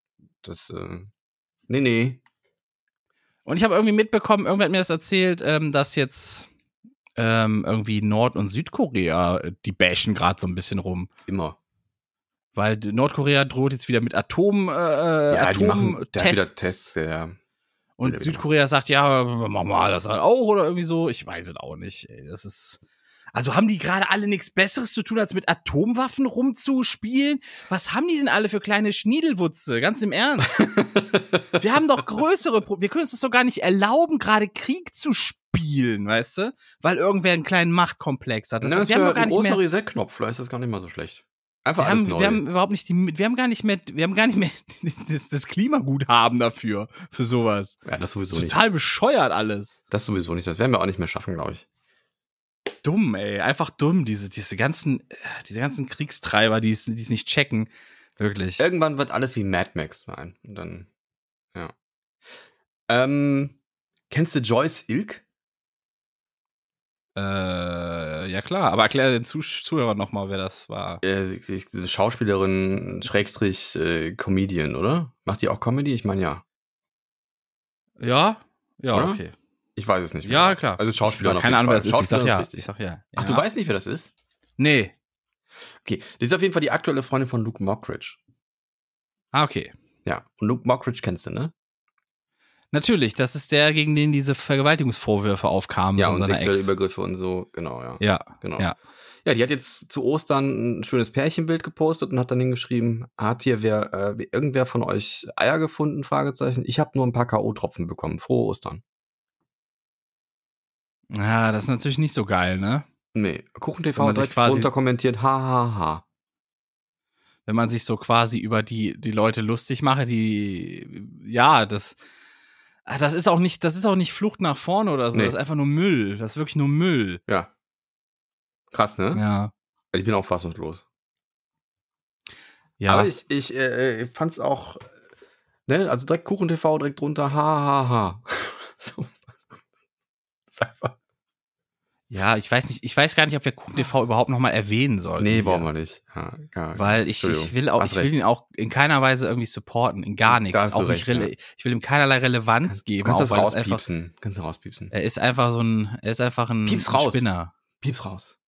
Das, äh, nee, nee. Und ich habe irgendwie mitbekommen, irgendwer hat mir das erzählt, ähm, dass jetzt ähm, irgendwie Nord- und Südkorea, äh, die bashen gerade so ein bisschen rum. Immer. Weil Nordkorea droht jetzt wieder mit Atom, äh, Ja, die machen hat wieder Tests, ja. Und. Südkorea sagt, ja, machen wir das halt auch oder irgendwie so. Ich weiß es auch nicht. Ey, das ist. Also haben die gerade alle nichts Besseres zu tun, als mit Atomwaffen rumzuspielen? Was haben die denn alle für kleine Schniedelwutze? Ganz im Ernst. wir haben doch größere Pro Wir können uns das doch gar nicht erlauben, gerade Krieg zu spielen, weißt du? Weil irgendwer einen kleinen Machtkomplex hat. Das, ist wir haben ja doch gar ein nicht großer mehr. Reset-Knopf. Vielleicht ist das gar nicht mal so schlecht. Einfach Wir haben, neu. wir haben überhaupt nicht die, wir haben gar nicht mehr, wir haben gar nicht mehr das, das Klimaguthaben dafür, für sowas. ja, das sowieso nicht. Total bescheuert alles. Das sowieso nicht. Das werden wir auch nicht mehr schaffen, glaube ich. dumm, ey. Einfach dumm, diese, diese ganzen, äh, diese ganzen Kriegstreiber, die es die es nicht checken. Wirklich. Irgendwann wird alles wie Mad Max sein. Und dann, ja. Ähm, kennst du Joyce Ilk? Äh, ja klar, aber erklär den Zuh Zuhörern nochmal, wer das war. Äh, Schauspielerin, Schrägstrich, äh, Comedian, oder? Macht die auch Comedy? Ich meine, ja. Ja? Ja, Oder? okay. Ich weiß es nicht. Ja, mehr. klar. Also Schauspielerin Keine Ahnung, wer das ist. Ich sag ja. richtig. Ich sag ja. Ach, ja. du weißt nicht, wer das ist? Nee. Okay. Das ist auf jeden Fall die aktuelle Freundin von Luke Mockridge. Ah, okay. Ja. Und Luke Mockridge kennst du, ne? Natürlich, das ist der, gegen den diese Vergewaltigungsvorwürfe aufkamen Ja, und sexuelle Ex. Übergriffe und so, genau, ja. Ja, Genau. ja. Ja, die hat jetzt zu Ostern ein schönes Pärchenbild gepostet und hat dann hingeschrieben, hat hier wer, äh, irgendwer von euch Eier gefunden? Fragezeichen. Ich habe nur ein paar K.O.-Tropfen bekommen. Frohe Ostern. Ja, das ist natürlich nicht so geil, ne? Nee, Kuchen Wenn TV man hat sich direkt quasi- drunter kommentiert, ha, ha, ha. wenn man sich so quasi über die, die Leute lustig mache, die, ja, das, das ist auch nicht, das ist auch nicht Flucht nach vorne oder so, Nee. das ist einfach nur Müll, das ist wirklich nur Müll. Ja. Krass, ne? Ja. Ich bin auch fassungslos. Ja, Aber ich, ich äh, äh, fand's auch, ne, also direkt Kuchen TV direkt drunter, ha, ha, ha. so. ist einfach, ja, ich weiß nicht, ich weiß gar nicht, ob wir Kuchen TV überhaupt nochmal erwähnen sollen. nee, brauchen wir nicht. Ja, gar, Weil ich, ich will auch, ich will ihn auch in keiner Weise irgendwie supporten, in gar nichts. Auch nicht recht, rele- ja. Ich will ihm keinerlei Relevanz geben. kannst auch das es einfach, rauspiepsen. Kannst du rauspiepsen. er ist einfach so ein, er ist einfach ein, Pieps raus. Spinner. Pieps raus.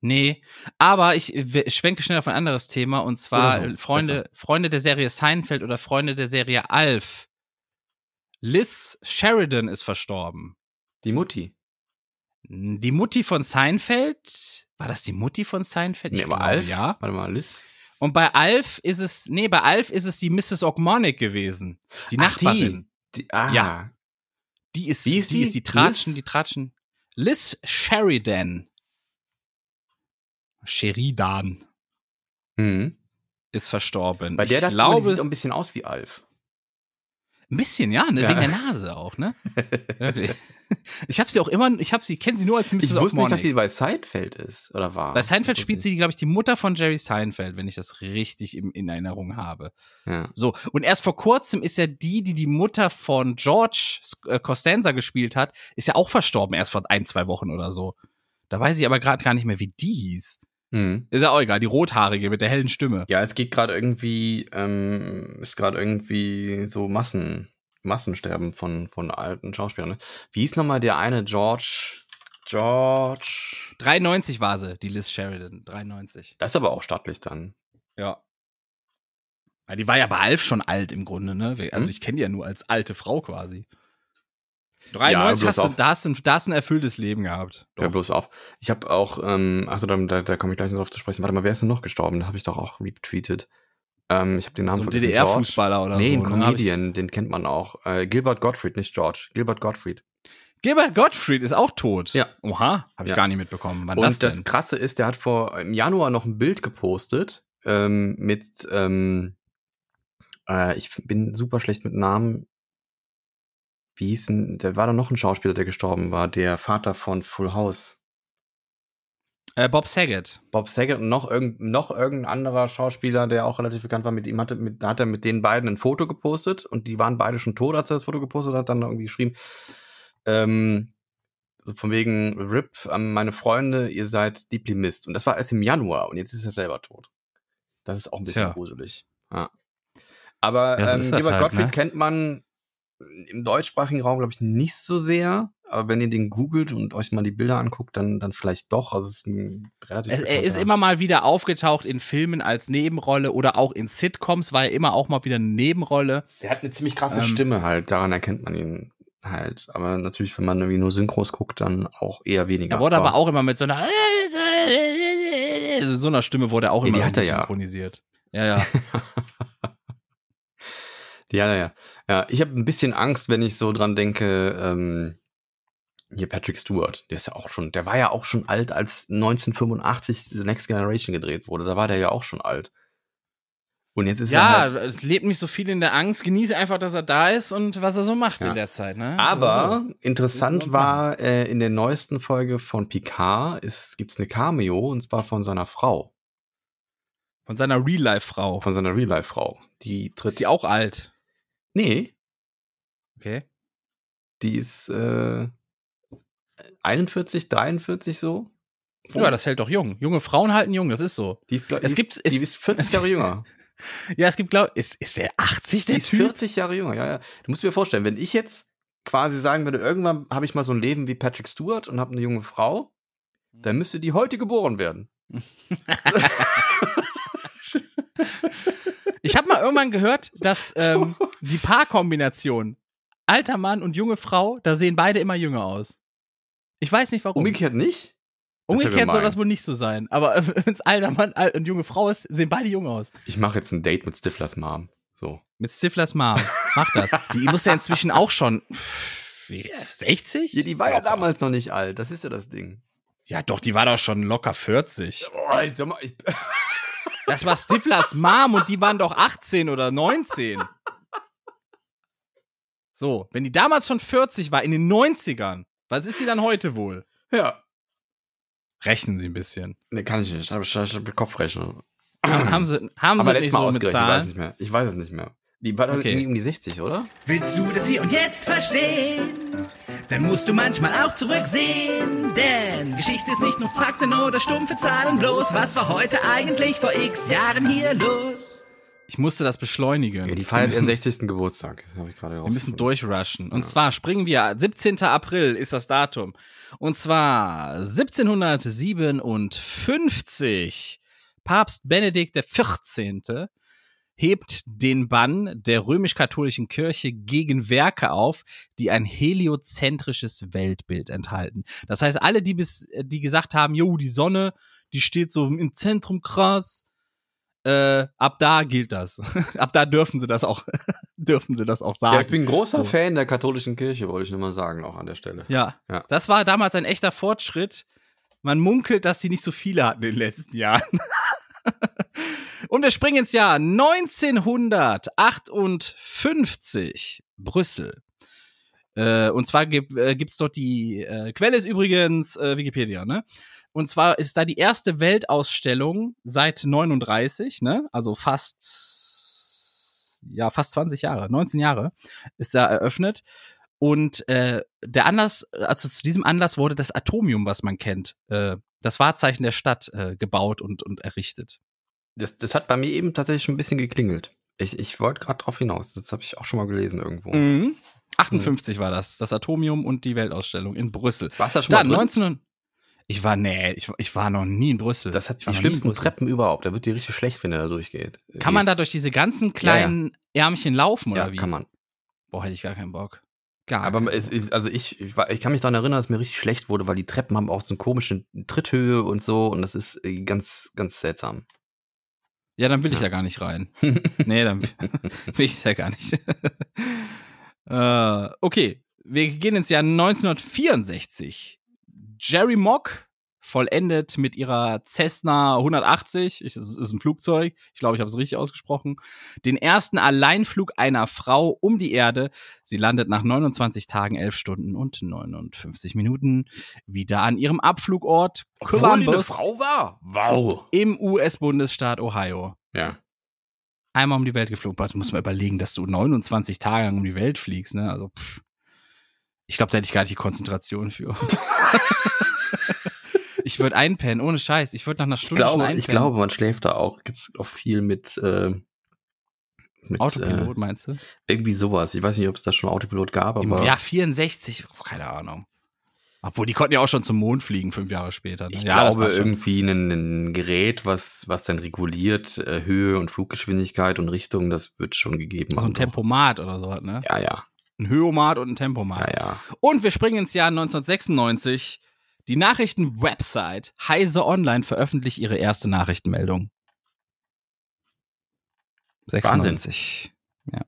Nee, aber ich schwenke schnell auf ein anderes Thema und zwar so, Freunde, Freunde der Serie Seinfeld oder Freunde der Serie Alf. Liz Sheridan ist verstorben. Die Mutti. Die Mutti von Seinfeld, war das die Mutti von Seinfeld? Ich glaube, Alf? ja. Warte mal, Liz. Und bei Alf ist es, nee, bei Alf ist es die Mrs. Ogmonic gewesen. Die Ach, die. Nachbarin. Die, ah. Ja. Die ist, Wie ist die die? ist die Tratschen, Liz? die Tratschen. Liz Sheridan. Sheridan Mhm. ist verstorben. Bei der ich die glaube, sieht auch ein bisschen aus wie Alf. Ein bisschen, ja, ne, Ja. wegen der Nase auch, ne? Wirklich. Ich habe sie auch immer, ich habe sie, kenne sie nur als Mrs. Ich wusste nicht, dass sie bei Seinfeld ist, oder war? Bei Seinfeld spielt sie, glaube ich, die Mutter von Jerry Seinfeld, wenn ich das richtig im, in Erinnerung habe. Ja. So, und erst vor kurzem ist ja die, die die Mutter von George äh, Costanza gespielt hat, ist ja auch verstorben, erst vor ein, zwei Wochen oder so. Da weiß ich aber gerade gar nicht mehr, wie die hieß. Mhm. Ist ja auch egal, die rothaarige mit der hellen Stimme. Ja, es geht gerade irgendwie, ähm, ist gerade irgendwie so Massen, Massensterben von, von alten Schauspielern. Ne? Wie hieß nochmal der eine George, George. 93 war sie, die Liz Sheridan. 93. Das ist aber auch stattlich dann. Ja. ja die war ja bei Alf schon alt im Grunde, ne? Also Hm? ich kenne die ja nur als alte Frau quasi. Ja, 93 bloß hast du, auf- da, hast du, ein- da hast du ein erfülltes Leben gehabt. Doch. bloß auf. Ich habe auch, ähm, achso, da, da, da komme ich gleich noch drauf zu sprechen. Warte mal, wer ist denn noch gestorben? Da habe ich doch auch retweetet. Ähm, ich habe den Namen so vergessen. DDR-Fußballer oder Nee, so. ein ne? Comedian, den kennt man auch. Äh, Gilbert Gottfried, nicht George. Gilbert Gottfried. Gilbert Gottfried ist auch tot. Ja. Oha, habe ich Ja. gar nicht mitbekommen. Wann Und das das, denn? Krasse ist, der hat vor im Januar noch ein Bild gepostet ähm, mit, ähm, äh, ich bin super schlecht mit Namen. Wie hieß denn, der war da noch ein Schauspieler, der gestorben war, der Vater von Full House. Äh, Bob Saget. Bob Saget und noch, irgend, noch irgendein anderer Schauspieler, der auch relativ bekannt war, mit ihm hatte, mit, da hat er mit den beiden ein Foto gepostet und die waren beide schon tot, als er das Foto gepostet hat, dann irgendwie geschrieben, ähm, so von wegen RIP an meine Freunde, ihr seid deeply missed. Und das war erst im Januar und jetzt ist er selber tot. Das ist auch ein bisschen Tja. gruselig. Ja. Aber Ja, so ähm, Gilbert halt, Gottfried ne? kennt man im deutschsprachigen Raum, glaube ich, nicht so sehr. Aber wenn ihr den googelt und euch mal die Bilder anguckt, dann, dann vielleicht doch. Also es ist ein relativ Es, er ist immer mal wieder aufgetaucht in Filmen als Nebenrolle oder auch in Sitcoms war er immer auch mal wieder eine Nebenrolle. Der hat eine ziemlich krasse Ähm, Stimme halt, daran erkennt man ihn halt. Aber natürlich, wenn man irgendwie nur Synchros guckt, dann auch eher weniger. Er wurde aber auch immer mit so einer so einer Stimme wurde er auch Ja, immer die hat er irgendwie ja. synchronisiert. Ja, ja. Ja, ja, ja. Ja, ich habe ein bisschen Angst, wenn ich so dran denke, ähm, hier Patrick Stewart, der ist ja auch schon, der war ja auch schon alt, als 1985 The Next Generation gedreht wurde. Da war der ja auch schon alt. Und jetzt ist er ja, halt. es lebt nicht so viel in der Angst. Genieße einfach, dass er da ist und was er so macht Ja. in der Zeit. Ne? Aber So, so. interessant war, äh, in der neuesten Folge von Picard ist, gibt's eine Cameo und zwar von seiner Frau, Von seiner Real-Life-Frau. von seiner Real-Life-Frau. Die tritt. Ist die auch alt? Nee, Okay. die ist äh, 41, 43 so. Ja, das hält doch jung. Junge Frauen halten jung, das ist so. Die ist, glaub- Es die gibt- ist, es- die ist 40 Jahre jünger. Ja, es gibt, glaube ist, ist der 80, Die der ist Typ? 40 Jahre jünger, ja, ja. Du musst dir vorstellen, wenn ich jetzt quasi sagen würde, irgendwann habe ich mal so ein Leben wie Patrick Stewart und habe eine junge Frau, dann müsste die heute geboren werden. Ich habe mal irgendwann gehört, dass ähm, die Paarkombination alter Mann und junge Frau, da sehen beide immer jünger aus. Ich weiß nicht warum. Umgekehrt nicht? Umgekehrt soll das wohl nicht so sein. Aber wenn es alter Mann alt und junge Frau ist, sehen beide jung aus. Ich mache jetzt ein Date mit Stiflers Mom. So. Mit Stiflers Mom. Mach das. Die muss ja inzwischen auch schon pff, wie, 60? Ja, die war ja damals noch nicht alt. Das ist ja das Ding. Ja, doch, die war doch schon locker 40. Oh, jetzt sag mal, ich, Das war Stiflers Mom und die waren doch 18 oder 19. So, wenn die damals schon 40 war, in den 90ern, was ist sie dann heute wohl? ja. Rechnen Sie ein bisschen. Nee, kann ich nicht. Ich habe hab Kopfrechnen. haben Sie, haben Aber Sie nicht Mal so mit ausgerechnet, ich weiß Zahlen? nicht mehr. Ich weiß es nicht mehr. Die war dann Okay. irgendwie um die 60, oder? Willst du das hier und jetzt verstehen? Dann musst du manchmal auch zurücksehen. Denn Geschichte ist nicht nur Fakten oder stumpfe Zahlen bloß. Was war heute eigentlich vor x Jahren hier los? Ich musste das beschleunigen. Ja, die feiert ihren 60. Geburtstag. Habe ich gerade Wir müssen durchrushen. Und zwar springen wir, 17. April ist das Datum. Und zwar 1757. Papst Benedikt XIV. Hebt den Bann der römisch-katholischen Kirche gegen Werke auf, die ein heliozentrisches Weltbild enthalten. Das heißt, alle, die bis, die gesagt haben, jo, die Sonne, die steht so im Zentrum krass, äh, ab da gilt das. ab da dürfen sie das auch, dürfen sie das auch sagen. Ja, ich bin ein großer So. Fan der katholischen Kirche, wollte ich nur mal sagen, auch an der Stelle. Ja. Ja. Das war damals ein echter Fortschritt. Man munkelt, dass die nicht so viele hatten in den letzten Jahren. Und wir springen ins Jahr 1958. Brüssel. Äh, und zwar gibt äh, gibt's dort die äh, Quelle ist übrigens äh, Wikipedia, ne? Und zwar ist da die erste Weltausstellung seit 39, ne? Also fast ja, fast 20 Jahre, 19 Jahre ist da eröffnet. Und äh, der Anlass, also zu diesem Anlass wurde das Atomium, was man kennt, äh, das Wahrzeichen der Stadt äh, gebaut und, und errichtet. Das, das hat bei mir eben tatsächlich schon ein bisschen geklingelt. Ich, ich wollte gerade drauf hinaus. Das habe ich auch schon mal gelesen irgendwo. Mhm. 58 war das. Das Atomium und die Weltausstellung in Brüssel. Warst du schon Dann mal drin? 19. Ich war, nee, ich, ich war noch nie in Brüssel. Das hat die schlimmsten. Treppen überhaupt. Da wird dir richtig schlecht, wenn du da durchgeht. Kann man da durch diese ganzen kleinen Ärmchen laufen oder Ja, wie? kann man. Boah, hätte ich gar keinen Bock. Gar Aber es ist, also ich, ich, war- ich kann mich daran erinnern, dass mir richtig schlecht wurde, weil die Treppen haben auch so eine komische Tritthöhe und so und das ist äh, ganz, ganz seltsam. Ja, dann will ich ja gar nicht rein. Nee, dann will ich ja gar nicht. äh, okay, wir gehen ins Jahr 1964. Jerry Mock vollendet mit ihrer Cessna 180, ich, es ist ein Flugzeug, ich glaube, ich habe es richtig ausgesprochen, den ersten Alleinflug einer Frau um die Erde. Sie landet nach 29 Tagen, 11 Stunden und 59 Minuten wieder an ihrem Abflugort Columbus war? Wow. im US-Bundesstaat Ohio. Ja. einmal um die Welt geflogen. Du musst mal überlegen, dass du 29 Tage lang um die Welt fliegst, ne? Also, pff. ich glaube, da hätte ich gar nicht die Konzentration für. ich würde einpennen, ohne Scheiß. Ich würde nach einer Ich Stunde schon glaube, einpennen. ich glaube, man schläft da auch, gibt's auch viel mit, äh, mit Autopilot, äh, meinst du? irgendwie sowas. Ich weiß nicht, ob es da schon Autopilot gab, aber Jahr 64, oh, keine Ahnung. Obwohl, die konnten ja auch schon zum Mond fliegen, fünf Jahre später. Ne? ich ja, glaube irgendwie ein, ein Gerät, was, was dann reguliert, äh, Höhe und Fluggeschwindigkeit und Richtung, das wird schon gegeben. so ein. Tempomat oder so, ne? Ja, ja, Ein Höomat und ein Tempomat. ja, ja. Und wir springen ins Jahr 1996. Die Nachrichtenwebsite Heise Online veröffentlicht ihre erste Nachrichtenmeldung. 96. Ja.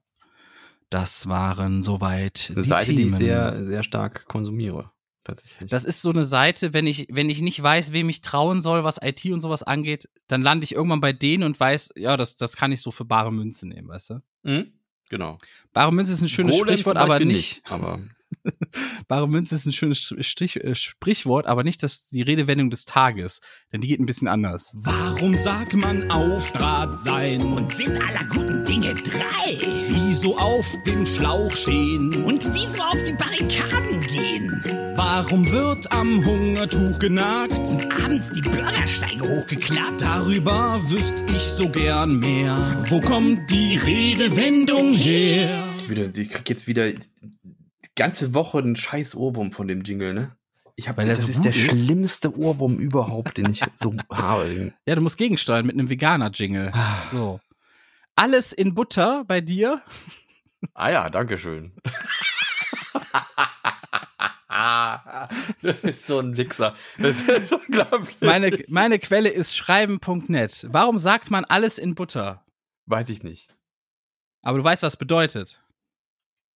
Das waren soweit Das ist eine die Seite, Themen. die ich sehr, sehr stark konsumiere. Das ist so eine Seite, wenn ich, wenn ich nicht weiß, wem ich trauen soll, was IT und sowas angeht, dann lande ich irgendwann bei denen und weiß, ja, das, das kann ich so für bare Münze nehmen, weißt du? Mhm. Genau. Bare Münze ist ein schönes Golem Sprichwort, aber Beispiel nicht, Aber Bare Münze ist ein schönes Strich, äh, Sprichwort, aber nicht das, die Redewendung des Tages. Denn die geht ein bisschen anders. Warum sagt man auf Draht sein? Und sind aller guten Dinge drei? Wieso auf dem Schlauch stehen? Und wieso auf die Barrikaden gehen? Warum wird am Hungertuch genagt? Und abends die Bürgersteige hochgeklappt? Darüber wüsste ich so gern mehr. Wo kommt die Redewendung her? wieder, ich krieg jetzt wieder die ganze Woche einen scheiß Ohrwurm von dem Jingle, ne? Ich hab, Weil das so ist der ist? schlimmste Ohrwurm überhaupt, den ich so habe. Ja, du musst gegensteuern mit einem Veganer-Jingle. So. Alles in Butter bei dir. Ah ja, danke schön. das ist so ein Wichser. Das ist unglaublich. Meine, meine Quelle ist schreiben.net. Warum sagt man alles in Butter? Weiß ich nicht. Aber du weißt, was bedeutet.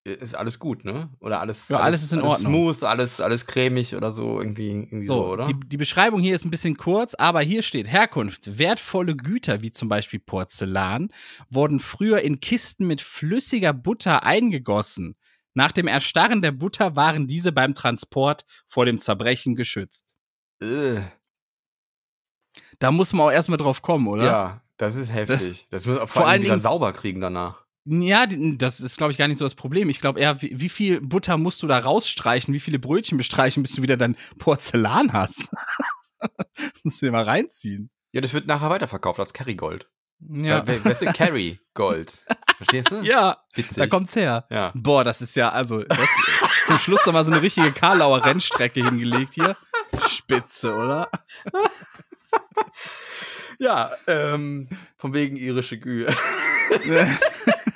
Ist alles gut, ne? Oder alles, Ja, alles ist in Ordnung. smooth, alles, alles cremig oder so, irgendwie, irgendwie so, So, oder? Die, die Beschreibung hier ist ein bisschen kurz, aber hier steht Herkunft. Wertvolle Güter, wie zum Beispiel Porzellan, wurden früher in Kisten mit flüssiger Butter eingegossen. Nach dem Erstarren der Butter waren diese beim Transport vor dem Zerbrechen geschützt. Äh, Da muss man auch erstmal drauf kommen, oder? ja, das ist heftig. Das, muss vor, vor allem allen wieder Dingen- sauber kriegen danach. Ja, das ist, glaube ich, gar nicht so das Problem. Ich glaube eher, wie, wie viel Butter musst du da rausstreichen, wie viele Brötchen bestreichen, bis du wieder dein Porzellan hast. musst du dir mal reinziehen. Ja, das wird nachher weiterverkauft als Kerrygold. Ja, Ja. Weißt du, Carry Gold. Verstehst du? ja Witzig. da kommt's her. Ja. Boah, das ist ja, also, das, zum Schluss da mal so eine richtige Karlauer Rennstrecke hingelegt hier. Spitze, oder? Ja, ähm, von wegen irische Kühe.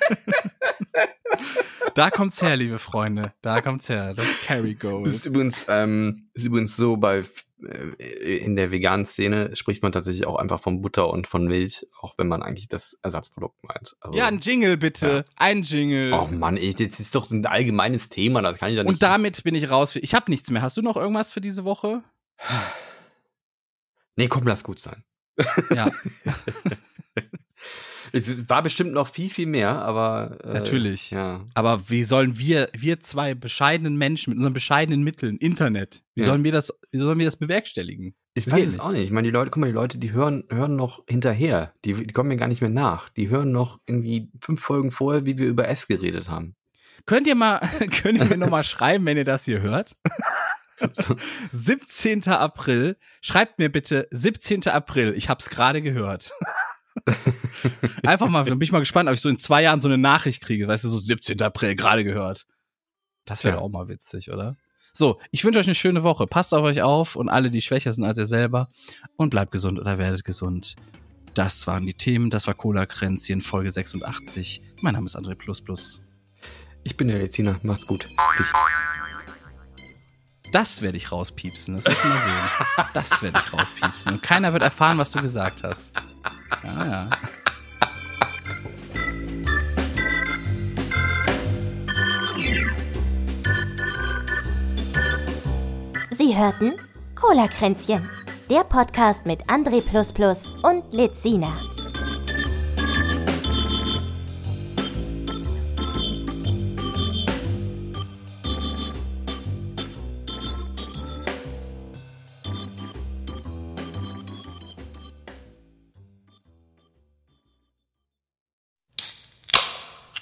Da kommt's her, liebe Freunde. Da kommt's her. Das Das ist Kerrygold. übrigens, ähm, ist übrigens so bei äh, in der veganen Szene spricht man tatsächlich auch einfach von Butter und von Milch, auch wenn man eigentlich das Ersatzprodukt meint. Also, Ja, ein Jingle bitte. Ein Jingle. Oh Mann, ey, das ist doch so ein allgemeines Thema, das kann ich da nicht. Und damit bin ich raus. Ich habe nichts mehr. Hast du noch irgendwas für diese Woche? nee, komm, lass gut sein. Ja, Es war bestimmt noch viel, viel mehr, aber. Äh, Natürlich. Ja. aber wie sollen wir, wir zwei bescheidenen Menschen mit unseren bescheidenen Mitteln, Internet, wie Ja. sollen wir das, wie sollen wir das bewerkstelligen? Ich Das weiß es nicht. auch nicht. Ich meine, die Leute, guck mal, die Leute, die hören, hören noch hinterher. Die, die kommen mir gar nicht mehr nach. Die hören noch irgendwie fünf Folgen vorher, wie wir über S geredet haben. Könnt ihr mal, könnt ihr mir nochmal schreiben, wenn ihr das hier hört? 17. April. Schreibt mir bitte 17. April. Ich hab's gerade gehört. Einfach mal, dann bin ich mal gespannt, ob ich so in zwei Jahren so eine Nachricht kriege. Weißt du, so 17. April, gerade gehört. Das wäre Ja. auch mal witzig, oder? So, ich wünsche euch eine schöne Woche. Passt auf euch auf und alle, die schwächer sind als ihr selber. Und bleibt gesund oder werdet gesund. Das waren die Themen. Das war Cola Kränzchen, Folge 86. Mein Name ist André Plus Plus. Ich bin der Leziner. Macht's gut. Dich. Das werde ich rauspiepsen. Das du mal sehen. Das werde ich rauspiepsen. Und keiner wird erfahren, was du gesagt hast. Ja, ja. Sie hörten Cola-Kränzchen, der Podcast mit André und Lizina.